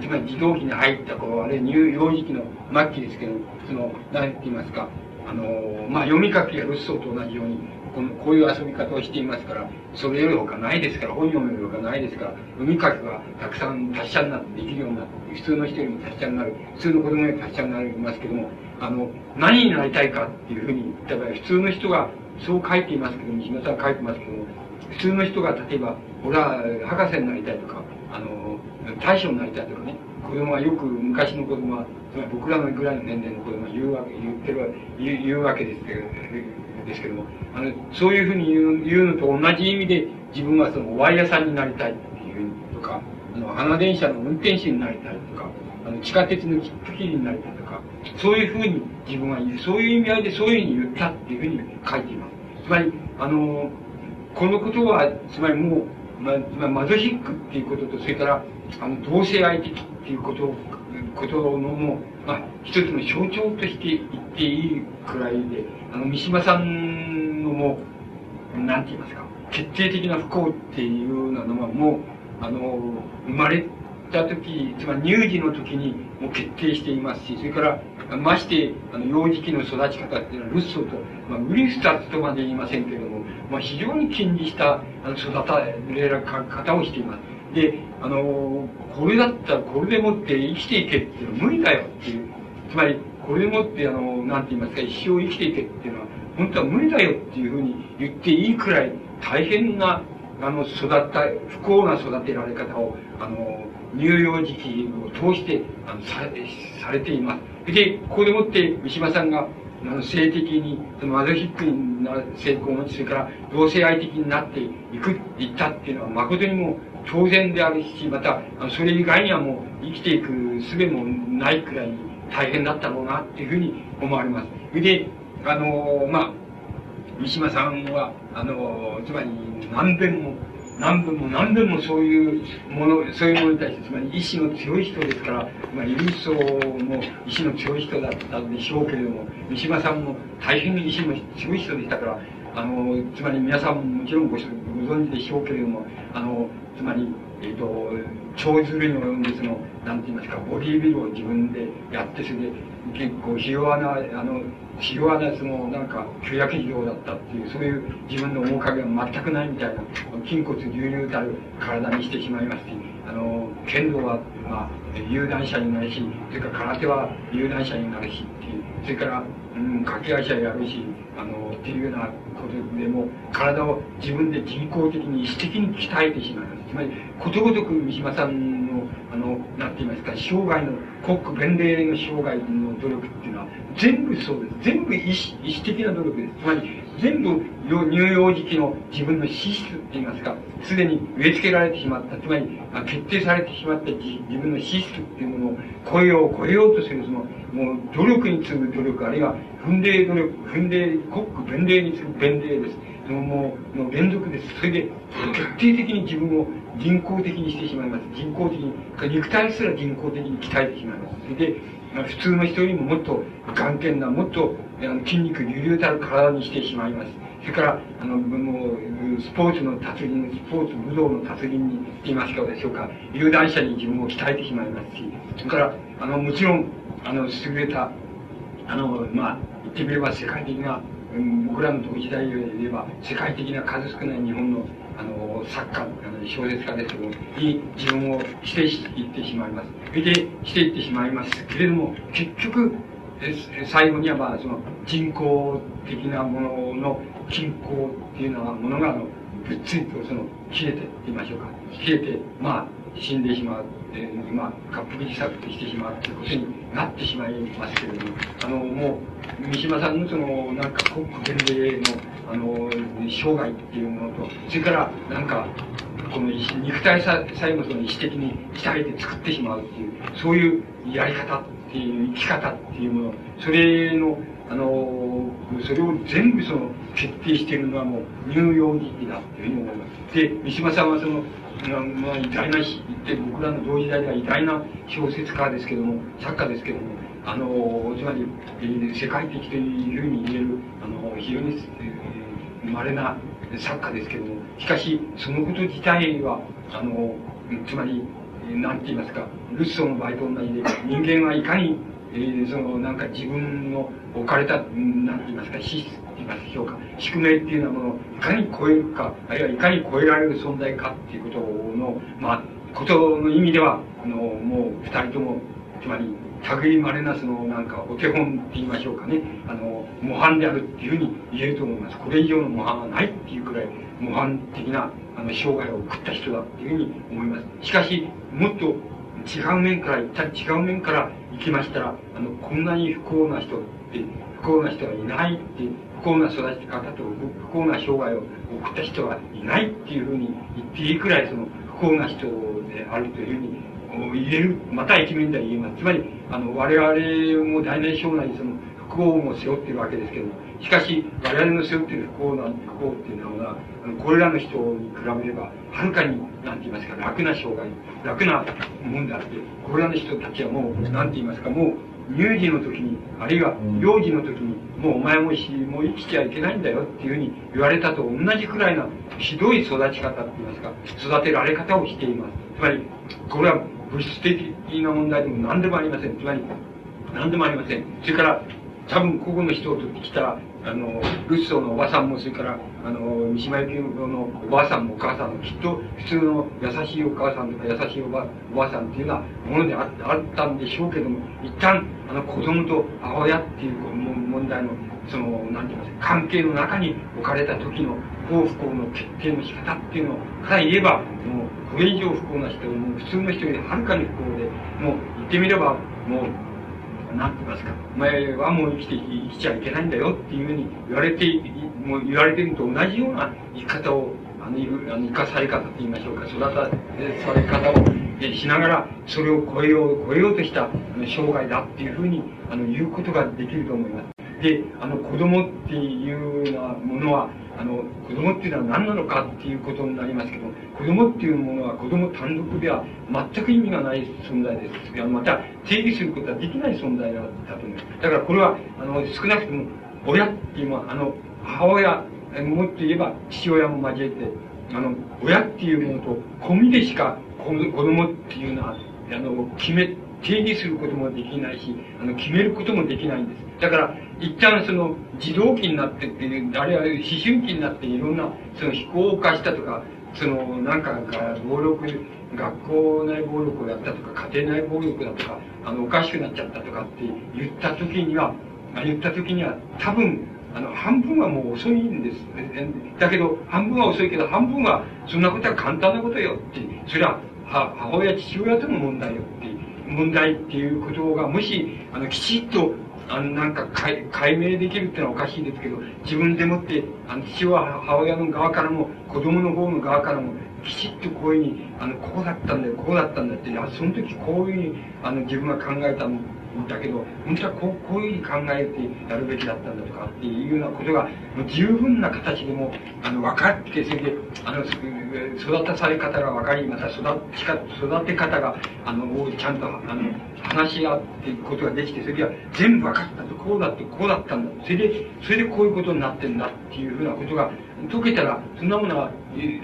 つまり児童期に入った頃、あれ、乳幼児期の末期ですけど、その、何て言いますか、あの、まあ、読み書きやルッソーと同じように、こ、ういう遊び方をしていますから、それより他ないですから、本読める他ないですから、読み書きがたくさん達者になってできるようになって、普通の人よりも達者になる、普通の子供より達者になりますけども、あの、何になりたいかっていうふうに言った場合、普通の人が、そう書いていますけども、日野さん書いてますけども、普通の人が例えば、俺は博士になりたいとか、あの、大将になりたいとかね、子供はよく昔の子供は、僕らのぐらいの年齢の子供は言うわけ、言ってる言う言うわけですけど、ですけども、あの、そういうふうに言う言うのと同じ意味で、自分はそのワイヤさんになりたいっていうとか、あの、花電車の運転手になりたいとか、あの、地下鉄の切符切りになりたいとか、そういうふうに自分は言う、そういう意味合いでそういうふうに言ったっていうふうに書いています。つまり、あの、このことは、つまりもう、ま、まマゾヒックっていうことと、それから、あの、同性愛的っていうこと、ことのもう、まあ、一つの象徴として言っていいくらいで、あの、三島さんのもう、なんて言いますか、決定的な不幸っていうのはもう、あの、生まれた時、つまり乳児の時にもう決定していますし、それから、まして、あの、幼児期の育ち方っていうのは、ルッソと、まあ、ウリスタとまで言いませんけれども、まあ、非常に近似した、あの、育たれる方をしています。で、あの、これだったらこれでもって生きていけっていうのは無理だよっていう。つまり、これでもって、あの、なんて言いますか、一生生きていけっていうのは、本当は無理だよっていうふうに言っていいくらい、大変な、あの、育った、不幸な育てられ方を、あの、乳幼児期を通して、あの、さ、されています。で、ここでもって、三島さんが、あの、性的に、そのマゾヒックにな成功を持ち、それから同性愛的になっていく、いったっていうのは誠にも当然であるし、また、それ以外にはもう生きていく術もないくらい大変だったろうなっていうふうに思われます。で、あの、まあ、三島さんは、あの、つまり何遍も、何遍も何遍もそういうもの、そういうものに対して、つまり意志の強い人ですから、まあ、イルソも意志の強い人だったんでしょうけれども、三島さんも大変に意志の強い人でしたから、あの、つまり皆さんもちろんごご存知でしょうけれども、あの、つまり、えっ、ー、と、長ずるに及んで、その、なんて言いますか、ボディービルを自分でやって、それで、結構、ひ弱な、あの、ひ弱な、その、なんか、旧約事業だったっていう、そういう自分の面影は全くないみたいな、筋骨隆々たる体にしてしまいますし、あの、剣道は、まあ、有段者になるし、それから空手は有段者になるしっていう、それから、うん、掛け合い者やるし、あの、っていうようなことでも、体を自分で人工的に意識的に鍛えてしまう。つまり、ことごとく三島さんの、あの、なんて言いますか、生涯の、国家弁礼の生涯の努力っていうのは、全部そうです。全部意思意思的な努力です。つまり、全部、乳幼児期の自分の資質って言いますか、すでに植え付けられてしまった、つまり、あ決定されてしまった自分の資質っていうものを超えよう、超えようとする、その、もう、努力に次ぐ努力、あるいは、踏んで努力、踏んで、国家弁礼に次ぐ弁礼です。もう、もう連続です。それで、徹底的に自分を人工的にしてしまいます。人工的に、肉体すら人工的に鍛えてしまいます。それで、普通の人よりももっと眼見な、もっとあの筋肉隆々たる体にしてしまいます。それから、あの、もう、スポーツの達人、スポーツ武道の達人に言いますかでしょうか、有段者に自分を鍛えてしまいますし、それから、あの、もちろん、あの、優れた、あの、まあ、言ってみれば世界的な、うん、僕らの同時代で言えば、世界的な数少ない日本のあの、作家、あの小説家ですけども、に自分を否定していってしまいます。それで、していってしまいますけれども、結局、最後にはまあ、その人工的なものの均衡っていうのはものが、あの、ぶっつりとその、切れて、言いましょうか。切れて、まあ、死んでしまう、えー、まあ、滑腹自殺してしまうということになってしまいますけれども、あの、もう、三島さんのその、なんか国家伝令の、あの、生涯っていうものと、それから、なんか、この肉体ささえもその意思的に鍛えて作ってしまうっていう、そういうやり方っていう、生き方っていうもの、それの、あの、それを全部その、決定しているのはもう、乳幼児期だっていうふうに思います。で、三島さんはその、まあ、偉大な、僕らの同時代では偉大な小説家ですけども、作家ですけども、あの、つまり、世界的というふうに言える、あの、非常に、えー、稀な作家ですけども、しかし、そのこと自体は、あの、つまり、なんて言いますか、ルッソの場合と同じで、人間はいかに、えー、その、なんか自分の置かれた、なんて言いますか、資質て言いますでしょうか、宿命っていうようなものをいかに超えるか、あるいはいかに超えられる存在かっていうことの、まあ、ことの意味では、あの、もう二人とも、つまり、類まれなその、なんか、お手本って言いましょうかね、あの、模範であるっていうふうに言えると思います。これ以上の模範はないっていうくらい、模範的な、あの、生涯を送った人だっていうふうに思います。しかし、もっと違う面から、一旦違う面から行きましたら、あの、こんなに不幸な人って、不幸な人はいないって、幸な育ち方と不幸な生涯を送った人はいないっていうふうに言っていいくらい、その、不幸な人であるというふうに言える、また一面では言えます。つまり、あの、我々も大なり小なりその、不幸も背負っているわけですけども、しかし、我々の背負っている不幸な、不幸っていうのは、あのこれらの人に比べれば、はるかに、なんて言いますか、楽な生涯、楽なもんであって、これらの人たちはもう、なんて言いますか、もう、乳児の時に、あるいは幼児の時に、もうお前もし、もう生きちゃいけないんだよっていうふうに言われたと同じくらいな、ひどい育ち方って言いますか、育てられ方をしています。つまり、これは物質的な問題でも何でもありません。つまり、何でもありません。それから、多分、ここの人を取ってきた、あの、ルッソーのおばさんも、それから、あの、三島由紀夫のおばあさんもお母さんも、きっと普通の優しいお母さんとか優しいおばおばあさんっていうようなものでああったんでしょうけども、一旦、あの、子供と母親っていう問題の、その、なんて言いますか、関係の中に置かれた時の幸不幸の決定の仕方っていうのをから言えば、もう、これ以上不幸な人もう普通の人よりはるかに不幸で、もう言ってみれば、もう、なんてますか、お前はもう生きて、生きちゃいけないんだよっていうふうに言われて、もう言われてるのと同じような生き方を、あの、あの生かされ方と言いましょうか、育たされ方をしながら、それを超えよう、超えようとした生涯だっていうふうに、あの、言うことができると思います。で、あの、子供っていうようなものは、あの、子供っていうのは何なのかっていうことになりますけど、子供っていうものは子供単独では全く意味がない存在です。また、定義することはできない存在だったと思います。だからこれは、あの、少なくとも、親っていうのは、あの、母親、もっと言えば父親も交えて、あの、親っていうものと込みでしか子供っていうのは、あの、決め、定義することもできないし、あの、決めることもできないんです。だから、一旦その、児童期になってっていう、あるいは思春期になっていろんな、その非行を犯したとか、その、なんか暴力、学校内暴力をやったとか、家庭内暴力だとか、あの、おかしくなっちゃったとかって言った時にはま、言った時には、多分、あの、半分はもう遅いんです。だけど、半分は遅いけど、半分は、そんなことは簡単なことよって、それは、母親、父親との問題よって、問題っていうことが、もし、あの、きちっとあの、なんか解、解明できるってのはおかしいですけど、自分でもって、あの、父親、母親の側からも、子供の方の側からも、きちっとこういうふうに、あの、こうだったんだよ、こうだったんだって、あその時こういうふうに、あの、自分が考えたの。だけど、本当はこう、こういうふうに考えてやるべきだったんだとかっていうようなことが、十分な形でも、あの、分かって、それで、あの、育たされ方が分かり、また育ちか、育て方が、あの、ちゃんと、あの、話し合っていくことができて、それでは全部分かったと、こうだって、こうだったんだ。それで、それでこういうことになってんだっていうふうなことが解けたら、そんなものは、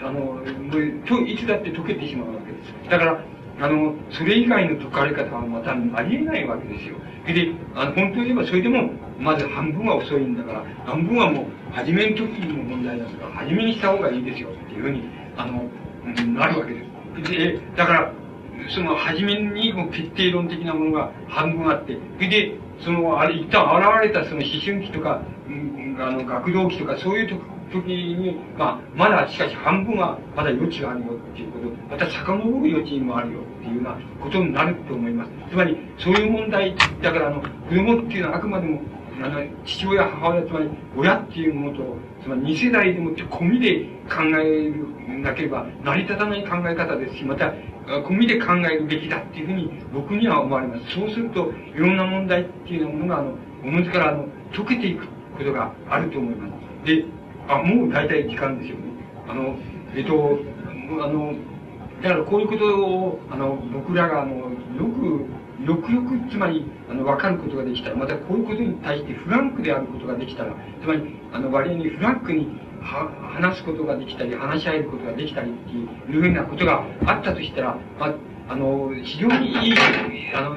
あの、もういつだって解けてしまうわけです。だから、あの、それ以外の解かれ方はまたありえないわけですよ。で、あの、本当に言えばそれでも、まず半分は遅いんだから、半分はもう、初めの時の問題だから、初めにした方がいいですよっていうふうに、あの、なるわけです。で、だから、その初めにも決定論的なものが半分あって、で、その、あれ、一旦現れたその思春期とか、うん、あの、学童期とか、そういう時に、まあ、まだしかし半分はまだ余地があるよっていうこと、また遡る余地もあるよっていうようなことになると思います。つまり、そういう問題、だからあの、子供っていうのはあくまでも、あの、父親、母親、つまり、親っていうものと、つまり二世代でもって込みで考えなければ成り立たない考え方ですし、また、込みで考えるべきだっていうふうに僕には思われます。そうすると、いろんな問題っていうものが、あの、おのずから、あの、解けていくことがあると思います。で、あ、もう大体時間ですよね。あの、えっと、あの、だからこういうことを、あの、僕らが、あの、よく、よくよく、つまり、あの、わかることができたら、またこういうことに対してフランクであることができたら、つまり、あの、割合にフランクには話すことができたり、話し合えることができたりっていうふうなことがあったとしたら、まあ、あの、非常にいい、あの、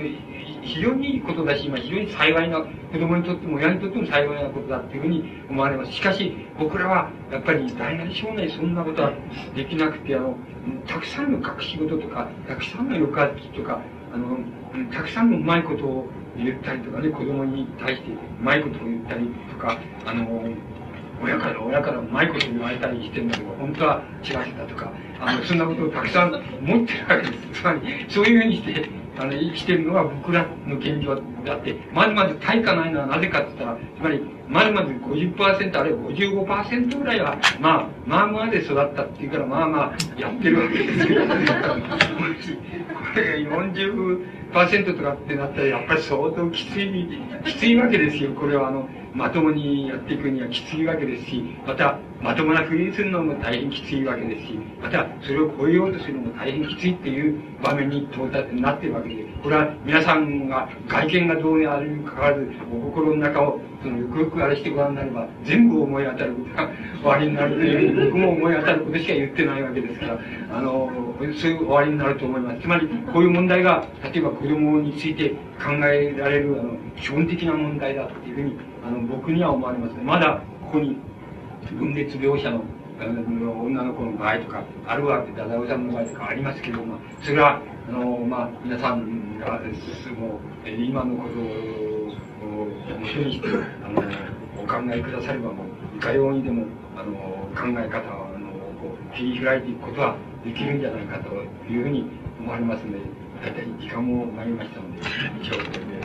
非常にいいことだし、今非常に幸いな、子供にとっても親にとっても幸いなことだっていうふうに思われます。しかし、僕らは、やっぱり大なり小なりそんなことはできなくて、あの、たくさんの隠し事とか、たくさんの抑圧とか、あの、たくさんうまいことを言ったりとかね、子供に対してうまいことを言ったりとか、あの、親から親からうまいこと言われたりしてるんだけど、本当は違ってたとか、あの、そんなことをたくさん持ってるわけです。つまり、そういうふうにして、あの、生きてるのは僕らの現状だって、まずまず対価ないのはなぜかって言ったら、つまり、まずまず50%、あるいは55%ぐらいは、まあ、まあまあで育ったっていうから、まあまあ、やってるわけですよ。(laughs) これが40%とかってなったら、やっぱり相当きつい、きついわけですよ。これは、あの、まともにやっていくにはきついわけですし、また、まともなふりするのも大変きついわけですし、また、それを超えようとするのも大変きついっていう場面に到達になってるわけで、これは皆さんが外見がどうあるにかかわらず、お心の中を、その、よくよくあれしてごらんになれば、全部思い当たることが終わりになるという、僕も思い当たることしか言ってないわけですから、あの、そういう終わりになると思います。つまり、こういう問題が、例えば子供について考えられる、あの、基本的な問題だっていうふうに、あの、僕には思われますね。まだ、ここに、分裂描写の女の子の場合とか、あるわけ、ダダオさんの場合とかありますけども、それは、あの、まあ、皆さんが、もう、今のことを、元にして、あの、お考えくだされば、もう、いかようにでも、あの、考え方を、あの、こう、切り開いていくことはできるんじゃないかというふうに思われますので、大体時間もなりましたので、以上で。